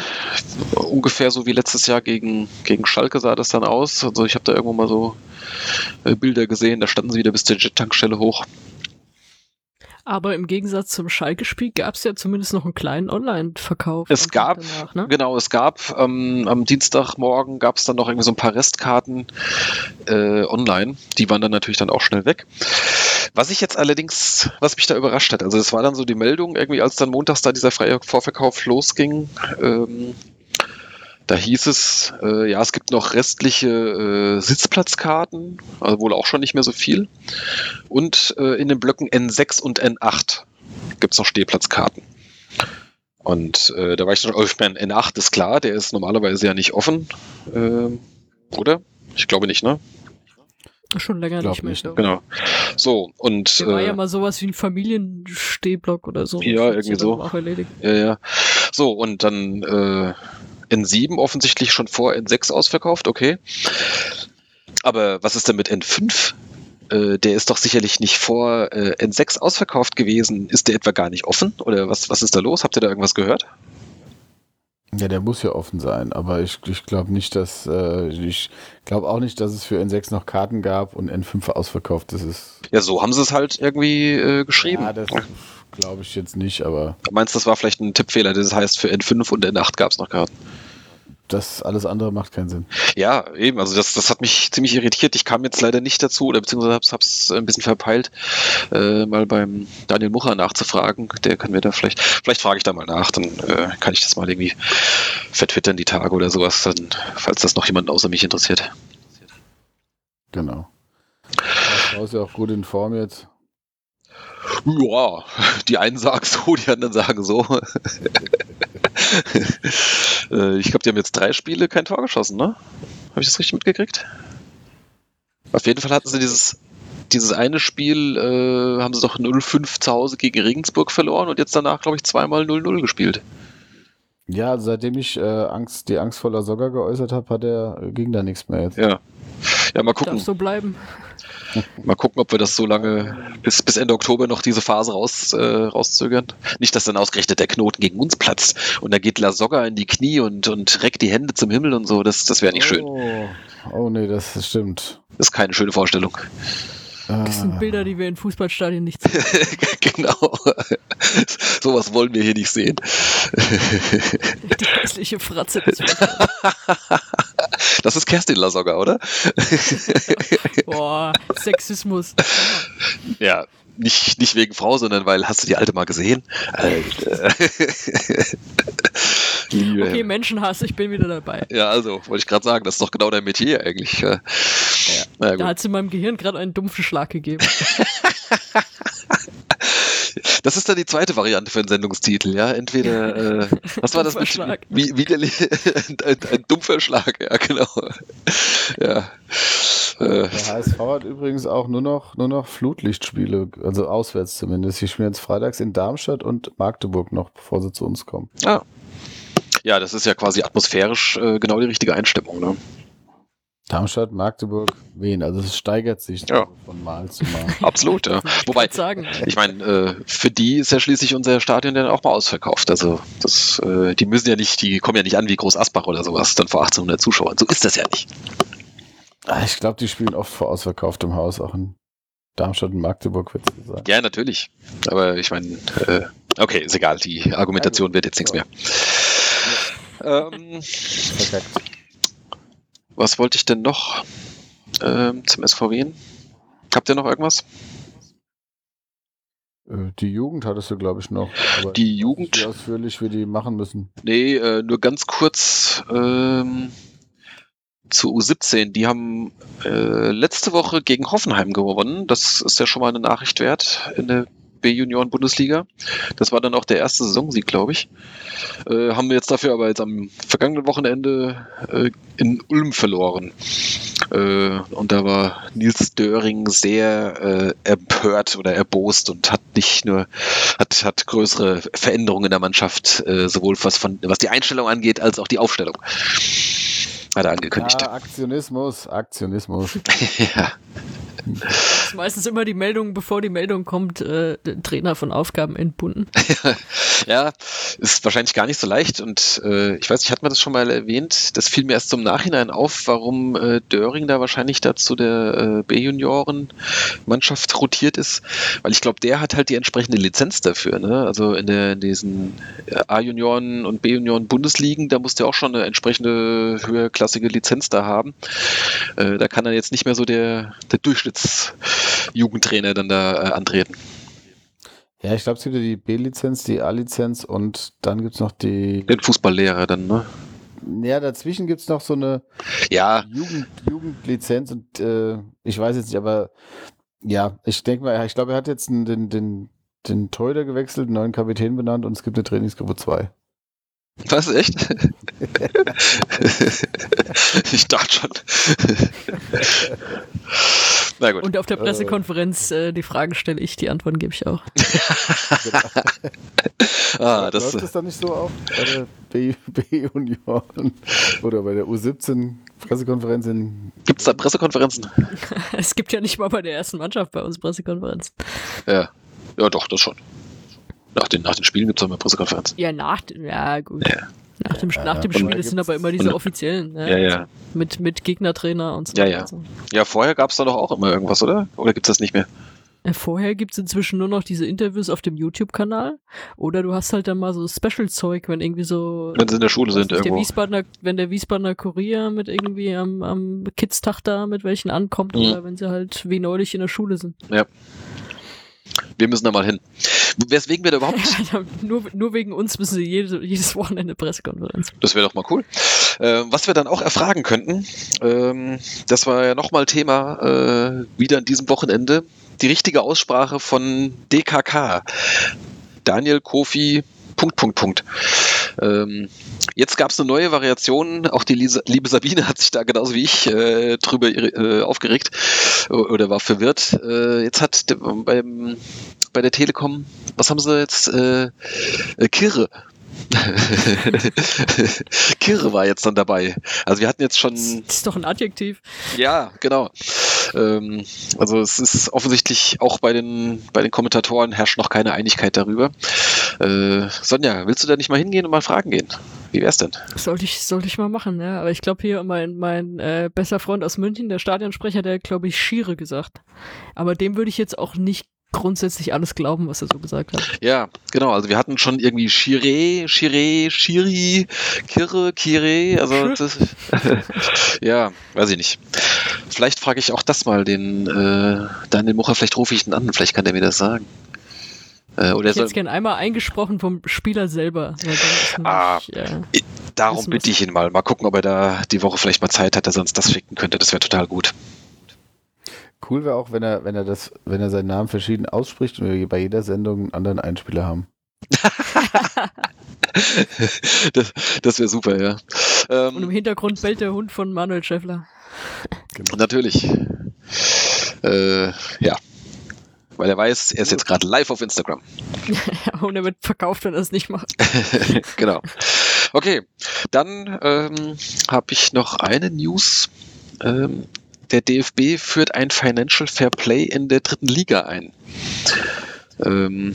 Ungefähr so wie letztes Jahr gegen, gegen Schalke sah das dann aus. Also ich habe da irgendwo mal so äh, Bilder gesehen, da standen sie wieder bis zur Jet-Tankstelle hoch. Aber im Gegensatz zum Schalke-Spiel gab es ja zumindest noch einen kleinen Online-Verkauf. Es gab, danach, ne? genau, es gab ähm, am Dienstagmorgen gab es dann noch irgendwie so ein paar Restkarten äh, online. Die waren dann natürlich dann auch schnell weg. Was ich jetzt allerdings, was mich da überrascht hat, also es war dann so die Meldung, irgendwie als dann montags da dieser freie Vorverkauf losging, ähm, da hieß es, äh, ja, es gibt noch restliche äh, Sitzplatzkarten, also wohl auch schon nicht mehr so viel. Und äh, in den Blöcken N6 und N8 gibt es noch Stehplatzkarten. Und äh, da war ich schon, oh, ich meine, N8 ist klar, der ist normalerweise ja nicht offen, ähm, oder? Ich glaube nicht, ne? Schon länger nicht mehr. nicht. Genau. So, und Der war ja äh, mal sowas wie ein Familienstehblock oder so. Ja, irgendwie so. Auch erledigt. ja, ja. So, und dann äh, N7 offensichtlich schon vor N6 ausverkauft, okay. Aber was ist denn mit N5? Äh, der ist doch sicherlich nicht vor äh, N6 ausverkauft gewesen. Ist der etwa gar nicht offen? Oder was, was ist da los? Habt ihr da irgendwas gehört? Ja, der muss ja offen sein, aber ich, ich glaube nicht, dass äh, ich glaube auch nicht, dass es für N6 noch Karten gab und N5 ausverkauft. Das ist Ja, so haben sie es halt irgendwie äh, geschrieben. ja, das glaube ich jetzt nicht, aber Du meinst, das war vielleicht ein Tippfehler, das heißt, für N5 und N8 gab es noch Karten. das alles andere macht keinen Sinn. Ja, eben, also das, das hat mich ziemlich irritiert. Ich kam jetzt leider nicht dazu, oder beziehungsweise hab's, hab's ein bisschen verpeilt, äh, mal beim Daniel Mucher nachzufragen. Der kann mir da vielleicht, vielleicht frage ich da mal nach, dann äh, kann ich das mal irgendwie vertwittern die Tage oder sowas, dann, falls das noch jemand außer mich interessiert. Genau. Frau ist ja auch gut in Form jetzt. Ja, die einen sagen so, die anderen sagen so. äh, ich glaube, die haben jetzt drei Spiele kein Tor geschossen, ne? Habe ich das richtig mitgekriegt? Auf jeden Fall hatten sie dieses, dieses eine Spiel, äh, haben sie doch 0-5 zu Hause gegen Regensburg verloren und jetzt danach, glaube ich, zweimal 0-0 gespielt. Ja, seitdem ich äh, Angst, die Angst vor Lasogga geäußert habe, hat er, ging da nichts mehr jetzt. Ja. Ja, mal gucken. Darf so bleiben. Mal gucken, ob wir das so lange bis, bis Ende Oktober noch diese Phase raus, äh, rauszögern. Nicht, dass dann ausgerechnet der Knoten gegen uns platzt und da geht Lasogga in die Knie und, und reckt die Hände zum Himmel und so. Das, das wäre nicht schön. Oh. oh nee, das stimmt. Das ist keine schöne Vorstellung. Das sind Ah. Bilder, die wir in Fußballstadien nicht sehen. genau. Sowas wollen wir hier nicht sehen. Die hässliche Fratze Das ist Kerstin Lasogga, oder? Boah, Sexismus. Ja, nicht, nicht wegen Frau, sondern weil, hast du die alte mal gesehen? Alter. Liebe Okay, Menschenhass, ich bin wieder dabei. Ja, also, wollte ich gerade sagen, das ist doch genau dein Metier eigentlich. Ja. Na Da hat es in meinem Gehirn gerade einen dumpfen Schlag gegeben. Das ist dann die zweite Variante für einen Sendungstitel, ja. Entweder, äh, was war das Dumpfer mit Schlag. wie, widerlich, ein, ein, ein dumpfer Schlag, ja, genau. Ja. Äh, Der HSV hat übrigens auch nur noch, nur noch Flutlichtspiele, also auswärts zumindest. Die spielen jetzt freitags in Darmstadt und Magdeburg noch, bevor sie zu uns kommen. ah. Ja, das ist ja quasi atmosphärisch äh, genau die richtige Einstimmung, ne? Darmstadt, Magdeburg, Wien. Also es steigert sich Ja. von Mal zu Mal. Absolut, ja. Ich Wobei, sagen, ich meine, äh, für die ist ja schließlich unser Stadion dann auch mal ausverkauft. Also das, äh, die müssen ja nicht, die kommen ja nicht an wie Groß Asbach oder sowas, dann vor 1800 Zuschauern. So ist das ja nicht. Ah, Ich glaube, die spielen oft vor ausverkauftem Haus, auch in Darmstadt und Magdeburg, wird es sein. Ja, natürlich. Aber ich meine, äh, okay, ist egal, die Argumentation wird jetzt nichts mehr. Ähm, Verkackt. Was wollte ich denn noch ähm, zum SVW? Habt ihr noch irgendwas? Äh, Die Jugend hattest du, glaube ich, noch. Die Jugend? Wie ausführlich wir die machen müssen. Nee, äh, nur ganz kurz ähm, zu U17. Die haben äh, letzte Woche gegen Hoffenheim gewonnen. Das ist ja schon mal eine Nachricht wert in der B-Junioren-Bundesliga. Das war dann auch der erste Saisonsieg, glaube ich. Äh, haben wir jetzt dafür aber jetzt am vergangenen Wochenende äh, in Ulm verloren. Äh, und da war Nils Döring sehr äh, empört oder erbost und hat nicht nur hat, hat größere Veränderungen in der Mannschaft, äh, sowohl was von was die Einstellung angeht, als auch die Aufstellung. Hat er angekündigt. Ja, Aktionismus, Aktionismus. Ja. Ist meistens immer die Meldung, bevor die Meldung kommt, äh, Trainer von Aufgaben entbunden. ja, ist wahrscheinlich gar nicht so leicht und äh, ich weiß nicht, hat man das schon mal erwähnt? Das fiel mir erst zum Nachhinein auf, warum äh, Döring da wahrscheinlich dazu der äh, B-Junioren-Mannschaft rotiert ist, weil ich glaube, der hat halt die entsprechende Lizenz dafür. Ne? Also in, der, in diesen äh, A-Junioren und B-Junioren-Bundesligen, da muss der auch schon eine entsprechende höherklassige Lizenz da haben. Äh, da kann dann jetzt nicht mehr so der, der Durchschnittsjugendtrainer dann da äh, antreten. Ja, ich glaube, es gibt ja die B-Lizenz, die A-Lizenz und dann gibt es noch die. Den Fußballlehrer dann, ne? Ja, dazwischen gibt es noch so eine Ja, Jugend, Jugendlizenz und äh, ich weiß jetzt nicht, aber ja, ich denke mal, ich glaube, er hat jetzt einen, den, den, den Torhüter gewechselt, einen neuen Kapitän benannt und es gibt eine Trainingsgruppe 2. Was, echt? ich dachte schon. Na gut. Und auf der Pressekonferenz äh, die Fragen stelle ich, die Antworten gebe ich auch. ah, das, Läuft das dann nicht so auf bei der B- B-Union oder bei der U17 Pressekonferenz in gibt's da Pressekonferenzen? Es gibt ja nicht mal bei der ersten Mannschaft bei uns Pressekonferenz. Ja. Ja, doch, das schon. Nach den, nach den Spielen gibt's auch immer Pressekonferenzen. Ja, nach, ja gut. Ja. Nach dem, Ja, nach dem ja. Spiel, das sind aber immer diese offiziellen. Ne? Ja, ja. Mit, mit Gegnertrainer und so. Ja, weiter ja. so. Ja, vorher gab's da doch auch immer irgendwas, oder? Oder gibt's das nicht mehr? Äh, Vorher gibt es inzwischen nur noch diese Interviews auf dem YouTube-Kanal. Oder du hast halt dann mal so Special-Zeug, wenn irgendwie so. Wenn sie in der Schule sind der irgendwo. Wiesbadener, wenn der Wiesbadener Kurier mit irgendwie am, am Kids-Tag da mit welchen ankommt Mhm. oder wenn sie halt wie neulich in der Schule sind. Wir müssen da mal hin. Weswegen wir da überhaupt nur, nur wegen uns müssen sie jede, jedes Wochenende Pressekonferenz. Das wäre doch mal cool. Ähm, was wir dann auch erfragen könnten, ähm, das war ja nochmal Thema äh, wieder an diesem Wochenende, die richtige Aussprache von DKK. Daniel Kofi, Punkt, Punkt, Punkt. Ähm, jetzt gab es eine neue Variation, auch die Lisa, liebe Sabine hat sich da genauso wie ich äh, drüber äh, aufgeregt oder war verwirrt. Äh, jetzt hat beim, bei der Telekom, was haben sie jetzt? Äh, äh, Kirre Kirre war jetzt dann dabei. Also wir hatten jetzt schon. Das ist doch ein Adjektiv. Ja, genau. Ähm, also es ist offensichtlich auch bei den, bei den Kommentatoren herrscht noch keine Einigkeit darüber. Äh, Sonja, willst du da nicht mal hingehen und mal fragen gehen? Wie wär's denn? Sollte ich, sollte ich mal machen, ja. Aber ich glaube hier mein, mein äh, bester Freund aus München, der Stadionsprecher, der glaube ich Schiere gesagt. Aber dem würde ich jetzt auch nicht grundsätzlich alles glauben, was er so gesagt hat. Ja, genau. Also wir hatten schon irgendwie Chiré, Chiré, Chiri, Kirre, Kire. Also das, ja, weiß ich nicht. Vielleicht frage ich auch das mal den äh, Daniel Mucher. Vielleicht rufe ich ihn an. Vielleicht kann der mir das sagen. Äh, oder ich hätte es gerne einmal eingesprochen vom Spieler selber. Ah, nicht, äh, darum bitte ich ihn mal. Mal gucken, ob er da die Woche vielleicht mal Zeit hat, dass er uns das ficken könnte. Das wäre total gut. Cool wäre auch, wenn er, wenn er das, wenn er seinen Namen verschieden ausspricht und wir bei jeder Sendung einen anderen Einspieler haben. das das wäre super, ja. Ähm, und im Hintergrund bellt der Hund von Manuel Schäffler. Genau. Natürlich. Äh, ja. Weil er weiß, er ist jetzt gerade live auf Instagram. und er wird verkauft, wenn er es nicht macht. genau. Okay, dann ähm, habe ich noch eine News. Ähm, der DFB führt ein Financial Fair Play in der dritten Liga ein. Ähm,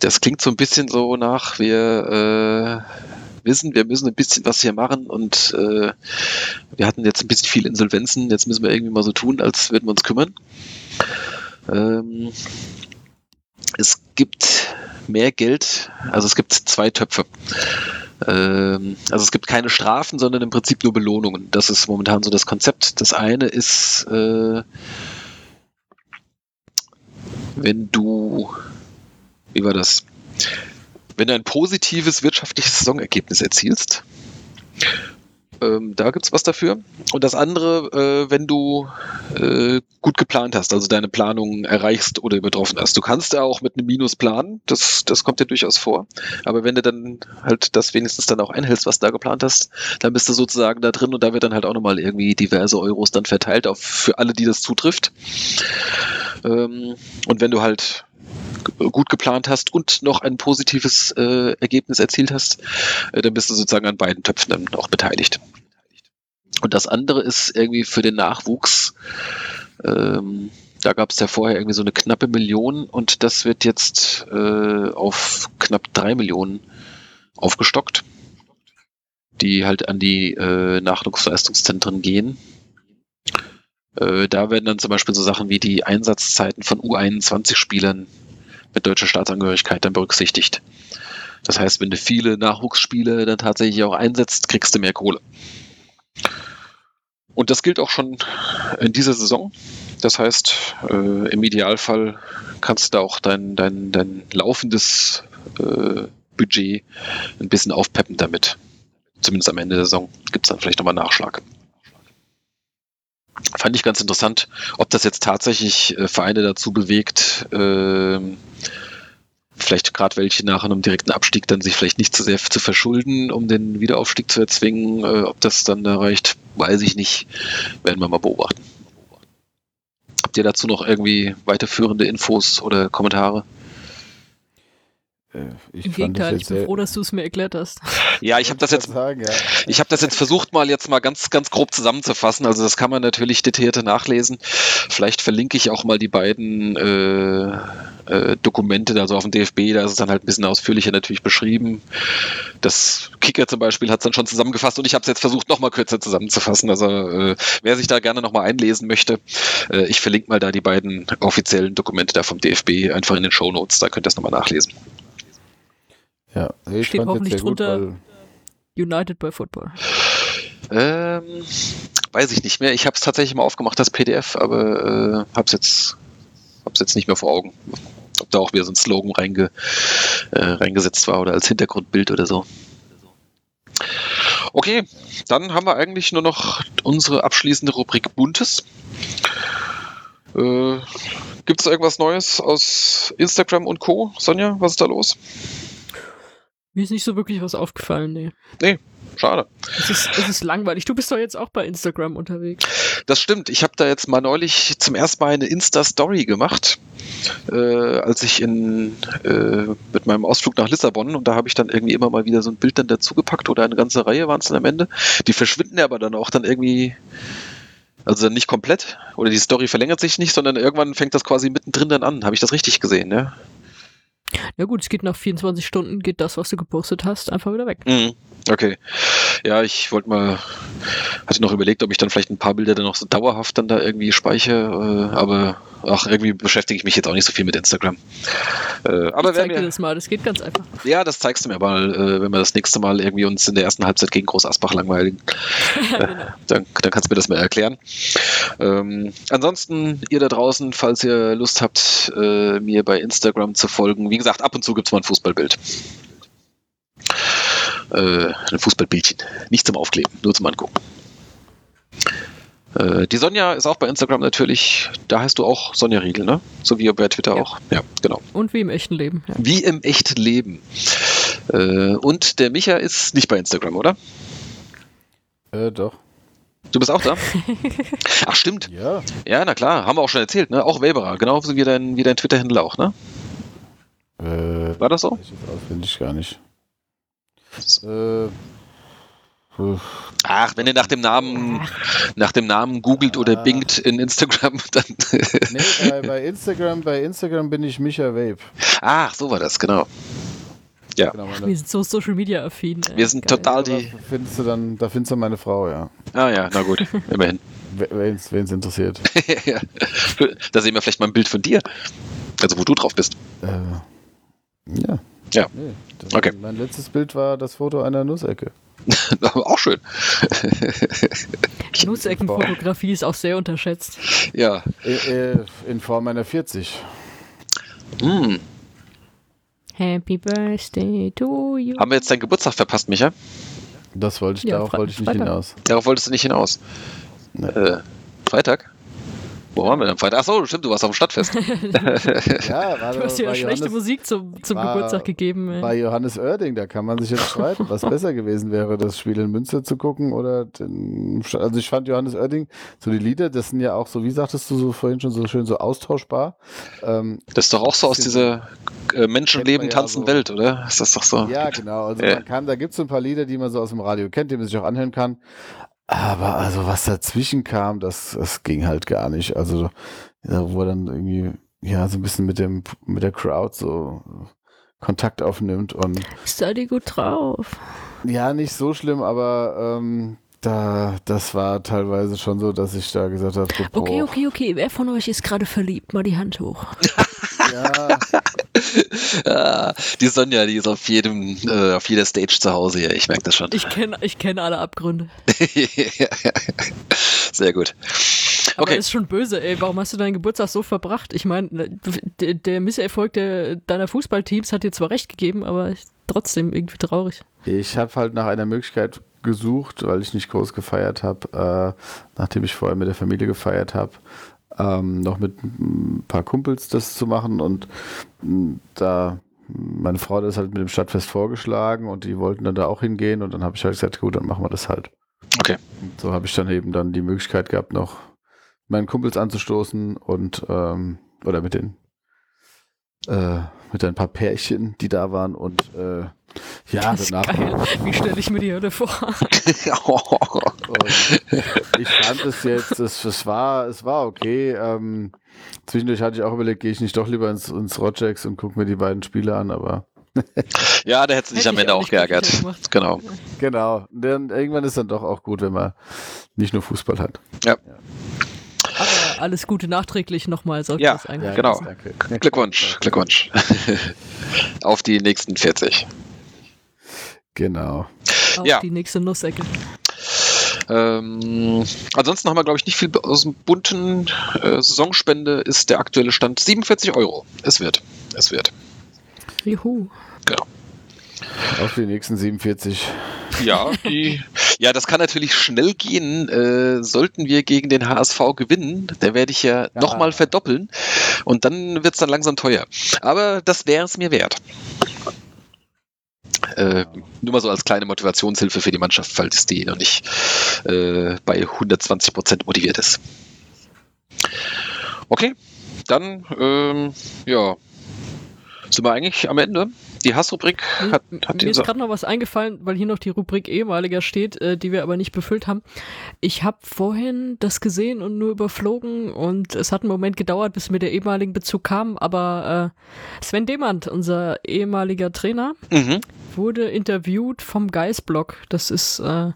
das klingt so ein bisschen so nach, wir äh, wissen, wir müssen ein bisschen was hier machen und äh, wir hatten jetzt ein bisschen viel Insolvenzen, jetzt müssen wir irgendwie mal so tun, als würden wir uns kümmern. Ähm, es gibt mehr Geld, also es gibt zwei Töpfe. Ähm, also es gibt keine Strafen, sondern im Prinzip nur Belohnungen. Das ist momentan so das Konzept. Das eine ist, äh, wenn du, wie war das? Wenn du ein positives wirtschaftliches Saisonergebnis erzielst, ähm, da es was dafür. Und das andere, äh, wenn du äh, gut geplant hast, also deine Planung erreichst oder übertroffen hast. Du kannst ja auch mit einem Minus planen, das, das kommt dir durchaus vor. Aber wenn du dann halt das wenigstens dann auch einhältst, was du da geplant hast, dann bist du sozusagen da drin und da wird dann halt auch nochmal irgendwie diverse Euros dann verteilt auf für alle, die das zutrifft. Ähm, und wenn du halt gut geplant hast und noch ein positives äh, Ergebnis erzielt hast, äh, dann bist du sozusagen an beiden Töpfen dann auch beteiligt. Und das andere ist irgendwie für den Nachwuchs, ähm, da gab es ja vorher irgendwie so eine knappe Million und das wird jetzt äh, auf knapp drei Millionen aufgestockt, die halt an die äh, Nachwuchsleistungszentren gehen. Äh, da werden dann zum Beispiel so Sachen wie die Einsatzzeiten von U21-Spielern mit deutscher Staatsangehörigkeit dann berücksichtigt. Das heißt, wenn du viele Nachwuchsspiele dann tatsächlich auch einsetzt, kriegst du mehr Kohle. Und das gilt auch schon in dieser Saison. Das heißt, äh, im Idealfall kannst du da auch dein, dein, dein laufendes äh, Budget ein bisschen aufpeppen damit. Zumindest am Ende der Saison gibt es dann vielleicht nochmal Nachschlag. Fand ich ganz interessant, ob das jetzt tatsächlich äh, Vereine dazu bewegt, äh, vielleicht gerade welche nach einem direkten Abstieg dann sich vielleicht nicht zu sehr zu verschulden, um den Wiederaufstieg zu erzwingen. Äh, ob das dann da reicht, weiß ich nicht. Werden wir mal beobachten. Habt ihr dazu noch irgendwie weiterführende Infos oder Kommentare? Äh, ich Im Gegenteil, ich bin froh, dass du es mir erklärt hast. Ja, ich habe das jetzt, sagen, ja. ich habe das jetzt versucht mal jetzt mal ganz ganz grob zusammenzufassen. Also das kann man natürlich detaillierter nachlesen. Vielleicht verlinke ich auch mal die beiden äh, äh, Dokumente, also auf dem DFB. Da ist es dann halt ein bisschen ausführlicher natürlich beschrieben. Das Kicker zum Beispiel hat es dann schon zusammengefasst und ich habe es jetzt versucht noch mal kürzer zusammenzufassen. Also äh, wer sich da gerne noch mal einlesen möchte, äh, ich verlinke mal da die beiden offiziellen Dokumente da vom DFB einfach in den Show Notes. Da könnt ihr es noch mal nachlesen. Ja, ich Steht hoffentlich drunter gut, United by Football. Ähm, weiß ich nicht mehr. Ich habe es tatsächlich mal aufgemacht, das PDF, aber äh, habe es jetzt, hab's jetzt nicht mehr vor Augen. Ob da auch wieder so ein Slogan reinge, äh, reingesetzt war oder als Hintergrundbild oder so. Okay, dann haben wir eigentlich nur noch unsere abschließende Rubrik Buntes. Äh, Gibt es irgendwas Neues aus Instagram und Co? Sonja, was ist da los? Mir ist nicht so wirklich was aufgefallen, nee. Nee, schade. Es ist, es ist langweilig. Du bist doch jetzt auch bei Instagram unterwegs. Das stimmt. Ich habe da jetzt mal neulich zum ersten Mal eine Insta-Story gemacht, äh, als ich in, äh, mit meinem Ausflug nach Lissabon und da habe ich dann irgendwie immer mal wieder so ein Bild dann dazugepackt oder eine ganze Reihe waren es dann am Ende. Die verschwinden aber dann auch dann irgendwie, also dann nicht komplett oder die Story verlängert sich nicht, sondern irgendwann fängt das quasi mittendrin dann an. Habe ich das richtig gesehen, ja? Ja gut, es geht nach 24 Stunden, geht das, was du gepostet hast, einfach wieder weg. Mhm. Okay. Ja, ich wollte mal, hatte noch überlegt, ob ich dann vielleicht ein paar Bilder dann noch so dauerhaft dann da irgendwie speichere, äh, aber ach, irgendwie beschäftige ich mich jetzt auch nicht so viel mit Instagram. Äh, aber ich zeig dir mir, das mal, das geht ganz einfach. ja, das zeigst du mir mal, äh, wenn wir das nächste Mal irgendwie uns in der ersten Halbzeit gegen Groß Asbach langweiligen. ja, genau. Dann, dann kannst du mir das mal erklären. Ähm, ansonsten, ihr da draußen, falls ihr Lust habt, äh, mir bei Instagram zu folgen, wie gesagt, ab und zu gibt es mal ein Fußballbild. Äh, ein Fußballbildchen. Nicht zum Aufkleben, nur zum Angucken. Äh, die Sonja ist auch bei Instagram natürlich. Da heißt du auch Sonja Riegel, ne? So wie bei Twitter Ja. auch. Ja, genau. Und wie im echten Leben. Ja. Wie im echten Leben. Äh, und der Micha ist nicht bei Instagram, oder? Äh, doch. Du bist auch da? Ach, stimmt. Ja. Ja, na klar, haben wir auch schon erzählt, ne? Auch Weberer, genauso wie dein, wie dein Twitter-Händler auch, ne? Äh, War das so? ich auswendig gar nicht. Äh. Ach, wenn ihr nach dem Namen, nach dem Namen googelt oder Ah. bingt in Instagram, dann. nee, bei, bei Instagram, bei Instagram bin ich Micha Vape. Ach, so war das, genau. Ja. Genau, Wir sind so Social Media affin. ey. Wir sind Geil. total da die. findest du dann, da findest du meine Frau, ja. Ah ja, na gut, immerhin. Wen es interessiert. Ja. da sehen wir vielleicht mal ein Bild von dir. Also wo du drauf bist. Äh, ja. Ja. Nee, Okay. Mein letztes Bild war das Foto einer Nussecke. auch schön. Nusseckenfotografie ist auch sehr unterschätzt. Ja. Äh, äh, in Form einer 40. Hm. Happy Birthday to you. Haben wir jetzt deinen Geburtstag verpasst, Micha? Das wollte ich, Ja, darauf Fre- wollte ich nicht Freitag. hinaus. Darauf wolltest du nicht hinaus. Nee. Äh, Freitag? Wo waren wir denn? Freitag? Achso, stimmt, du warst auf dem Stadtfest. Ja, war, Du hast dir ja schlechte Johannes, Musik zum, zum war- Geburtstag gegeben. ey. war Johannes Oerding, da kann man sich jetzt streiten, was besser gewesen wäre, das Spiel in Münster zu gucken oder den, also ich fand Johannes Oerding, so die Lieder, das sind ja auch so, wie sagtest du so vorhin schon so schön, so austauschbar. Ähm, Das ist doch auch so aus dieser äh, Menschenleben man ja tanzen so. Welt, oder? Ist das doch so? Ja, genau. Also Ja. man kann, da gibt es so ein paar Lieder, die man so aus dem Radio kennt, die man sich auch anhören kann. Aber also was dazwischen kam, das, das ging halt gar nicht. Also wo er dann irgendwie ja so ein bisschen mit dem mit der Crowd so Kontakt aufnimmt und Sei dir gut drauf. ja nicht so schlimm, aber ähm, da das war teilweise schon so, dass ich da gesagt habe, Okay, okay, okay. Wer von euch ist gerade verliebt? Mal die Hand hoch. ja, die Sonja, die ist auf jedem, äh, auf jeder Stage zu Hause hier. Ich merke das schon. Ich kenne ich kenn alle Abgründe. Sehr gut. Aber Okay. ist schon böse, ey. Warum hast du deinen Geburtstag so verbracht? Ich meine, der, der Misserfolg der, deiner Fußballteams hat dir zwar recht gegeben, aber trotzdem irgendwie traurig. Ich habe halt nach einer Möglichkeit gesucht, weil ich nicht groß gefeiert habe, äh, nachdem ich vorher mit der Familie gefeiert habe, ähm, noch mit ein paar Kumpels das zu machen und mh, da meine Frau hat das halt mit dem Stadtfest vorgeschlagen und die wollten dann da auch hingehen und dann habe ich halt gesagt, gut, dann machen wir das halt. Okay. Und so habe ich dann eben dann die Möglichkeit gehabt, noch meinen Kumpels anzustoßen und ähm, oder mit den äh, mit ein paar Pärchen, die da waren und äh, ja, Das ist danach geil. Wie stelle ich mir die Hölle vor? Und ich fand es jetzt, es, es, war, es war okay. Ähm, zwischendurch hatte ich auch überlegt, gehe ich nicht doch lieber ins, ins Rojacks und gucke mir die beiden Spiele an, aber ja, da Hätte am ich Ende auch geärgert. Genau. genau. Dann, irgendwann ist dann doch auch gut, wenn man nicht nur Fußball hat. Aber alles Gute nachträglich nochmal. sollte Ja, das eigentlich genau. sein. Danke. Glückwunsch, Glückwunsch. auf die nächsten 40. Genau. Auf Ja. die nächste Nussecke. Ähm, ansonsten haben wir, glaube ich, nicht viel aus dem bunten äh, Saisonspende ist der aktuelle Stand 47 Euro. Es wird. Es wird. Juhu. Auf die nächsten 47. Ja, die, ja, das kann natürlich schnell gehen. Äh, sollten wir gegen den HSV gewinnen, da werde ich ja, Ja. nochmal verdoppeln und dann wird es dann langsam teuer. Aber das wäre es mir wert. Äh, nur mal so als kleine Motivationshilfe für die Mannschaft, falls die noch nicht äh, bei 120 Prozent motiviert ist. Okay, dann ähm, ja, sind wir eigentlich am Ende. Die Hassrubrik hat, hat Mir ist gerade noch was eingefallen, weil hier noch die Rubrik ehemaliger steht, äh, die wir aber nicht befüllt haben. Ich habe vorhin das gesehen und nur überflogen und es hat einen Moment gedauert, bis mir der ehemaligen Bezug kam, aber äh, Sven Demand, unser ehemaliger Trainer, mhm. Wurde interviewt vom Geist-Blog. Das ist äh,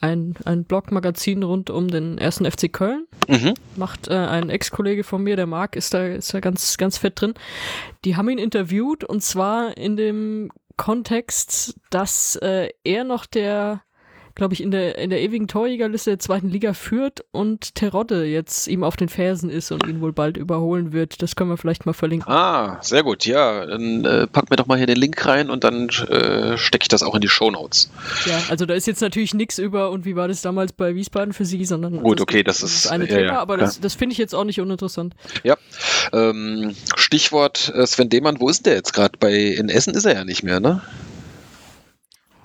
ein, ein Blogmagazin rund um den ersten FC Köln Mhm. macht äh, ein Ex-Kollege von mir, der Marc, ist da, ist da ganz, ganz fett drin. Die haben ihn interviewt und zwar in dem Kontext, dass äh, er noch der, glaube ich, in der, in der ewigen Torjägerliste der zweiten Liga führt und Terodde jetzt ihm auf den Fersen ist und ihn wohl bald überholen wird. Das können wir vielleicht mal verlinken. Ah, sehr gut. Ja, dann äh, pack mir doch mal hier den Link rein und dann äh, stecke ich das auch in die Shownotes. Ja, also da ist jetzt natürlich nichts über und wie war das damals bei Wiesbaden für Sie, sondern Gut, okay, das ist- eine ja, Thema, ja, aber das, das finde ich jetzt auch nicht uninteressant. Ähm, Stichwort äh, Sven Demann, wo ist der jetzt gerade? Bei in Essen ist er ja nicht mehr, ne?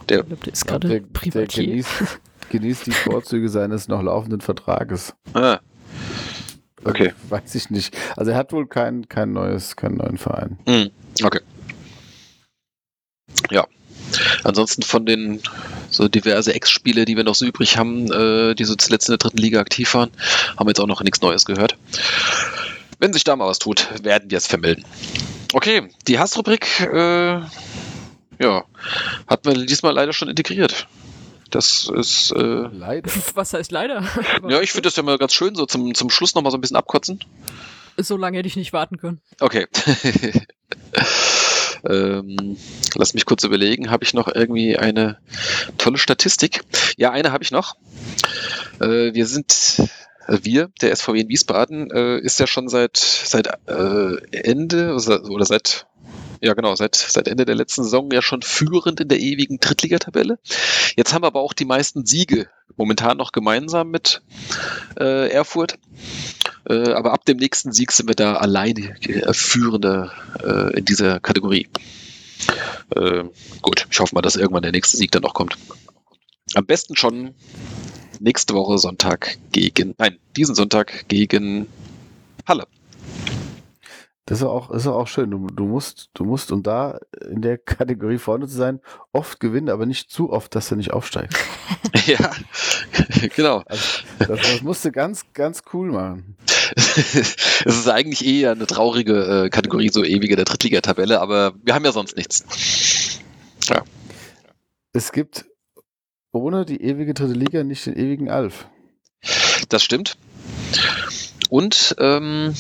Der, Ich glaube, der ist glaub, gerade der, der Privatier. genießt, genießt die Vorzüge seines noch laufenden Vertrages. ah, Okay. Weiß ich nicht. Also er hat wohl kein, kein neues, keinen neuen Verein. hm, okay. Ja. Ansonsten von den so diverse Ex-Spiele, die wir noch so übrig haben, äh, die so zuletzt in der dritten Liga aktiv waren, haben wir jetzt auch noch nichts Neues gehört. Wenn sich da mal was tut, werden wir es vermelden. Okay, die Hassrubrik, äh, ja, hat man diesmal leider schon integriert. Das ist, äh, Leider. Was heißt leider? ja, ich finde das ja mal ganz schön, so zum, zum Schluss nochmal so ein bisschen abkotzen. So lange hätte ich nicht warten können. Okay. ähm, lass mich kurz überlegen. Habe ich noch irgendwie eine tolle Statistik? Ja, eine habe ich noch. Äh, wir sind, äh, wir, der SVW in Wiesbaden, äh, ist ja schon seit, seit äh, Ende oder seit ja, genau, seit, seit Ende der letzten Saison ja schon führend in der ewigen Drittligatabelle. Jetzt haben wir aber auch die meisten Siege momentan noch gemeinsam mit äh, Erfurt. Äh, aber ab dem nächsten Sieg sind wir da alleine äh, Führende äh, in dieser Kategorie. Äh, gut, ich hoffe mal, dass irgendwann der nächste Sieg dann noch kommt. Am besten schon nächste Woche Sonntag gegen, nein, diesen Sonntag gegen Halle. Das ist auch, ist auch schön. Du, du, musst, du musst, um da in der Kategorie vorne zu sein, oft gewinnen, aber nicht zu oft, dass du nicht aufsteigst. ja, genau. Also, das, das musst du ganz, ganz cool machen. Es ist eigentlich eher eine traurige äh, Kategorie, so ewige der Drittligatabelle, aber wir haben ja sonst nichts. Es gibt ohne die ewige dritte Liga nicht den ewigen Alf. Das stimmt. Und ähm,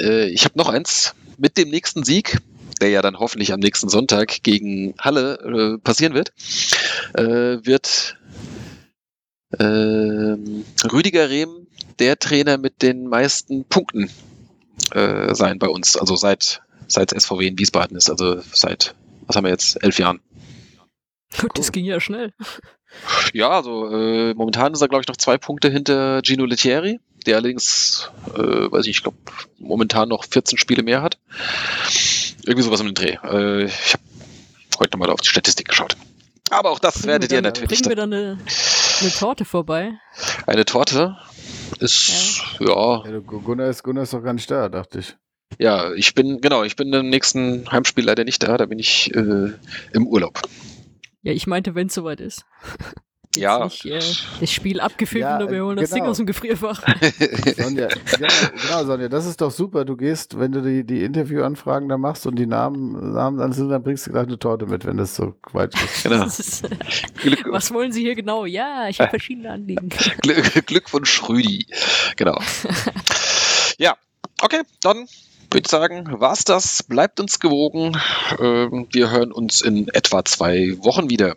äh, ich habe noch eins. Mit dem nächsten Sieg, der ja dann hoffentlich am nächsten Sonntag gegen Halle äh, passieren wird, äh, wird ähm, Rüdiger Rehm der Trainer mit den meisten Punkten äh, sein bei uns. Also seit seit SVW in Wiesbaden ist. Also seit, was haben wir jetzt, elf Jahren. Gut, das ging ja schnell. Ja, also äh, momentan ist er, glaube ich, noch zwei Punkte hinter Gino Lettieri, der allerdings, äh, weiß ich, ich glaube, momentan noch 14 Spiele mehr hat. Irgendwie sowas um den Dreh. Äh, ich habe heute nochmal auf die Statistik geschaut. Aber auch das Bringen werdet wir ihr dann, natürlich. Bringen wir Dann. dann eine, eine Torte vorbei? Eine Torte ist, ja. Ja, du- Gunnar, ist, Gunnar ist doch gar nicht da, dachte ich. ja, ich bin, genau, ich bin im nächsten Heimspiel leider nicht da, da bin ich äh, im Urlaub. Ja, ich meinte, wenn es soweit ist. Jetzt Ja. Nicht, äh, das Spiel abgefilmt Ja, und wir holen das Ding genau. aus dem Gefrierfach. Sonja, genau, genau, Sonja, das ist doch super. Du gehst, wenn du die, die Interviewanfragen da machst und die Namen, Namen dann sind, dann bringst du gleich eine Torte mit, wenn das so weit ist. Genau. Ist, äh, Glück, was wollen Sie hier genau? Ja, ich habe verschiedene Anliegen. Glück, Glückwunsch, Rüdi. Genau. ja, okay, dann würde ich sagen, war's das. Bleibt uns gewogen. Ähm, wir hören uns in etwa zwei Wochen wieder.